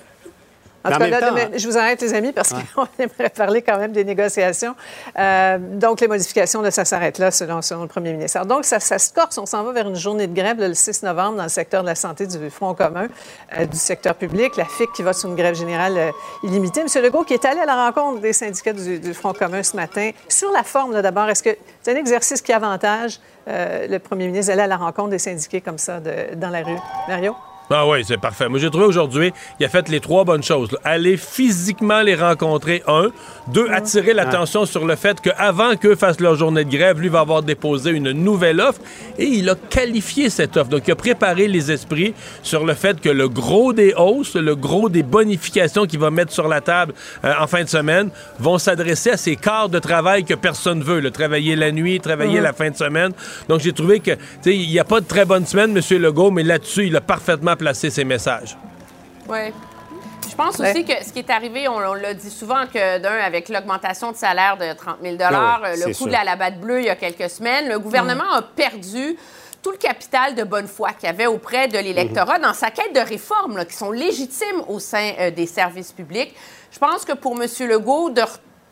En tout cas, je vous arrête, les amis, parce qu'on aimerait parler quand même des négociations. Euh, donc, les modifications, là, ça s'arrête là, selon, selon, le premier ministre. donc, ça, ça, se corse. On s'en va vers une journée de grève le 6 novembre dans le secteur de la santé du Front commun, euh, du secteur public. La FIC qui va sur une grève générale euh, illimitée. M. Legault qui est allé à la rencontre des syndicats du, Front commun ce matin. Sur la forme, d'abord, est-ce que c'est un exercice qui avantage le premier ministre d'aller à la rencontre des syndiqués comme ça dans la rue? Mario? Ah oui, c'est parfait. Moi, j'ai trouvé aujourd'hui, il a fait les trois bonnes choses. Aller physiquement les rencontrer, un. Deux, attirer l'attention sur le fait qu'avant qu'eux fassent leur journée de grève, lui va avoir déposé une nouvelle offre et il a qualifié cette offre. Donc, il a préparé les esprits sur le fait que le gros des hausses, le gros des bonifications qu'il va mettre sur la table euh, en fin de semaine vont s'adresser à ces quarts de travail que personne veut. Le travailler la nuit, travailler la fin de semaine. Donc, j'ai trouvé que, tu sais, il n'y a pas de très bonne semaine, M. Legault, mais là-dessus, il a parfaitement placer ses messages. Oui. Je pense aussi que ce qui est arrivé, on, l'a dit souvent, que d'un, avec l'augmentation de salaire de 30 000 ah le coût de la batte bleue il y a quelques semaines, le gouvernement a perdu tout le capital de bonne foi qu'il y avait auprès de l'électorat dans sa quête de réformes qui sont légitimes au sein euh, des services publics. Je pense que pour M. Legault, de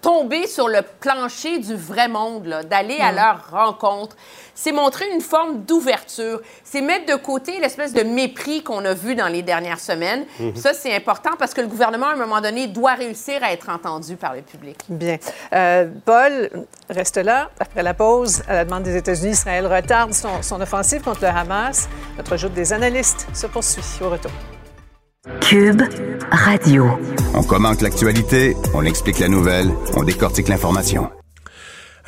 tomber sur le plancher du vrai monde, d'aller à leur rencontre, c'est montrer une forme d'ouverture. C'est mettre de côté l'espèce de mépris qu'on a vu dans les dernières semaines. Mhm. Ça, c'est important parce que le gouvernement, à un moment donné, doit réussir à être entendu par le public. Bien. Euh, Paul, reste là. Après la pause, à la demande des États-Unis, Israël retarde son, son offensive contre le Hamas. Notre joute des analystes se poursuit au retour. Cube Radio. On commente l'actualité, on explique la nouvelle, on décortique l'information.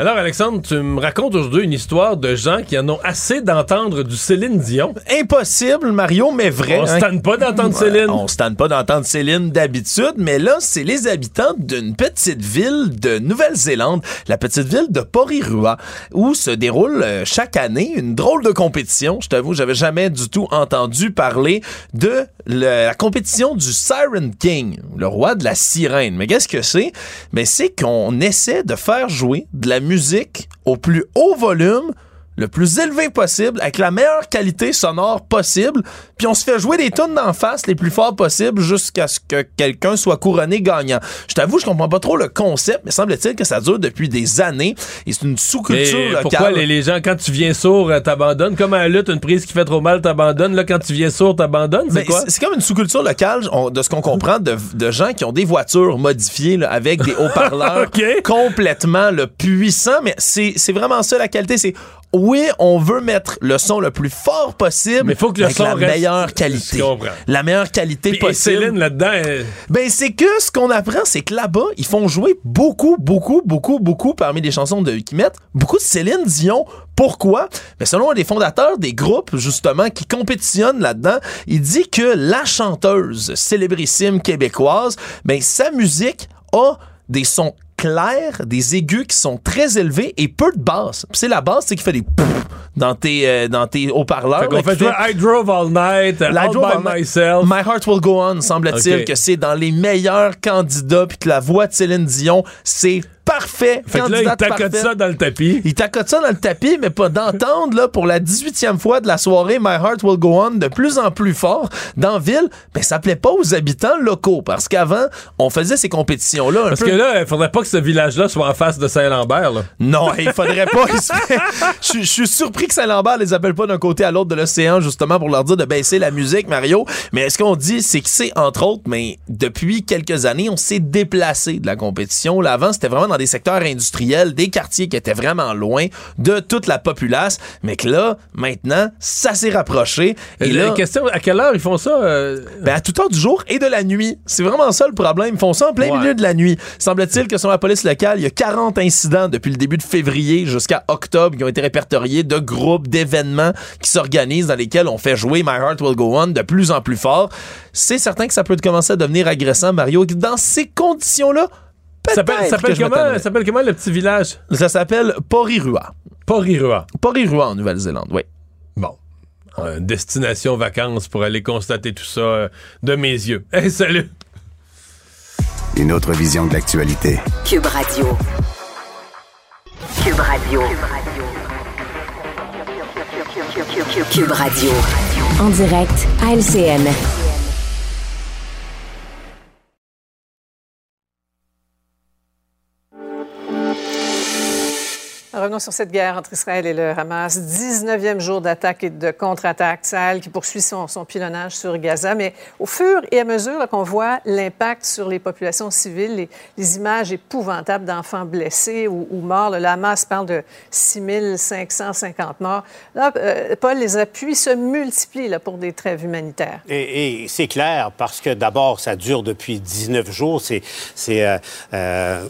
Alors, Alexandre, tu me racontes aujourd'hui une histoire de gens qui en ont assez d'entendre du Céline Dion. Impossible, Mario, mais vrai. On se tente pas d'entendre Céline. On se pas d'entendre Céline d'habitude, mais là, c'est les habitants d'une petite ville de Nouvelle-Zélande, la petite ville de Porirua, où se déroule euh, chaque année une drôle de compétition. Je t'avoue, j'avais jamais du tout entendu parler de la compétition du Siren King, le roi de la sirène. Mais qu'est-ce que c'est? Mais c'est qu'on essaie de faire jouer de la musique au plus haut volume le plus élevé possible, avec la meilleure qualité sonore possible, puis on se fait jouer des tunes d'en face les plus forts possibles jusqu'à ce que quelqu'un soit couronné gagnant. Je t'avoue, je comprends pas trop le concept, mais semble-t-il que ça dure depuis des années et c'est une sous-culture locale. Pourquoi les, gens, quand tu viens sourd, euh, t'abandonnent? Comme à la lutte, une prise qui fait trop mal t'abandonne. Là, quand tu viens sourd, t'abandonnes. C'est quoi? C'est comme une sous-culture locale, de ce qu'on comprend, de, gens qui ont des voitures modifiées avec des haut-parleurs complètement le puissants, mais c'est vraiment ça la qualité. C'est oui, on veut mettre le son le plus fort possible, mais faut que le avec la meilleure qualité. La meilleure qualité possible. Et Céline là-dedans. Ben c'est que ce qu'on apprend, c'est que là-bas, ils font jouer beaucoup, beaucoup, beaucoup, beaucoup parmi les chansons de qui mettent beaucoup de Céline Dion. Pourquoi? Mais selon un des fondateurs des groupes justement qui compétitionnent là-dedans, il dit que la chanteuse célébrissime québécoise, ben sa musique a des sons clairs, des aigus qui sont très élevés et peu de basses. C'est la basse, c'est qui fait des dans tes euh, dans tes haut-parleurs. On fait, fait I drove all night, all by myself. My heart will go on, semble-t-il que c'est dans les meilleurs candidats puis que la voix de Céline Dion, c'est parfait. Fait que là, il tacote ça dans le tapis. Il tacote ça dans le tapis, mais pas d'entendre, là, pour la 18e fois de la soirée, My Heart Will Go On, de plus en plus fort dans ville, ben, ça plaît pas aux habitants locaux. Parce qu'avant, on faisait ces compétitions-là. Parce que là, il faudrait pas que ce village-là soit en face de Saint-Lambert, là. Non, il faudrait pas. Je suis surpris que Saint-Lambert les appelle pas d'un côté à l'autre de l'océan, justement, pour leur dire de baisser la musique, Mario. Mais est-ce qu'on dit, c'est que c'est, entre autres, mais depuis quelques années, on s'est déplacé de la compétition. Là, avant, c'était vraiment dans des secteurs industriels, des quartiers qui étaient vraiment loin de toute la populace, mais que là, maintenant, ça s'est rapproché. Et la question, à quelle heure ils font ça? Euh? Ben, à toute heure du jour et de la nuit. C'est vraiment ça le problème. Ils font ça en plein milieu de la nuit. Semble-t-il que selon la police locale, il y a 40 incidents depuis le début de février jusqu'à octobre qui ont été répertoriés de groupes, d'événements qui s'organisent dans lesquels on fait jouer My Heart Will Go On de plus en plus fort. C'est certain que ça peut commencer à devenir agressant, Mario. Dans ces conditions-là, ça s'appelle comment, s'appelle comment le petit village? Ça s'appelle Porirua. Porirua. Porirua en Nouvelle-Zélande, oui. Bon. destination vacances pour aller constater tout ça euh, de mes yeux. Hey, salut! Une autre vision de l'actualité. Cube Radio. Cube Radio. Cube Radio. En direct à LCN. Revenons sur cette guerre entre Israël et le Hamas. 19e jour d'attaque et de contre-attaque. Sahel qui poursuit son, pilonnage sur Gaza. Mais au fur et à mesure qu'on voit l'impact sur les populations civiles, les, images épouvantables d'enfants blessés ou, morts, le Hamas parle de 6550 morts. Là, euh, Paul, les appuis se multiplient là, pour des trêves humanitaires. Et, c'est clair parce que d'abord, ça dure depuis 19 jours. C'est. Euh, euh,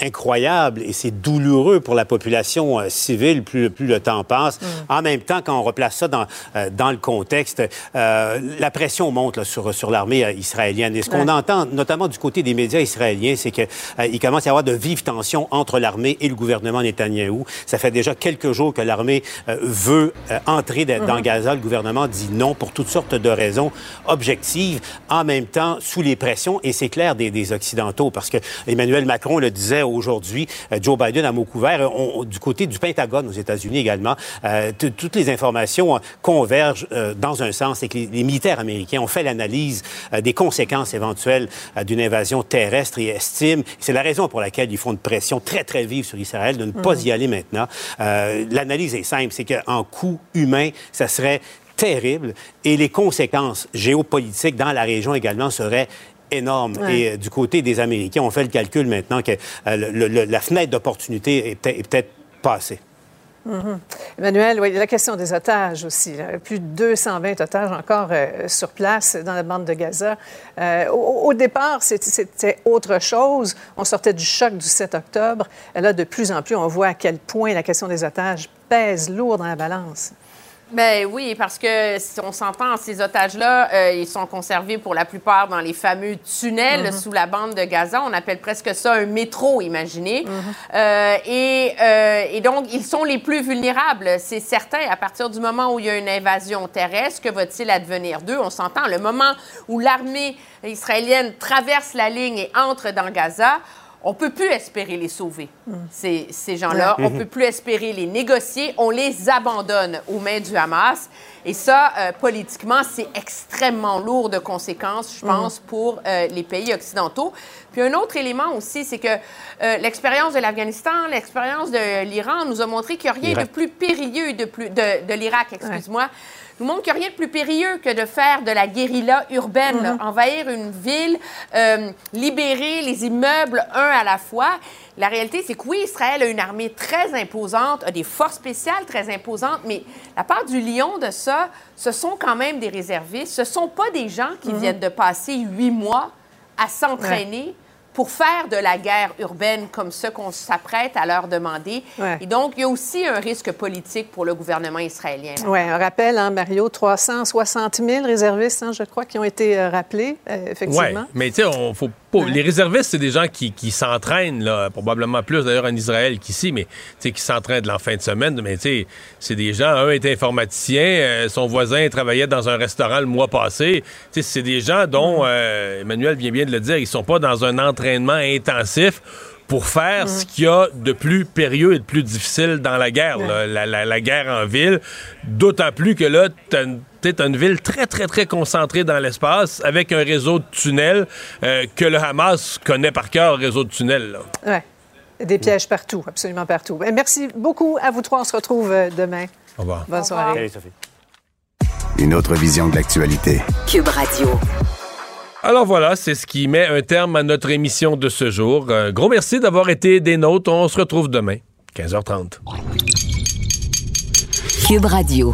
incroyable et c'est douloureux pour la population euh, civile plus, plus le temps passe. Mm. En même temps, quand on replace ça dans, euh, dans le contexte, euh, la pression monte là, sur, sur l'armée israélienne. Et ce qu'on entend, notamment du côté des médias israéliens, c'est qu'il commence à y avoir de vives tensions entre l'armée et le gouvernement Netanyahou. Ça fait déjà quelques jours que l'armée veut entrer dans mm-hmm. Gaza. Le gouvernement dit non pour toutes sortes de raisons objectives, en même temps sous les pressions, et c'est clair des, des Occidentaux, parce que Emmanuel Macron le disait aujourd'hui. Euh, Joe Biden a mot couvert. du côté du Pentagone aux États-Unis également, euh, toutes les informations convergent euh, dans un sens. C'est que les, militaires américains ont fait l'analyse des conséquences éventuelles d'une invasion terrestre et estiment, c'est la raison pour laquelle ils font une pression très, très vive sur Israël de ne pas y aller maintenant. L'analyse est simple, c'est qu'en coût humain, ça serait terrible et les conséquences géopolitiques dans la région également seraient énorme. Et euh, du côté des Américains, on fait le calcul maintenant que euh, la fenêtre d'opportunité est, peut-être passée. Mm-hmm. Emmanuel, oui, la question des otages aussi. Plus de 220 otages encore euh, sur place dans la bande de Gaza. au, départ, c'était autre chose. On sortait du choc du 7 octobre. Et là, de plus en plus, on voit à quel point la question des otages pèse lourd dans la balance. Ben oui, parce que si on s'entend, ces otages-là, euh, ils sont conservés pour la plupart dans les fameux tunnels mm-hmm. sous la bande de Gaza. On appelle presque ça un métro, imaginez. Mm-hmm. Euh, et, euh, et, donc, ils sont les plus vulnérables. C'est certain, à partir du moment où il y a une invasion terrestre, que va-t-il advenir d'eux? On s'entend, le moment où l'armée israélienne traverse la ligne et entre dans Gaza, on peut plus espérer les sauver, mm. ces, ces gens-là. On peut plus espérer les négocier. On les abandonne aux mains du Hamas. Et ça, euh, politiquement, c'est extrêmement lourd de conséquences, je pense, mm. pour euh, les pays occidentaux. Puis un autre élément aussi, c'est que euh, l'expérience de l'Afghanistan, l'expérience de l'Iran nous a montré qu'il n'y a rien de plus périlleux de, plus, de, de l'Irak, excuse-moi nous montre qu'il n'y a rien de plus périlleux que de faire de la guérilla urbaine, mm-hmm. envahir une ville, euh, libérer les immeubles un à la fois. La réalité, c'est que oui, Israël a une armée très imposante, a des forces spéciales très imposantes, mais la part du lion de ça, ce sont quand même des réservistes. Ce ne sont pas des gens qui mm-hmm. viennent de passer huit mois à s'entraîner pour faire de la guerre urbaine comme ce qu'on s'apprête à leur demander. Et donc, il y a aussi un risque politique pour le gouvernement israélien. Oui, un rappel, hein, Mario, 360 000 réservistes, hein, je crois, qui ont été euh, rappelés, euh, effectivement. Oui, mais tu sais, on faut les réservistes, c'est des gens qui, qui s'entraînent, là, probablement plus d'ailleurs en Israël qu'ici, mais qui s'entraînent en fin de semaine. Mais c'est des gens, un est informaticien, euh, son voisin travaillait dans un restaurant le mois passé. C'est des gens dont, mm. Emmanuel vient bien de le dire, ils sont pas dans un entraînement intensif pour faire ce qu'il y a de plus périlleux et de plus difficile dans la guerre, la, guerre en ville. D'autant plus que là, tu as une ville très, très, très concentrée dans l'espace avec un réseau de tunnels euh, que le Hamas connaît par cœur, réseau de tunnels. Oui, des pièges partout, absolument partout. Merci beaucoup à vous trois. On se retrouve euh, demain. Au revoir. Bonne soirée. Sophie. Une autre vision de l'actualité. Cube Radio. Alors voilà, c'est ce qui met un terme à notre émission de ce jour. Un gros merci d'avoir été des nôtres. On se retrouve demain, 15h30. Cube Radio.